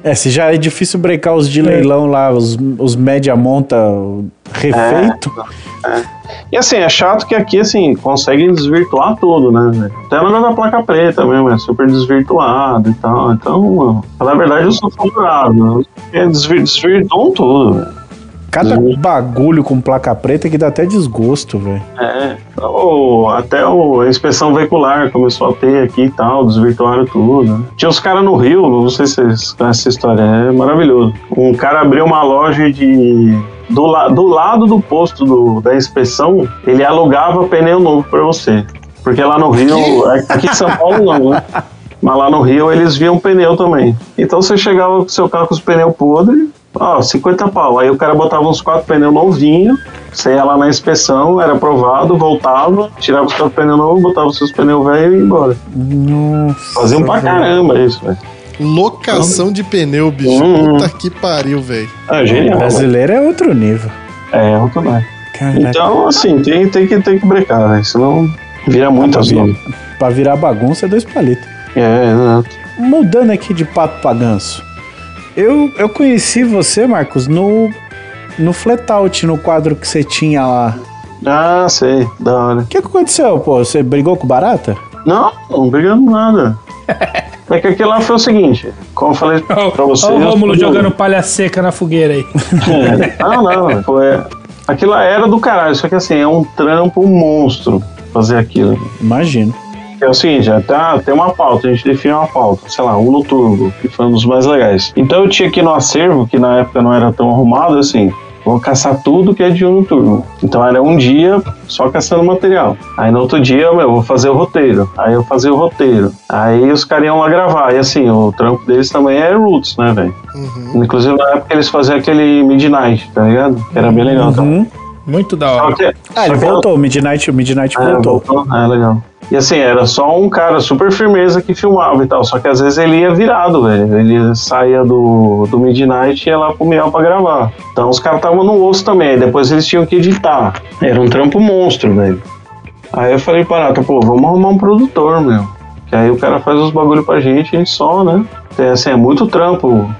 É, se já é difícil brecar os de leilão lá, os, os média monta refeito. E assim, é chato que aqui, assim, conseguem desvirtuar tudo, né? Até o negócio da placa preta mesmo, é super desvirtuado e tal. Então, mano, na verdade eu sou favorável. É, desvir, desvirtuam tudo, velho. Cada bagulho com placa preta que dá até desgosto, velho. É, o- até o- a inspeção veicular começou a ter aqui e tal, desvirtuaram tudo. Tinha os caras no Rio, não sei se vocês conhecem essa história, é maravilhoso. Um cara abriu uma loja de. Do, la- do lado do posto do- da inspeção, ele alugava pneu novo pra você. Porque lá no Rio, aqui em São Paulo não, né? Mas lá no Rio eles viam pneu também. Então você chegava com seu carro com os pneus podres, ó, 50 pau. Aí o cara botava uns quatro pneus novinhos, você ia lá na inspeção, era aprovado, voltava, tirava os quatro pneus novos, botava os seus pneus velhos e ia embora. Nossa. Faziam pra caramba isso, velho. Locação de pneu, bicho. Hum. Puta que pariu, velho. É genial. Brasileiro é outro nível. É, outro mais. Caraca. Então, assim, tem, tem, que, tem que brecar, velho. Senão vira pra, nomes. vir, pra virar bagunça é dois palitos. É, exato. Mudando aqui de pato pra ganso. Eu, eu conheci você, Marcos, no, no Flatout, no quadro que você tinha lá. Ah, sei, da hora. O que, que aconteceu, pô? Você brigou com barata? Não, não brigando nada. [laughs] É que aquilo lá foi o seguinte, como eu falei pra vocês... Olha o Rômulo jogando palha seca na fogueira aí. É. Não, não, foi... Aquilo lá era do caralho, só que assim, é um trampo monstro fazer aquilo. Imagino. É o seguinte, até tem uma pauta, a gente define uma pauta, sei lá, um no turbo, que foi um dos mais legais. Então eu tinha aqui no acervo, que na época não era tão arrumado, assim, vou caçar tudo que é de Uno Turbo. Então era um dia só caçando material. Aí no outro dia, meu, vou fazer o roteiro. Aí eu fazia o roteiro. Aí os caras iam lá gravar. E assim, o trampo deles também é Roots, né, velho? Uhum. Inclusive na época eles faziam aquele Midnight, tá ligado? Que era bem legal também. Uhum. Muito da hora. que- Ah, ele voltou, o Midnight, o Midnight É, voltou. voltou. É, legal. E assim, era só um cara super firmeza que filmava e tal. Só que às vezes ele ia virado, velho. Ele saía do, do Midnight e ia lá pro Miau pra gravar. Então os caras estavam no osso também. Depois eles tinham que editar. Era um trampo monstro, velho. Aí eu falei pra Nata, pô, vamos arrumar um produtor, meu. Que aí o cara faz os bagulho pra gente, a gente só, né? Assim, é muito trampo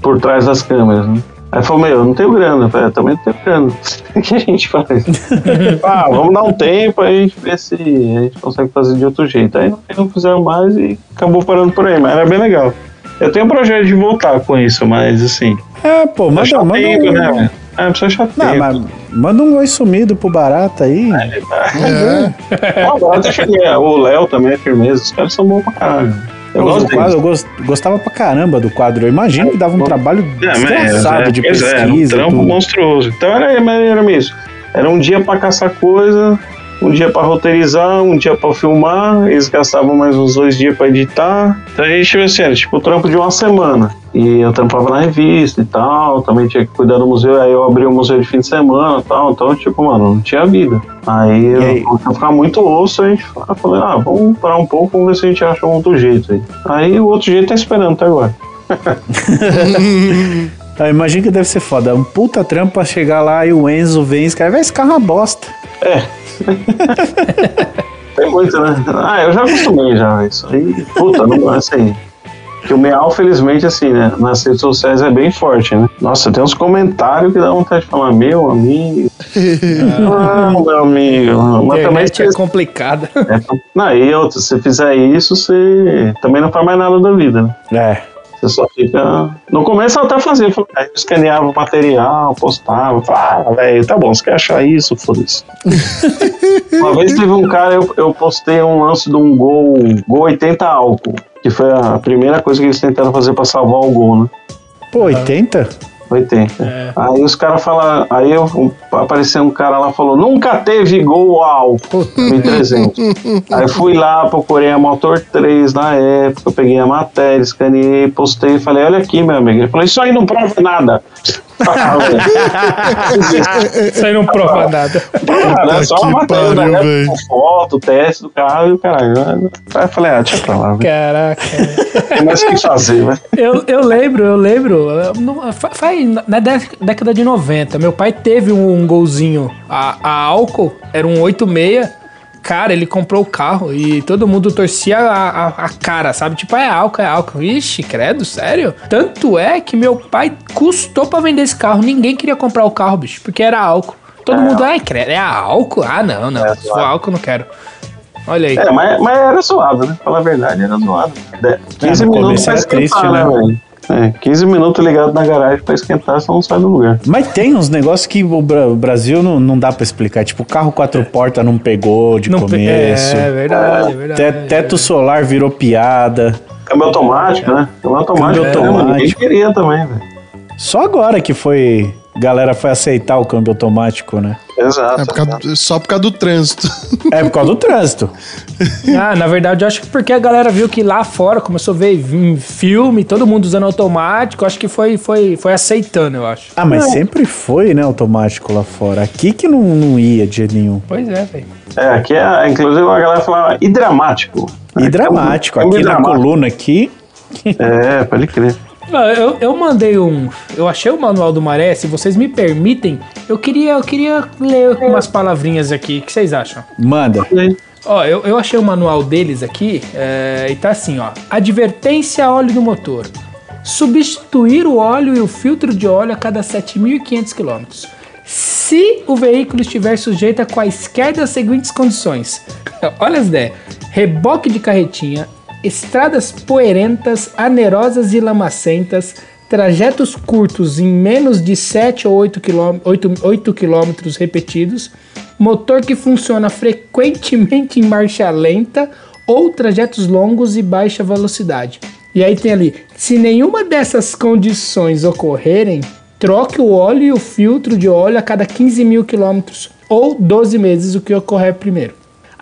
por trás das câmeras, né? Aí falou, meu, eu não tenho grana. Eu falei, eu também não tenho grana. [laughs] O que a gente faz? [laughs] ah, vamos dar um tempo, aí a gente vê se a gente consegue fazer de outro jeito. Aí não, fizeram mais e acabou parando por aí, mas era bem legal. Eu tenho um projeto de voltar com isso, mas assim. É, pô, manda, Achar manda um... né, velho? É, precisa achar Não, mas manda um oi sumido pro Barata aí. [laughs] É. Ah, agora até cheguei. O Léo também é firmeza. Os caras são bons pra caralho. Eu gosto quadro, eu gos- gostava pra caramba do quadro. Eu imagino que dava um trabalho É, mas desgraçado é, de pois é, era um pesquisa. trampo tudo. monstruoso. Então era, era isso. Era um dia pra caçar coisa, um dia pra roteirizar, um dia pra filmar. Eles gastavam mais uns dois dias pra editar. Então a gente, assim, era tipo o trampo de uma semana. E eu trampava na revista e tal. Também tinha que cuidar do museu. Aí eu abri o museu de fim de semana e tal. Então, tipo, mano, não tinha vida. Aí, E aí? eu eu ficava muito osso. A gente falou, ah, vamos parar um pouco, vamos ver se a gente acha um outro jeito aí. Aí o outro jeito tá esperando até agora. Ah, [laughs] imagina que deve ser foda. Um puta trampo pra chegar lá e o Enzo vem e escreve, "Vai, esse carro é uma bosta. [laughs] Tem muito, né? Ah, eu já acostumei já. Isso aí, puta, não é assim. Que o Meal, felizmente, assim, né? Nas redes sociais é bem forte, né? Nossa, tem uns comentários que dá vontade de falar, meu amigo. [laughs] Ah, meu amigo. Mas também Internet é complicada. é, não, e outra, se fizer isso, você também não faz mais nada da vida, né? É. Você só fica. No começo eu até fazia, eu aí eu escaneava o material, postava, falava, ah, velho, tá bom, você quer achar isso? Foda-se. [laughs] Uma vez teve um cara, eu, eu postei um lance de um gol, gol 80 álcool, que foi a primeira coisa que eles tentaram fazer pra salvar o gol, né? Pô, 80? 80. Aí os caras falaram, aí eu, um- apareceu um cara lá falou, nunca teve gol álcool, 1300. aí fui lá, procurei a Motor 3 na época, peguei a matéria, escaneei, postei e falei, olha aqui, meu amigo. Ele falou, isso aí não prova nada. Velho. Isso aí não prova nada. Cara, é só uma matéria pariu, velho. com foto, teste do carro e o caralho. Aí eu falei, ah, deixa pra lá, velho. Caraca. tem mais o que fazer, né? Eu, eu lembro, eu lembro. Faz na dé- década de 90. Meu pai teve um, um golzinho a, a álcool, era um 86. Cara, ele comprou o carro e todo mundo torcia a, a, a cara, sabe? Tipo, é álcool, é álcool. Ixi, credo, sério? Tanto é que meu pai custou pra vender esse carro. Ninguém queria comprar o carro, bicho, porque era álcool. Todo mundo, ai, credo, é álcool? Ah, não, não. Se for álcool, eu não quero. Olha aí. É, mas, mas era zoado, né? Falar a verdade, era zoado. De- 15 no minutos esquentar, triste, né? velho? É, 15 minutos ligado na garagem pra esquentar, senão não sai do lugar. Mas tem uns negócios que o, Bra- o Brasil não, não dá pra explicar. Tipo, o carro quatro portas não pegou de Não pe- começo. É, verdade, é verdade. Te- teto solar virou piada. Câmbio automático, né? Câmbio automático. Câmbio é, automático. Ninguém queria também, velho. Só agora que foi. Galera foi aceitar o câmbio automático, né? Exato. É por causa do- só por causa do trânsito. É por causa do trânsito. [laughs] Ah, na verdade, eu acho que porque a galera viu que lá fora começou a ver filme, todo mundo usando automático, acho que foi, foi, foi aceitando, eu acho. Ah, mas sempre foi, né, automático lá fora. Aqui que não, não ia de jeito nenhum. Pois é, velho. É, aqui é, inclusive a galera falava hidramático. E dramático. Câmbio Aqui na dramático. coluna aqui. É, pode crer. Eu, eu mandei um. Eu achei o manual do Maré, se vocês me permitem, eu queria, eu queria ler umas palavrinhas aqui. O que vocês acham? Manda. Ó, eu, eu achei o manual deles aqui é, e tá assim, ó. Advertência óleo do motor. Substituir o óleo e o filtro de óleo a cada 7.500 km. Se o veículo estiver sujeito a quaisquer das seguintes condições. [laughs] Olha as ideias. Reboque de carretinha, estradas poeirentas, anerosas e lamacentas, trajetos curtos em menos de 7 ou 8 km, 8, 8 quilômetros repetidos, motor que funciona frequentemente em marcha lenta ou trajetos longos e baixa velocidade. E aí tem ali, se nenhuma dessas condições ocorrerem, troque o óleo e o filtro de óleo a cada 15 mil quilômetros ou 12 meses, o que ocorrer primeiro.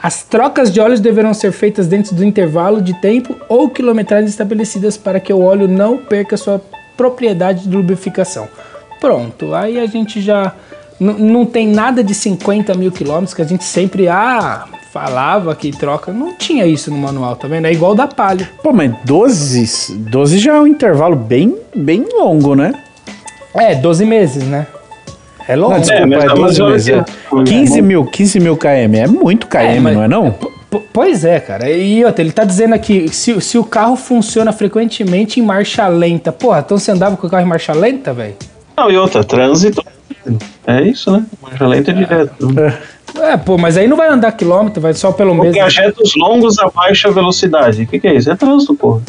As trocas de óleos deverão ser feitas dentro do intervalo de tempo ou quilometragem estabelecidas para que o óleo não perca sua propriedade de lubrificação. Pronto, aí a gente já não tem nada de 50 mil quilômetros que a gente sempre ah falava que troca. Não tinha isso no manual, tá vendo? É igual da Palio. Pô, mas 12, 12 já é um intervalo bem, bem longo, né? É, 12 meses, né? É longo. Não, desculpa, mas é, tá 12 mais meses. é. olha que- 15 mil, 15 mil km. É muito km, É, mas- não é não? Pois é, cara. E outra, ele tá dizendo aqui, se, se o carro funciona frequentemente em marcha lenta. Porra, então você andava com o carro em marcha lenta, velho? Não, e outra, trânsito. É isso, né? Marcha lenta é direto. É, pô, mas aí não vai andar quilômetro, vai só pelo mesmo. Trajetos longos a baixa velocidade. O que, que é isso? É trânsito, porra.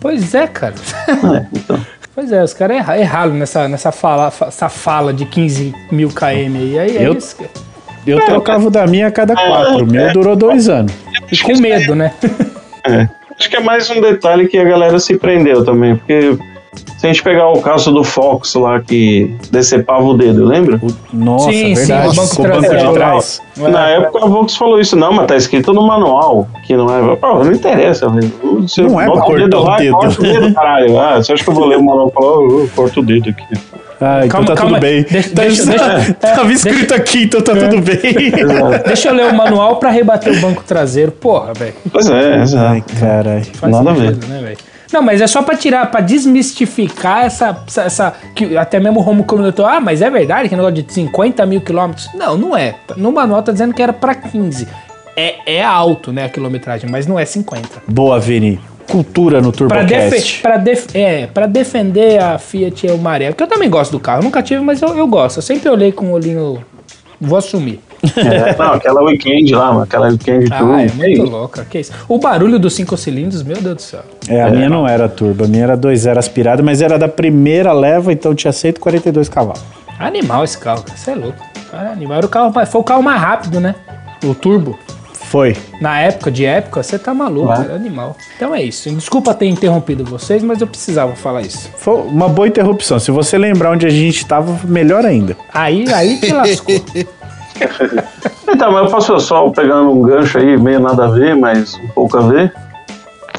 Pois é, cara. É, então. [laughs] Pois é, os caras erra- erraram nessa, nessa fala, fa- essa fala de 15 mil km aí. aí é Eu- isso. que- Eu trocava o da minha a cada quatro. O meu durou dois anos. E com medo, né? É. Acho que é mais um detalhe que a galera se prendeu também, porque se a gente pegar o caso do Fox lá que decepava o dedo, lembra? Nossa, Sim, sim, verdade. o banco Com o banco traseiro. de trás. Na época a Vox falou isso, não, mas tá escrito no manual que não é. Pô, não interessa. Você Não é pra cortar o lá e dedo. Corta o dedo, caralho. Ah, você acha que eu vou ler o manual e falar, oh, eu corto o dedo aqui? Ah, então Calma, tá calma. tudo bem. Deixa- Tá- deixa- deixa- [laughs] Tava escrito aqui, então tá tudo bem. [laughs] Deixa eu ler o manual pra rebater o banco traseiro. Porra, velho. Pois é, Ai, exato. caralho. Faz Nada a ver. né, velho? Não, mas é só pra tirar, pra desmistificar essa. essa, essa- que até mesmo o Romo comentou, ah, mas é verdade que negócio de 50 mil quilômetros? Não, não é. No manual tá dizendo que era pra 15. É, é alto, né, a quilometragem, mas não é 50. Boa, Vini. Cultura no Pra, TurboCast. defe pra, def é, pra defender a Fiat e o Maré, porque eu também gosto do carro. Eu nunca tive, mas eu, eu gosto. Eu sempre olhei com o olhinho. Vou assumir. É, não, aquela weekend lá, mano, aquela weekend. Ah, é que muito louca. Que isso? O barulho dos cinco cilindros, meu Deus do céu. É, a minha não era turbo, a minha era 2.0 aspirada, mas era da primeira leva, então tinha 142 cavalos. Animal esse carro, cara. Você é louco. Animal. Era o carro, mais- foi o carro mais rápido, né? O turbo. Foi. Na época de época, você tá maluco, era animal. Então é isso. Desculpa ter interrompido vocês, mas eu precisava falar isso. Foi uma boa interrupção. Se você lembrar onde a gente tava, melhor ainda. Aí, aí te lascou. [laughs] Então, mas eu posso só pegando um gancho aí, meio nada a ver, mas um pouco a ver.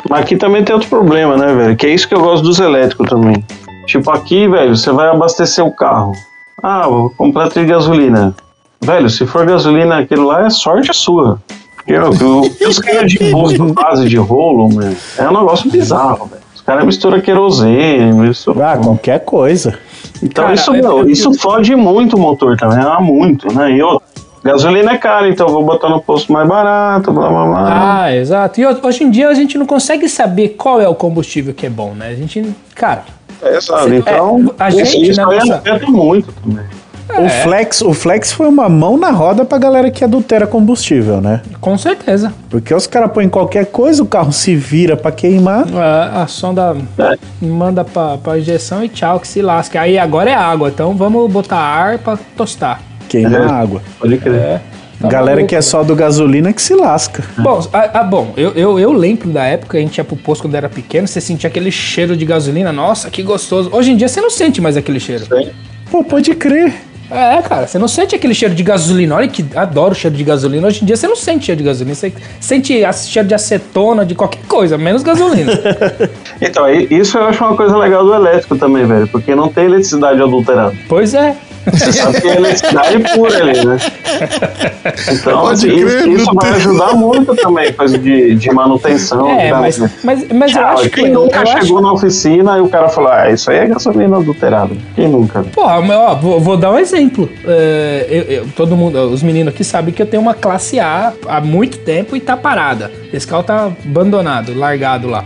Mas aqui também tem outro problema, né, velho? Que é isso que eu gosto dos elétricos também. Tipo, aqui, velho, você vai abastecer o carro. Ah, vou comprar de gasolina. Velho, se for gasolina aquilo lá, é sorte sua. Porque os caras de posto fazem de rolo, meu, é um negócio bizarro, velho. Os caras misturam querosene, misturam... Ah, qualquer coisa. Então Cara, isso, eu- meu, eu- isso fode muito o motor também, ah, muito, né? E outra, gasolina é cara, então eu vou botar no posto mais barato, blá blá blá. ah, exato. E ho- hoje em dia a gente não consegue saber qual é o combustível que é bom, né? A gente, cara, é, sabe? é, Então, a isso, gente, isso né, aí nossa- afeta muito também. O, flex, o Flex foi uma mão na roda pra galera que adultera combustível, né? com certeza. Porque os caras põem qualquer coisa, o carro se vira pra queimar. A, a sonda É. manda pra, pra injeção e tchau, que se lasca. Aí agora é água, então vamos botar ar pra tostar. Queima É. a água. Pode crer. É. Tá galera maluco, que é só do gasolina que se lasca. Bom, ah, ah, bom eu, eu, eu lembro da época que a gente ia pro posto quando era pequeno, você sentia aquele cheiro de gasolina, nossa, que gostoso. Hoje em dia você não sente mais aquele cheiro. Pô, pode crer. É, cara, você não sente aquele cheiro de gasolina. Olha que adoro o cheiro de gasolina. Hoje em dia você não sente cheiro de gasolina, você sente cheiro de acetona, de qualquer coisa, menos gasolina. [laughs] Então, isso eu acho uma coisa legal do elétrico também, velho, porque não tem eletricidade adulterada. pois é. Você sabe que é eletricidade pura ali, né? Então, Pode assim, crer, isso, isso vai tem. ajudar muito também, coisa de, de manutenção. É, e tal, mas, né? mas, mas eu Ah, acho que. quem eu nunca acho- chegou na oficina e o cara falou, ah, isso aí é gasolina adulterada. Quem nunca? né? Porra, mas, ó, vou, vou dar um exemplo. É, eu- eu- todo mundo, os meninos aqui sabem que eu tenho uma classe A há muito tempo e tá parada. Esse carro tá abandonado, largado lá.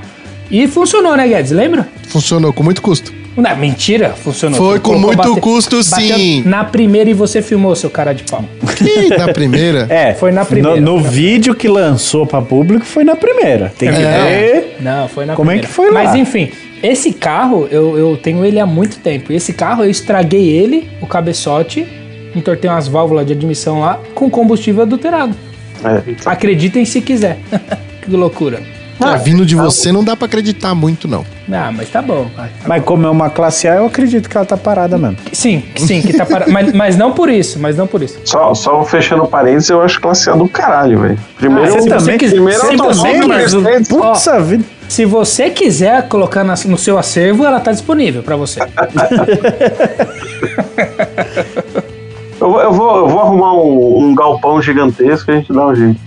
E funcionou, né, Guedes? Lembra? Funcionou com muito custo. Não, mentira, funcionou. Foi com muito bate- custo, bateu sim. Na primeira e você filmou, seu cara de pau. Que na primeira. [laughs] É, Foi na primeira. No, no vídeo que lançou pra público foi na primeira. Tem que É. ver. Não, foi na Como é primeira. que foi lá? Mas enfim, esse carro, eu, eu tenho ele há muito tempo. E esse carro, eu estraguei ele, o cabeçote, entortei umas válvulas de admissão lá, com combustível adulterado. É. Acreditem se quiser. [laughs] que loucura. Ah, vindo de você não dá pra acreditar muito, não. Ah, mas tá bom. vai. Mas como é uma classe A, eu acredito que ela tá parada mesmo. Sim, sim, que tá para... [laughs] mas, mas não por isso, mas não por isso. Só, só fechando parênteses, eu acho classe A do caralho, velho. Primeiro, Ah, você quiser- primeiro se automóvel você quiser- Mercedes. Putz, a vida. Se você quiser colocar na- no seu acervo, ela tá disponível pra você. [laughs] Eu, vou- eu, vou, eu vou arrumar um, um galpão gigantesco e a gente dá um jeito.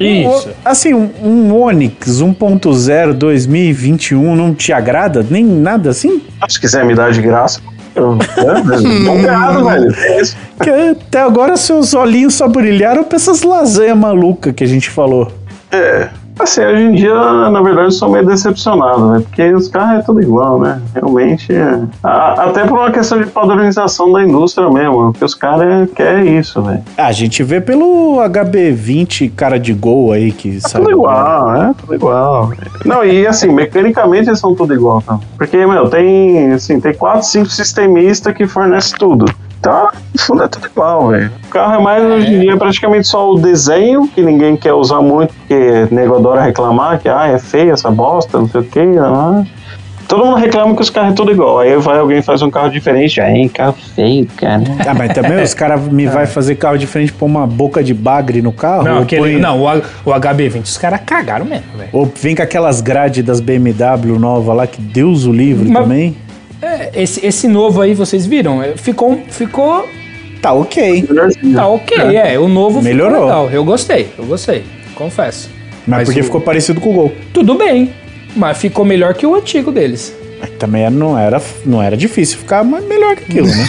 Isso. Assim, um, um Onix 1.0 2021 não te agrada? Nem nada assim? Se quiser me dar de graça, eu. Obrigado, velho. É. Que até agora seus olhinhos só brilharam pra essas lasanhas malucas que a gente falou. É. Assim, hoje em dia, na verdade, eu sou meio decepcionado, né? Porque os carros é tudo igual, né? Realmente, é. A- até por uma questão de padronização da indústria mesmo, porque os caras querem isso, velho. Ah, a gente vê pelo HB20 cara de gol aí que É saiu. tudo igual, é tudo igual. Não, e assim, mecanicamente eles são tudo igual, tá? Porque, meu, tem, assim, tem quatro, cinco sistemistas que fornecem tudo. Então, no fundo é tudo igual, velho. O carro é mais, hoje em dia, praticamente só o desenho, que ninguém quer usar muito, porque o nego adora reclamar, que, ah, é feio essa bosta, não sei o quê, ah. Todo mundo reclama que os carros é tudo igual. Aí vai alguém e faz um carro diferente, aí, carro feio, cara. Ah, mas também os [laughs] caras me vai fazer carro diferente pôr uma boca de bagre no carro? Não, aquele, põe- não o, o HB20, os caras cagaram mesmo, velho. ou vem com aquelas grades das BMW nova lá, que Deus o livre Mas- também. É, esse, esse novo aí, vocês viram? É, Ficou, ficou Tá ok. Melhorzinho. tá ok, é. O novo Melhorou. ficou legal. Eu gostei, eu gostei, confesso. Mas, porque o- ficou parecido com o Gol. Tudo bem, mas ficou melhor que o antigo deles. Mas Também não era, não era difícil ficar melhor que aquilo, né?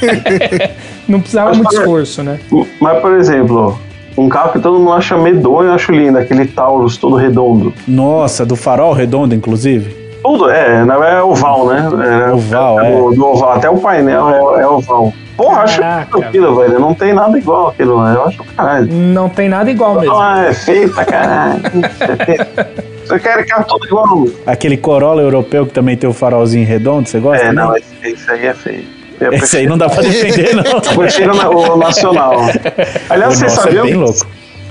[laughs] Não precisava Mas, muito esforço, né? Mas, por exemplo, um carro que todo mundo acha medonho, eu acho lindo, aquele Taurus todo redondo. Nossa, do farol redondo, inclusive. Tudo, é, é oval, né? É, Oval, é. Do, do oval, até o painel é, é oval. Porra, acho aquilo, velho. Não tem nada igual aquilo, lá. Eu acho caralho. Não tem nada igual mesmo. Ah, é feio pra caralho. Você quer carro todo igual? Aquele Corolla europeu que também tem o farolzinho redondo, você gosta? É, né? não, esse, esse aí é feio. Eu Esse aí não dá pra defender, não. [laughs] prefiro o nacional. [laughs] Aliás, O vocês é sabiam? bem louco.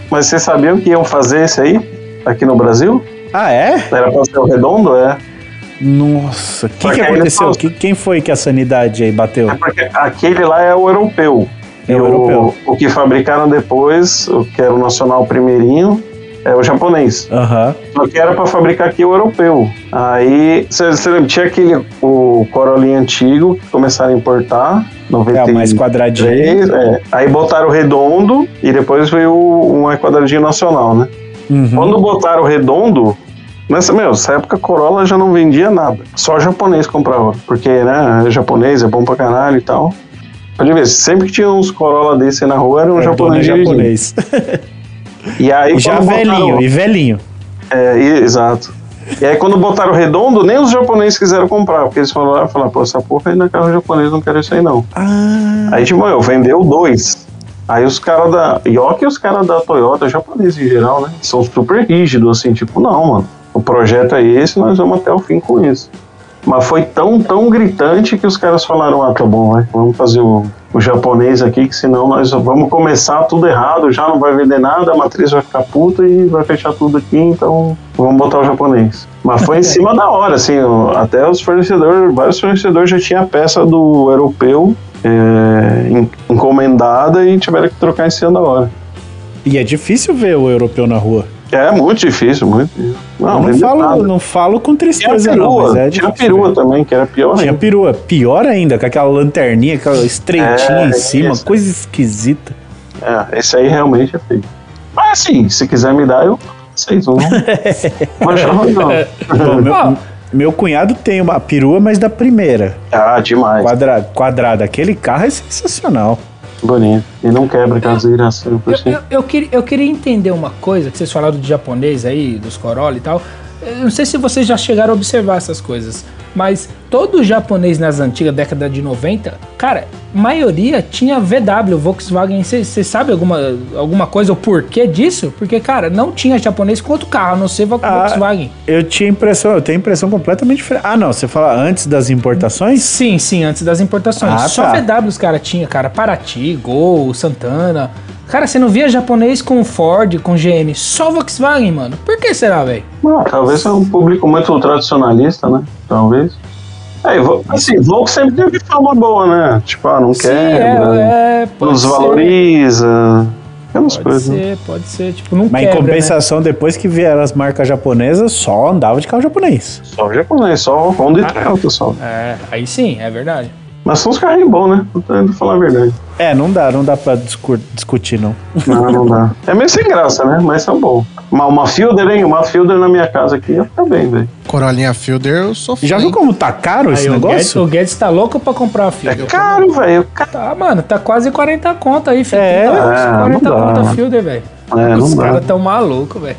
Mas vocês sabiam que iam fazer esse aí? Aqui no Brasil? Ah, é? Era pra ser o redondo? É. Nossa, o que, que aconteceu? Que- quem foi que a sanidade aí bateu? É porque aquele lá é o europeu. É o europeu. O que fabricaram depois, o que era o nacional primeirinho, é o japonês. Aham. Só que era para fabricar aqui o europeu. Aí, você lembra, tinha aquele, o Corolinha antigo, que começaram a importar, É, 93, o mais quadradinho. é. Aí botaram o redondo, e depois veio o mais quadradinho nacional, né? Uhum. Quando botaram o redondo, nessa, meu, nessa época Corolla já não vendia nada. Só japonês comprava. Porque, né, japonês é bom pra caralho e tal. Pode ver, sempre que tinha uns Corolla desse aí na rua, era um É, japonês. é japonês. [laughs] E aí, E já quando botaram- velhinho, e velhinho. É, e- exato. E aí quando botaram redondo, nem os japoneses quiseram comprar, porque eles falaram, falaram pô, essa porra ainda é carro japonês, não quero isso aí não. Ah, Aí, tipo, eu vendeu dois. Aí os caras da. Yoki e os caras da Toyota, japoneses em geral, né? São super rígidos, assim, tipo, não, mano. O projeto é esse, nós vamos até o fim com isso. Mas foi tão, tão gritante que os caras falaram, ah, tá bom, vai, vamos fazer o, o japonês aqui, que senão nós vamos começar tudo errado, já não vai vender nada, a matriz vai ficar puta e vai fechar tudo aqui, então vamos botar o japonês. Mas foi em [laughs] cima da hora, assim, até os fornecedores, vários fornecedores já tinham a peça do europeu é, en- encomendada e tiveram que trocar em cima da hora. e é difícil ver o europeu na rua. É muito difícil, muito. Eu Não, não, falo, nada. não falo com Tinha tristeza, não, mas perua, é tinha difícil perua ver. também, que era pior Tinha ainda. perua. Pior ainda, com aquela lanterninha, aquela estreitinha É, em cima, isso. coisa esquisita. É, esse aí realmente é feio. Mas assim, se quiser me dar, eu. Não acho ruim, não. Bom, [laughs] meu, meu cunhado tem uma perua, mas da primeira. Ah, demais. Quadra, quadrada. Aquele carro é sensacional. Bonito. E não quebra aquelas virações por Eu, cima. eu, eu queria, eu queria entender uma coisa que vocês falaram de japonês aí, dos Corolla e tal. Eu não sei se vocês já chegaram a observar essas coisas, mas todo japonês nas antigas décadas de 90, cara, maioria tinha VW, Volkswagen. Você sabe alguma, alguma coisa, o porquê disso? Porque, cara, não tinha japonês com outro carro, a não ser Ah, Volkswagen. Eu tinha impressão, eu tenho impressão completamente diferente. Ah, não, você fala antes das importações? Sim, sim, antes das importações. Ah, Só tá. VW os caras tinham, cara. Paraty, Gol, Santana. Cara, você não via japonês com Ford, com GM. Só Volkswagen, mano. Por que será, velho? Ah, talvez é um público muito tradicionalista, né? Talvez. É, assim, Volks sempre teve fama boa, né? Tipo, ah, não Sim, quebra, é, é, pode nos valoriza. Aquelas Pode coisas. né? ser, pode ser. Tipo, não Mas quebra, em compensação, depois que vieram as marcas japonesas, só andava de carro japonês. Só japonês, só Honda e Toyota só. né? É, aí sim, é verdade. Mas são uns carrinhos bons, né? Tô indo falar a verdade. É, não dá, não dá pra discu- discutir, não. Não, não dá. É meio sem graça, né? Mas são bons. Uma, uma Fielder, hein? Uma Fielder na minha casa aqui ia ficar bem, velho. Corolinha Fielder, eu sou fã. Já viu como tá caro esse Aí, o Guedes, negócio? o Guedes tá louco pra comprar uma É Fielder. caro, velho. Tá, mano, tá quase 40 conto aí, filho. É, 30, é, 40 não dá. conto a Fielder, velho. É, Os caras tão malucos, velho.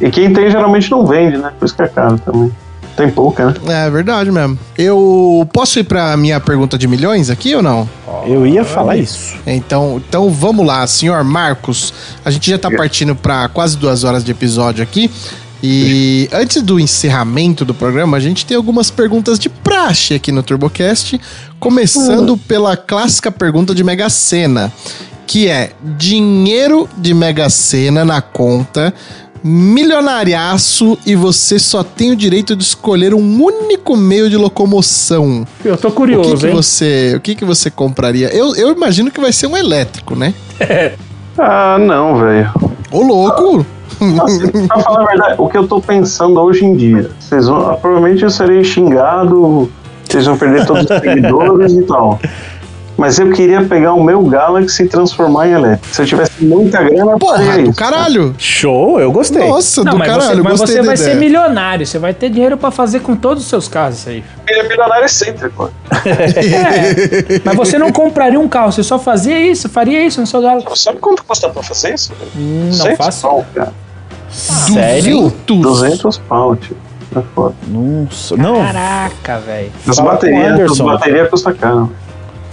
É. E quem tem geralmente não vende, né? Por isso que é caro também. Tem pouca, né? É verdade mesmo. Eu posso ir pra minha pergunta de milhões aqui ou não? Eu ia falar isso. Então, então vamos lá, senhor Marcos. A gente já tá partindo para quase duas horas de episódio aqui. E antes do encerramento do programa, a gente tem algumas perguntas de praxe aqui no TurboCast. Começando pela clássica pergunta de Mega Sena, que é dinheiro de Mega Sena na conta, milionariaço e você só tem o direito de escolher um único meio de locomoção. Eu tô O que, curioso, que hein? você, o que, que você compraria? Eu, eu imagino que vai ser um elétrico, né? [laughs] Ah, não, velho. Ô, louco! Assim, pra falar a verdade, o que eu tô pensando hoje em dia, vocês vão, provavelmente eu serei xingado, vocês vão perder todos os seguidores e tal. Mas eu queria pegar o meu Galaxy e transformar em elétrico. Se eu tivesse muita grana, eu Porra, do isso. caralho! Show, eu gostei. Nossa, Não, do mas caralho, você, mas gostei você da vai ideia. ser milionário, você vai ter dinheiro pra fazer com todos os seus carros isso aí. Ele é milionário excêntrico. Mas você não compraria um carro, você só fazia isso, faria isso no seu galo. Sabe quanto custa pra fazer isso? Hum, não 200 faço. pau, cara. Sério? 200 pau, tio. É foda. Nossa. Não, Caraca, velho. As baterias custam caro.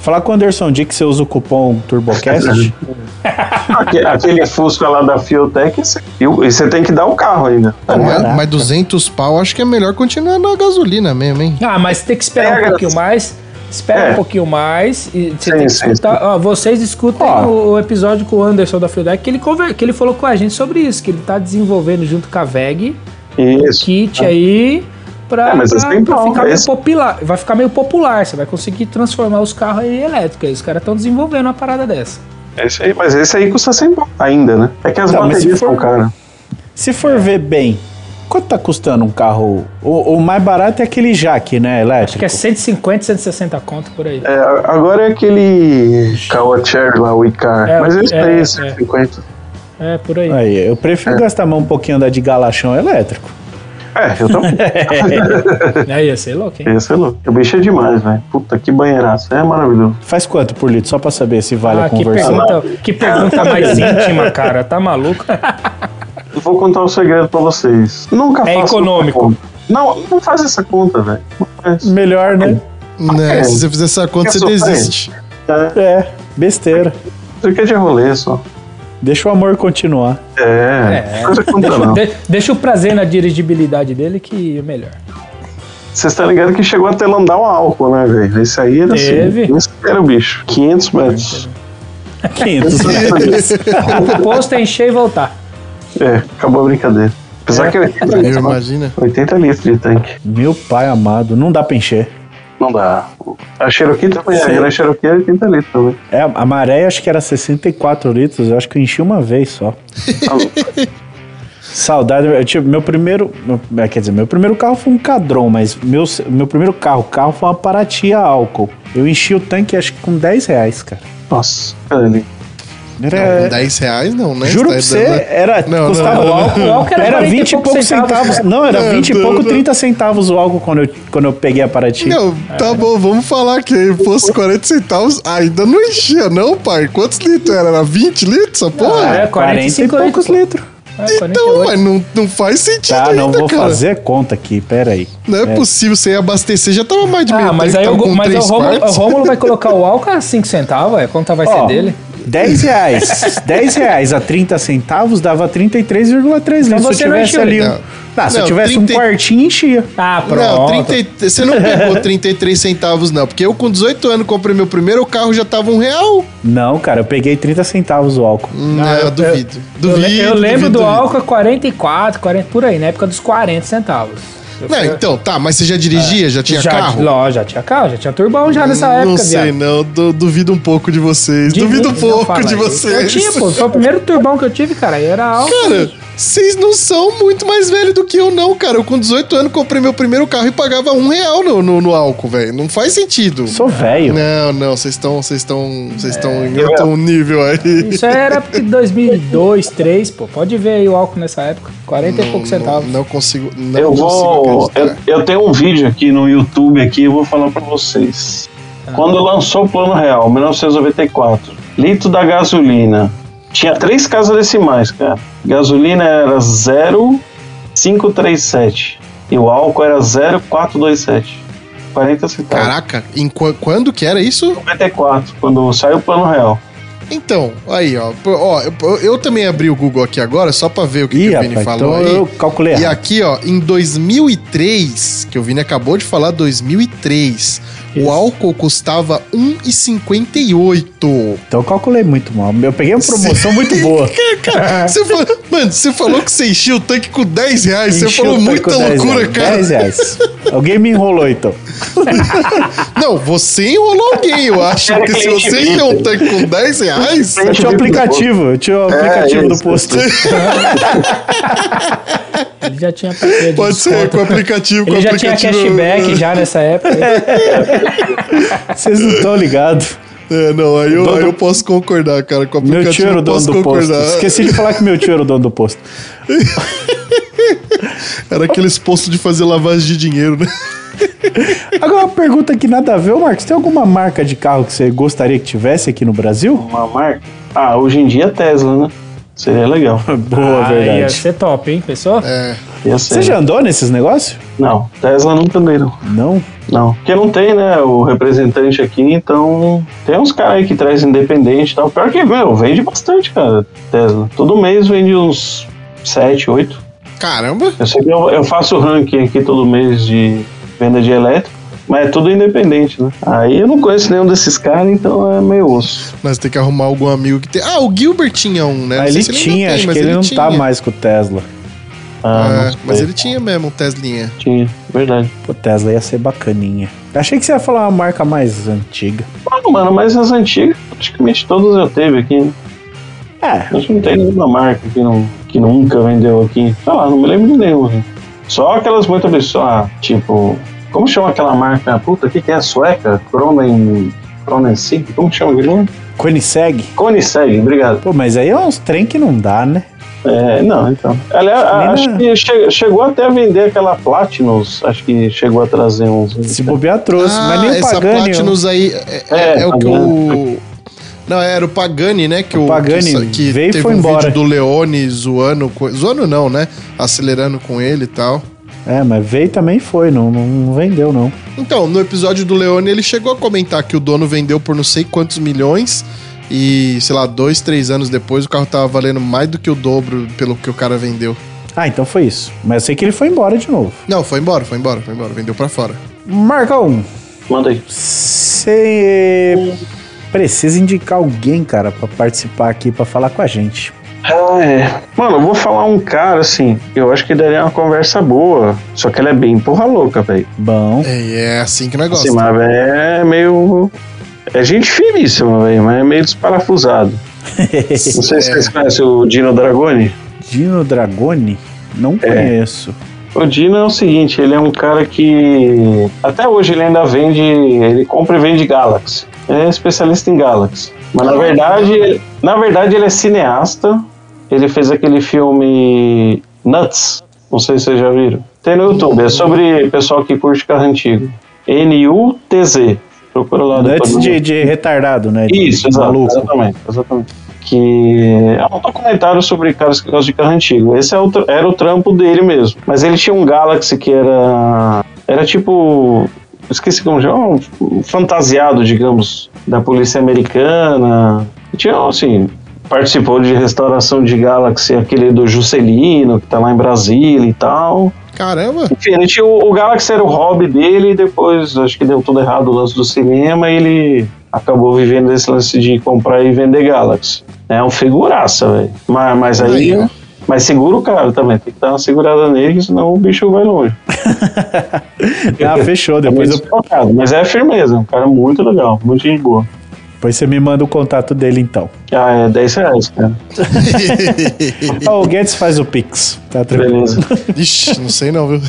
Falar com o Anderson Dick que você usa o cupom TurboCast. [laughs] Aque- Aquele Fusca lá da Fiotec, você- tem que dar o carro ainda. tá mas, mas 200 pau, acho que é melhor continuar na gasolina mesmo, hein? Ah, mas tem que esperar É, um pouquinho mais. Espera É. um pouquinho mais e você Sim, tem que sim, escutar. Ó, vocês escutem Ó. o, o episódio com o Anderson da Fieldeck que ele, conver- que ele falou com a gente sobre isso, que ele tá desenvolvendo junto com a VEG Isso. kit aí pra, É, mas pra- tem pra bom, ficar meio popular. Vai ficar meio popular, você vai conseguir transformar os carros em elétricos. Os caras estão desenvolvendo uma parada dessa. Esse aí, mas esse aí custa 100 pau ainda, né? É que as Tá, se baterias for- são caras. Se for ver bem, quanto tá custando um carro? O, o mais barato é aquele Jaque, né? Acho Elétrico. que é 150, 160 conto por aí. É, agora é aquele Caoa Cherry lá, o Icar. É, mas esse é, é. 150. É, por aí. Aí, eu prefiro gastar mais um pouquinho da de galachão elétrico. É, eu também. [laughs] É, ia ser louco, hein? esse é louco. O bicho é demais, velho. Puta, que banheiraço. É maravilhoso. Faz quanto por litro? Só pra saber se vale Ah, a que conversão. pergunta, que pergunta mais [laughs] íntima, cara. Tá maluco? Eu vou contar um segredo pra vocês. Nunca É faça econômico. essa conta. Não, não faz essa conta, velho. Melhor, né? Né, Se você fizer essa conta, você Eu desiste. É, É, besteira. isso aqui é de rolê só. Deixa o amor continuar. É, É. Deixa, não. [laughs] de- deixa o prazer na dirigibilidade dele que é melhor. Vocês estão ligados que chegou a ter landau a álcool, né, velho? Esse aí era Teve. assim. Esse era o bicho. 500 metros. 500 metros. [laughs] O posto é encher e voltar. É, acabou a brincadeira. Apesar É. que 80 Eu litros, imagina. 80 litros de tanque. Meu pai amado, não dá pra encher. Não dá. A Cherokee também, Sim. a Gran Cherokee é 80 litros também. É, a maré acho que era 64 litros, eu acho que eu enchi uma vez só. [laughs] Saudade, eu tive, meu primeiro, é, quer dizer, meu primeiro carro foi um Cadron, mas meu, meu primeiro carro, carro foi uma Paraty a álcool. Eu enchi o tanque acho que com 10 reais, cara. Nossa, ali? Era, Não, 10 reais não, né? juro pra Tá você, era, Não, custava não, o não, álcool, O álcool era, era 40 e 20 e poucos centavos. Não, era Não, 20 e pouco, não. 30 centavos o álcool quando eu, quando eu peguei a Paraty. Não, tá bom, vamos falar que fosse 40 centavos, ainda não enchia, não, pai. Quantos litros era? Era 20 litros essa porra? Ah, é, 40 e 45 poucos litros. litros. É, então, 48. mas não, não faz sentido Tá, ainda, não vou cara. fazer conta aqui, pera aí. Não é, possível, você ia abastecer, já tava mais de meio Ah, mas aí com mas o três Rômulo, o. Rômulo vai colocar o álcool a 5 centavos, a conta vai ser Ó, dele. 10 reais. 10 reais a 30 centavos dava 33,3 litros. Se eu Então tivesse ali um. Não. Ah, se eu Não, tivesse 30 um quartinho, enchia. Ah, pronto. Não, 30, você não pegou [laughs] 33 centavos, não. Porque eu com 18 anos comprei meu primeiro carro, já tava um real. Não, cara, eu peguei 30 centavos o álcool. Não, eu- eu duvido. Eu, Duvido. eu lembro duvido, do duvido. álcool a 44, 40, por aí, na época dos 40 centavos. Eu Não, fui- então, tá, mas você já dirigia? Já tinha já, carro? Ló, já tinha carro, já tinha turbão já nessa época, Não sei, viado. não. du- duvido um pouco de vocês. Duvido um não pouco de vocês. Eu tinha, pô, foi o primeiro turbão que eu tive, cara, e era álcool. Cara, Vocês não são muito mais velho do que eu, não, cara. Eu com 18 anos comprei meu primeiro carro e pagava um real no, no, no álcool, velho. Não faz sentido. Sou velho. Não, não, vocês estão, vocês estão, vocês estão em outro nível aí. Isso era porque 2002, 2003, pô. Pode ver aí o álcool nessa época. 40 e poucos centavos. Não, não consigo, não eu consigo vou. Eu, eu tenho um vídeo aqui no YouTube aqui, eu vou falar pra vocês. Quando lançou o Plano Real, 1994, litro da gasolina. Tinha três casas decimais, cara. Gasolina era 0,537 e o álcool era 0,427. 40 centavos. Caraca, em qu- quando que era isso? 94, quando saiu o Plano Real. Então, aí, ó. Ó eu, eu também abri o Google aqui agora, só pra ver o que, Ih, que o Vini rapaz, falou então aí. eu calculei E errado. aqui, ó, em 2003, que o Vini acabou de falar, 2003, Isso. o álcool custava 1,58. Então eu calculei muito mal. Eu peguei uma promoção muito boa. [laughs] Cara, [laughs] você falou, mano, você falou que você enchia o tanque com 10 reais, você Enchi o falou muita com 10 loucura, reais. cara. 10 reais. Alguém me enrolou então. [laughs] Não, você enrolou alguém, eu acho. Era que se você encher um tanque com 10 reais. Eu tinha o aplicativo, eu tinha o aplicativo do isso, posto. Ele já tinha de Pode ser, desconto. com o aplicativo, com o Ele já tinha aplicativo. cashback já nessa época. Vocês não estão ligados. É, não, aí eu, Dono- aí eu posso concordar, cara. Com o Meu aplicativo tio era o dono posso do posto. concordar. Esqueci de falar que meu tio era o dono do posto. [laughs] Era aqueles postos de fazer lavagem de dinheiro, né? Agora uma pergunta que nada a ver, Marcos. Tem alguma marca de carro que você gostaria que tivesse aqui no Brasil? Uma marca. Ah, hoje em dia é Tesla, né? Seria legal. [laughs] Boa, Ah, Ia verdade. ser top, hein? Pensou? É. Ia ser. Você já andou nesses negócios? Não, Tesla nunca andei, não. Não. Não, porque não tem, né, o representante aqui, então tem uns caras aí que traz independente e tal. Pior que, meu, vende bastante, cara, Tesla. Todo mês vende uns 7, 8. Caramba. Eu sei que eu, eu faço ranking aqui todo mês de venda de elétrico, mas é tudo independente, né? Aí eu não conheço nenhum desses caras, então é meio osso. Nós tem que arrumar algum amigo que tem. Ah, o Gilbert tinha um, né? Ah, ele se ainda tinha, tem, acho mas que ele, não tá tinha. mais com o Tesla. Ah, É, não sei. mas ele tinha mesmo um Teslinha. tinha, verdade. O Tesla ia ser bacaninha. Achei que você ia falar uma marca mais antiga. Ah, mano, mas as antigas, praticamente todas eu teve aqui, né? É, Acho que não tem nenhuma marca que, não, que nunca vendeu aqui. Sei lá, não me lembro de nenhuma. Só aquelas muito pessoas, tipo. Como chama aquela marca? Puta, o que, que é? Sueca? Cronen. Cronensig? Como chama aquele nome? Koenigsegg. Koenigsegg, obrigado. Pô, mas aí é uns trem que não dá, né? É, não, então. Aliás, acho na- que che- chegou até a vender aquela Platinus. Acho que chegou a trazer uns. Se bobear trouxe, mas nem o Ah, essa Pagani. Platinus aí é, é- É, é o que o. Não, era o Pagani, né? Que o, Pagani que, que veio e teve foi um embora. vídeo do Leone zoando. Zoando não, né? Acelerando com ele e tal. É, mas veio e também foi, não, não vendeu não. Então, no episódio do Leone, ele chegou a comentar que o dono vendeu por não sei quantos milhões. E, sei lá, dois, três anos depois, o carro tava valendo mais do que o dobro pelo que o cara vendeu. Ah, então foi isso. Mas eu sei que ele foi embora de novo. Não, foi embora, foi embora, foi embora. Vendeu pra fora. Marcão, Manda aí. você precisa indicar alguém, cara, pra participar aqui, pra falar com a gente. Ah, é. Mano, eu vou falar um cara assim. Eu acho que daria uma conversa boa. Só que ela é bem porra louca, velho. Bom, É, é assim que nós Assim, gostamos. mas é meio. É gente finíssima, velho, mas é meio desparafusado. [laughs] Não sei se vocês conhecem o Dino Dragoni. Dino Dragoni? Não conheço. O Dino é o seguinte, ele é um cara que até hoje ele ainda vende, ele compra e vende Galaxy. Ele é especialista em Galaxy. Mas na verdade, na verdade ele é cineasta. Ele fez aquele filme Nuts. Não sei se vocês já viram. Tem no YouTube, é sobre pessoal que curte carro antigo. N-U-T-Z. Procura lá no- de, de retardado, né? De Isso, exato, maluco. exatamente, exatamente. Que é um documentário sobre caras que gostam de carro antigo. Esse é o era o trampo dele mesmo. Mas ele tinha um Galaxy que era. Era tipo. Esqueci como chama. Um fantasiado, digamos, da polícia americana. E tinha, assim. Participou de restauração de Galaxy, aquele do Juscelino, que tá lá em Brasília e tal. Caramba! Tinha o, o Galaxy era o hobby dele e depois acho que deu tudo errado o lance do cinema e ele acabou vivendo esse lance de comprar e vender Galaxy. É um figuraça, velho. Mas, mas aí. Aí, mas segura o cara também, tem que dar uma segurada nele, senão o bicho vai longe. [laughs] Ah, fechou. Depois é eu, Mas é firmeza, um cara muito legal, muito gente boa. Depois você me manda o contato dele então. Ah, é 10 reais, cara. [laughs] Ah, o Guedes faz o Pix. Tá tranquilo. Beleza. Ixi, não sei não, viu?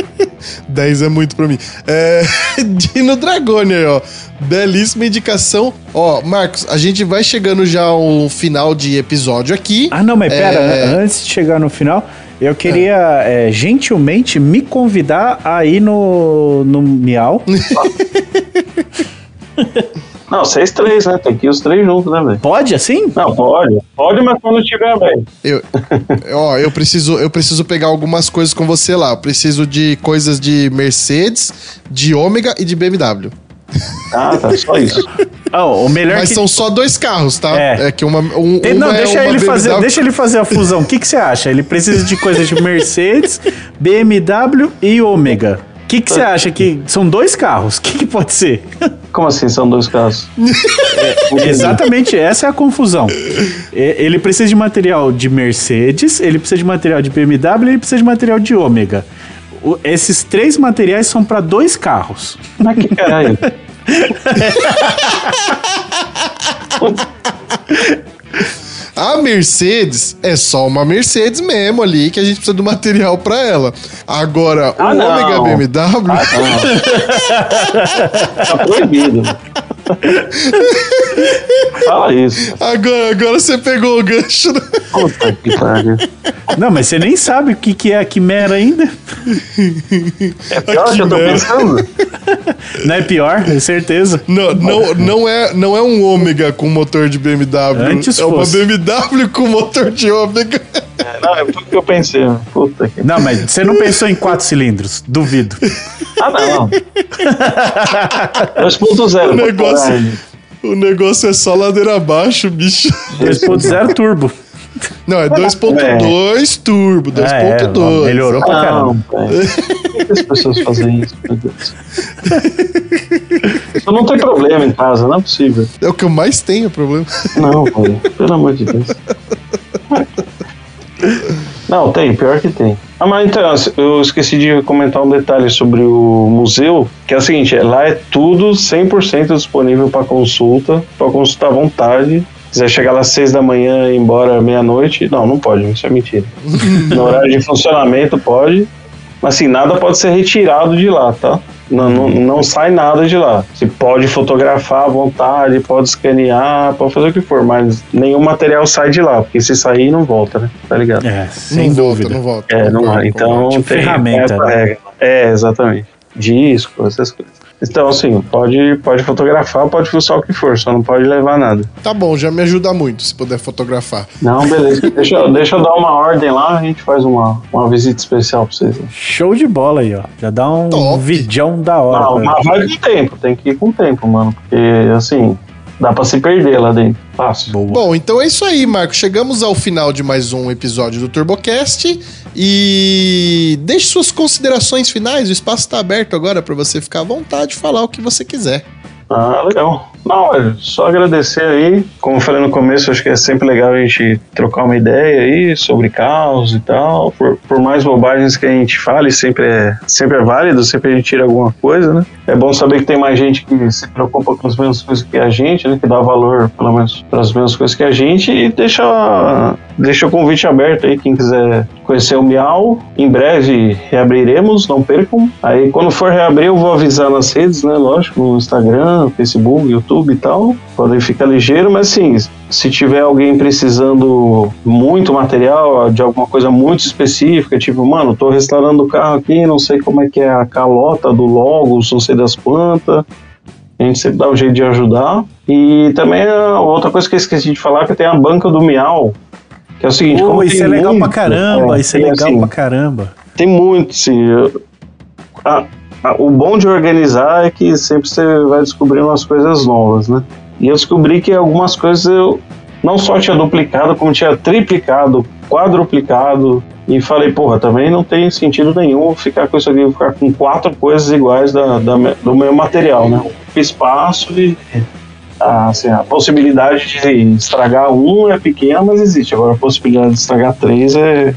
[laughs] 10 é muito pra mim. É, [laughs] Dino Dragone aí, ó. Belíssima indicação. Ó, Marcos, a gente vai chegando já ao final de episódio aqui. Ah, não, mas pera, É. an- antes de chegar no final, eu queria é, gentilmente me convidar a ir no, no Miau. Não, vocês três, né? Tem que ir os três juntos, né, velho? Pode assim? Não, pode. Pode, mas quando tiver, velho. Eu, ó, eu preciso, eu preciso pegar algumas coisas com você lá. Eu preciso de coisas de Mercedes, de Ômega e de BMW. Ah, tá, só isso. [laughs] Ah, o melhor Mas que... são só dois carros, tá? É. É, que uma, um, Tem- uma não, é deixa uma ele, fazer, BMW. deixa ele fazer a fusão. O que, que você acha? Ele precisa de coisas de [laughs] Mercedes, BMW e Ômega. O que, você acha que são dois carros? O que, que pode ser? Como assim são dois carros? Exatamente, essa é a confusão. E- Ele precisa de material de Mercedes, ele precisa de material de BMW e ele precisa de material de Ômega. Esses três materiais são para dois carros. Mas que caralho. [laughs] A Mercedes é só uma Mercedes mesmo ali, que a gente precisa do material pra ela. Agora, Ah, o não. Ômega BMW. [laughs] Tá proibido. Fala isso. Agora, agora você pegou o gancho. né? Puta que pariu. Não, mas você nem sabe o que, que é a Quimera ainda. É pior que eu tô pensando? Não é pior, é certeza. Não, não, não, é, não é um Ômega com motor de BMW. Antes é uma fosse. BMW com motor de Ômega. É, Não, é tudo que eu pensei. Puta que. Não, mas você não pensou em quatro cilindros, duvido. Ah, não. 2.0. O negócio, o negócio é só ladeira abaixo, bicho. 2.0 turbo. Não, é 2.2 turbo, É, 2.2. melhorou pra caramba. Não, velho. Por que as pessoas fazem isso, meu Deus? Isso não tem problema em casa, não é possível. É o que eu mais tenho problema. Não, velho. Pelo amor de Deus. Não, tem, pior que tem. Ah, mas então, eu esqueci de comentar um detalhe sobre o museu, que é o seguinte, é, lá é tudo 100% disponível para consulta, para consultar à vontade. Se quiser chegar lá às 6 da manhã e ir embora meia-noite, não, não pode, isso é mentira. [laughs] no horário de funcionamento pode, assim, nada pode ser retirado de lá, tá? Não, não, não sai nada de lá. Você pode fotografar à vontade, pode escanear, pode fazer o que for, mas nenhum material sai de lá, porque se sair não volta, né? Tá ligado? É, sem não dúvida. volta, não volta. É, não é. Então. Tipo tem ferramenta, né? regra. É, exatamente. Disco, essas coisas. Então, assim, pode, pode fotografar, pode fuçar o que for, só não pode levar nada. Tá bom, já me ajuda muito se puder fotografar. Não, beleza. [laughs] deixa, eu- deixa eu dar uma ordem lá, a gente faz uma, uma visita especial pra vocês. Show de bola aí, ó. Já dá um Top. vidão da hora. Não, mas vai com tempo, tem que ir com tempo, mano. Porque, assim, dá pra se perder lá dentro. Fácil. Boa. Bom, então é isso aí, Marco. Chegamos ao final de mais um episódio do TurboCast. E deixe suas considerações finais. O espaço está aberto agora para você ficar à vontade de falar o que você quiser. Ah, legal. Não, olha, só agradecer aí. Como eu falei no começo, acho que é sempre legal a gente trocar uma ideia aí sobre caos e tal. Por, por mais bobagens que a gente fale, sempre é, sempre é válido, sempre a gente tira alguma coisa, né? É bom saber que tem mais gente que se preocupa com as mesmas coisas que a gente, né? Que dá valor, pelo menos, para as mesmas coisas que a gente. E deixa, deixa o convite aberto aí, quem quiser conhecer o Miau. Em breve reabriremos, não percam. Aí quando for reabrir, eu vou avisar nas redes, né? Lógico, no Instagram, Facebook, YouTube e tal. Podem ficar ligeiro, mas assim, se tiver alguém precisando muito material, de alguma coisa muito específica, tipo, mano, tô restaurando o carro aqui, não sei como é que é a calota do Logos, não sei das quantas. A gente sempre dá um jeito de ajudar. E também a outra coisa que eu esqueci de falar, que tem a banca do Miau. Que é o seguinte, Pô, como isso é legal pra muito, caramba, é, isso é legal assim, pra caramba. tem muito, sim. A- o bom de organizar é que sempre você vai descobrindo umas coisas novas, né? E eu descobri que algumas coisas eu não só tinha duplicado, como tinha triplicado, quadruplicado. E falei, porra, também não tem sentido nenhum ficar com isso aqui, ficar com quatro coisas iguais da, da do mesmo material, né? Espaço e a, assim, a possibilidade de estragar um é pequena, mas existe. Agora a possibilidade de estragar três é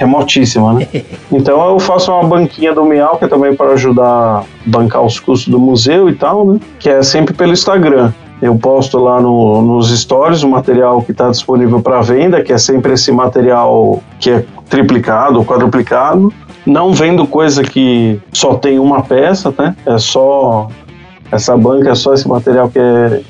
remotíssima, né? [laughs] Então eu faço uma banquinha do Miau, que é também para ajudar a bancar os custos do museu e tal, né? Que é sempre pelo Instagram. Eu posto lá no- nos stories o material que está disponível para venda, que é sempre esse material que é triplicado, quadruplicado. Não vendo coisa que só tem uma peça, né? É só essa banca, é só esse material que é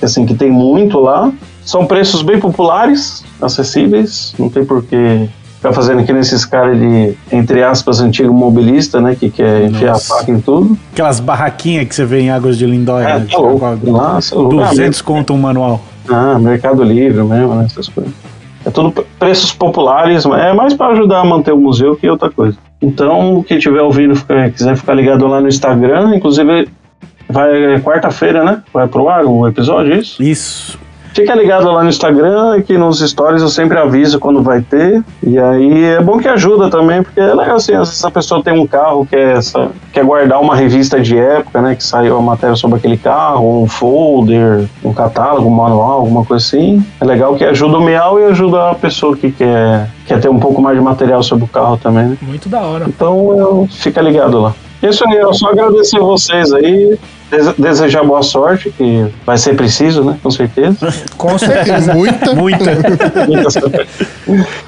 assim que tem muito lá. São preços bem populares, acessíveis. Não tem por que ficar fazendo aqui nesses caras de entre aspas antigo mobilista, né? Que quer enfiar Nossa. a faca em tudo. Aquelas barraquinhas que você vê em Águas de Lindóia. É, né? tá louco. Nossa, louco. 200 conto um manual. Ah, Mercado Livre mesmo, né, essas coisas. É tudo pre- preços populares, é mais para ajudar a manter o museu que outra coisa. Então, quem estiver ouvindo, quiser ficar ligado lá no Instagram, inclusive vai é quarta-feira, né? Vai pro ar o episódio, é isso? Isso. Fica ligado lá no Instagram, que nos stories eu sempre aviso quando vai ter. E aí é bom que ajuda também, porque é legal assim, às vezes a pessoa tem um carro que é essa, quer guardar uma revista de época, né? Que saiu a matéria sobre aquele carro, um folder, um catálogo, um manual, alguma coisa assim. É legal que ajuda o Miau e ajuda a pessoa que quer, quer ter um pouco mais de material sobre o carro também, né? Muito da hora. Então eu, fica ligado lá. Isso aí, eu só agradecer vocês aí, dese- desejar boa sorte, que vai ser preciso, né? Com certeza. [laughs] Com certeza. Muita. Muita. [laughs]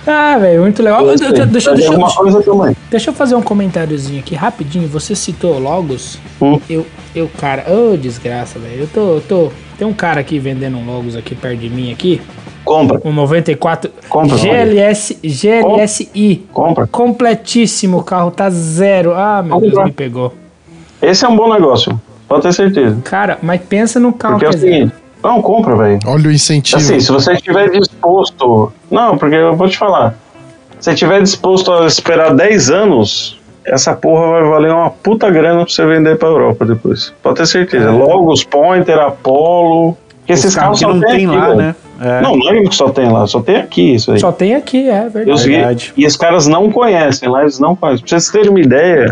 Ah, velho, muito legal. Eu Deixa, deixa, deixa, alguma coisa também. deixa eu fazer um comentáriozinho aqui rapidinho. Você citou Logos. Hum. Eu, eu, cara, ô desgraça, velho. Eu tô, eu tô. Tem um cara aqui vendendo um Logos aqui perto de mim aqui. Compra, Um 94 Compra, GLS, GLSI. compra. Completíssimo, o carro tá zero. Ah, meu Compra. Deus, me pegou. Esse é um bom negócio, pode ter certeza. Cara, mas pensa no carro Porque é que o é zero. seguinte, não, compra, velho. Olha o incentivo. Assim, se você estiver disposto... Não, porque eu vou te falar. Se você estiver disposto a esperar 10 anos, essa porra vai valer uma puta grana pra você vender pra Europa depois. Pode ter certeza. Logos, Pointer, Apollo... Porque esses Os carros carros não tem lá, né? É. Não, não é que só tem lá, só tem aqui isso aí. Só tem aqui, é E verdade. Verdade. e os caras não conhecem lá, eles não conhecem. Pra vocês terem uma ideia,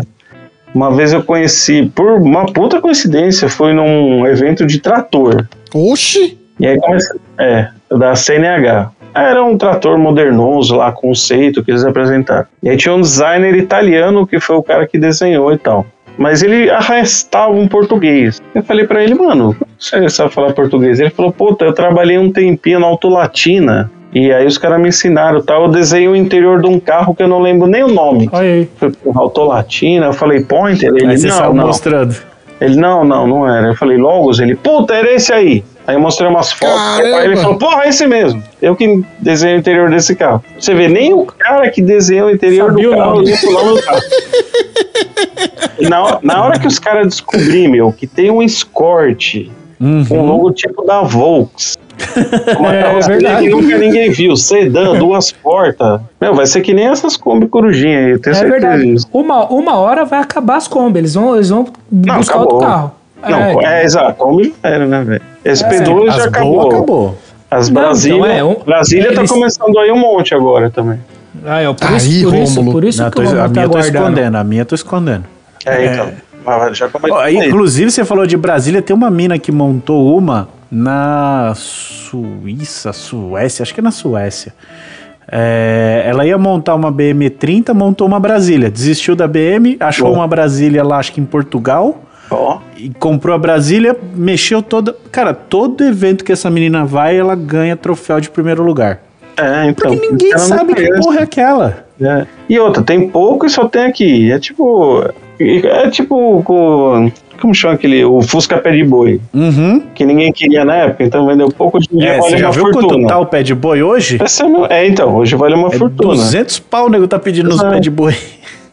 uma vez eu conheci, por uma puta coincidência, foi num evento de trator. Oxi! E aí comecei. É, da CNH. Era um trator modernoso lá, conceito que eles apresentaram. E aí tinha um designer italiano que foi o cara que desenhou e tal. Mas ele arrastava um português. Eu falei pra ele, mano, como você sabe falar português? Ele falou, puta, eu trabalhei um tempinho na Autolatina. E aí os caras me ensinaram, tal. Eu desenhei o interior de um carro que eu não lembro nem o nome. Aí. Foi porra, Autolatina, eu falei, Pointer? Ele, Aí você não, não. mostrando. Ele, não, não, não era. Eu falei, Logos? Ele, puta, era esse aí. Aí eu mostrei umas fotos. Caramba! Aí ele falou, porra, é esse mesmo. Eu que desenhei o interior desse carro. Você vê, nem o cara que desenhou o interior Sabia do carro lembra o nome do carro. Na, hora- na hora que os caras descobriram, meu, que tem um Escort Uhum. com o logotipo da Volks. [laughs] Uma É, carroceria verdade. que nunca ninguém viu. Sedã, duas portas. Meu, vai ser que nem essas Kombi Corujinha aí, eu tenho É certeza verdade. Uma, uma hora vai acabar as Kombi. Eles vão, eles vão Não, buscar acabou. outro carro. Não, é, exato, Kombi já era, né, velho? Esse P2 As já acabou. acabou. As Não, Brasília, então é, um- Brasília tá eles- começando aí um monte agora também. Ah, é, por isso, Aí, por isso, por isso Não, que tô- o a Romulo tá minha eu tô guardando. escondendo, a minha eu tô escondendo. É, então. Mas já aí. inclusive, você falou de Brasília, tem uma mina que montou uma na Suíça, Suécia, acho que é na Suécia. É, ela ia montar uma BM30, montou uma Brasília. Desistiu da BM, achou Bom. uma Brasília lá, acho que em Portugal, Ó, e comprou a Brasília, mexeu toda. Cara, todo evento que essa menina vai, ela ganha troféu de primeiro lugar. é, então. Porque ninguém ela não sabe que conhece. porra é aquela. É. E outra, tem pouco e só tem aqui. É tipo. É tipo. com- Como chama aquele? O Fusca Pé de Boi. Uhum. Que ninguém queria na época, então vendeu pouco de dinheiro. É, vale você já viu fortuna. quanto tá o pé de boi hoje? É, é, então, hoje vale uma É fortuna. 200 pau o nego tá pedindo nos pés de boi.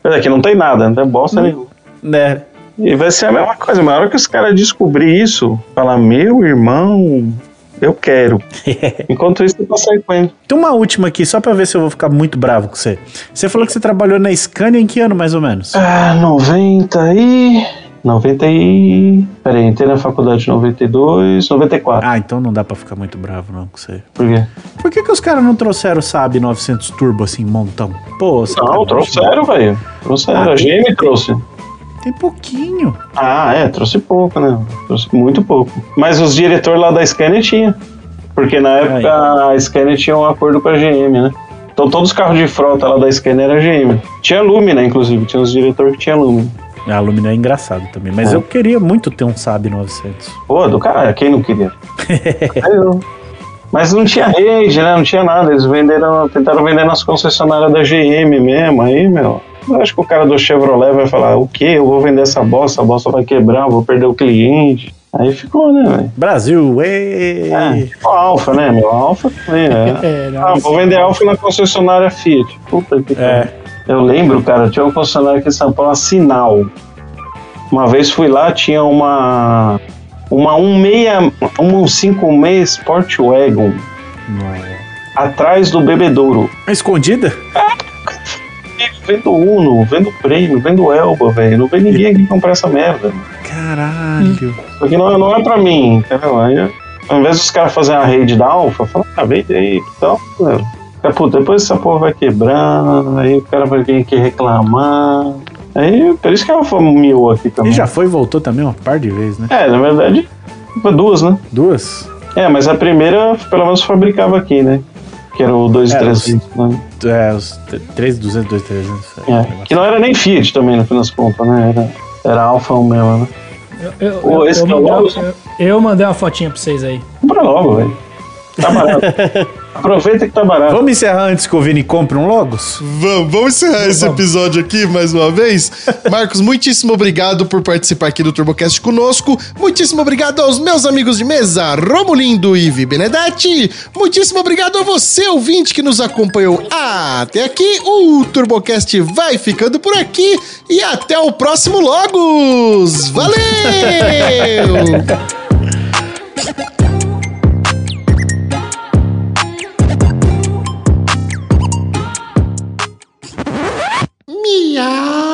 Mas aqui não tem nada, não tem bosta Hum. nenhuma. Né? E vai ser a mesma coisa, mas na hora que os caras descobrir isso, falar, meu irmão, eu quero. [laughs] Enquanto isso, eu tô saindo com ele. Tem uma última aqui, só pra ver se eu vou ficar muito bravo com você. Você falou que você trabalhou na Scania em que ano, mais ou menos? Ah, 90 e. 90 e. Peraí, entrei na faculdade em 92, 94. Ah, então não dá pra ficar muito bravo não com você. Por quê? Por que, que os caras não trouxeram o Saab 900 Turbo assim, montão? Pô, Não, trouxeram, velho. Trouxeram. Ah, a GM trouxe. Tem pouquinho. Ah, é, trouxe pouco, né? Trouxe muito pouco. Mas os diretores lá da Scania tinha. Porque na época a Scania tinha um acordo com a GM, né? Então todos os carros de frota lá da Scania era GM. Tinha Lumina, inclusive. Tinha uns diretores que tinha Lumina. A Lumina é engraçado também. Mas É. eu queria muito ter um Saab 900. Pô, do caralho, quem não queria? [laughs] Eu- Mas não tinha rede, né? Não tinha nada. Eles venderam, tentaram vender nas concessionárias da GM mesmo. Aí, meu, eu acho que o cara do Chevrolet vai falar: o quê? Eu vou vender essa bosta, a bosta vai quebrar, eu vou perder o cliente. Aí ficou, né, velho? Brasil, ê! É, o Alfa, né, meu? Alfa também, né? [laughs] É, Ah, vou vender Alfa na concessionária Fiat. Puta que É. pariu. Eu lembro, cara, tinha uma concessionária aqui em São Paulo, a Sinal. Uma vez fui lá, tinha uma. Uma 16, uma 56 Sportwagon Nossa. atrás do bebedouro. Escondida? Vendo Uno, vendo Prêmio, vendo Elba, velho. Não vem ninguém aqui comprar essa merda. Caralho. Porque não, não é pra mim, entendeu? Aí, ao invés dos caras fazerem a rede da Alfa, fala, ah, vende aí e tal. entendeu? Aí, puta, depois essa porra vai quebrando, aí o cara vai vir aqui reclamar. Aí, por isso que a Alfa miou aqui também. E já foi e voltou também uma par de vezes, né? É, na verdade, foi duas, né? Duas? É, mas a primeira, pelo menos, fabricava aqui, né? Que era o 2300, né? É, os 3200, 2300. É. Que não era nem Fiat também, no fim das contas, né? Era, era Alfa mesmo, né? Eu, eu, Ô, eu- esse eu é o mandei, eu mandei uma fotinha pra vocês aí. Compra logo, velho. Tá barato. [laughs] Aproveita que tá barato. Vamos encerrar antes que o Vini compre um Logos? Vamos, vamos encerrar esse episódio aqui mais uma vez. Marcos, muitíssimo obrigado por participar aqui do TurboCast conosco. Muitíssimo obrigado aos meus amigos de mesa, Romulindo e Vi Benedetti. Muitíssimo obrigado a você, ouvinte, que nos acompanhou até aqui. O TurboCast vai ficando por aqui e até o próximo Logos. Valeu! [laughs] Yeah.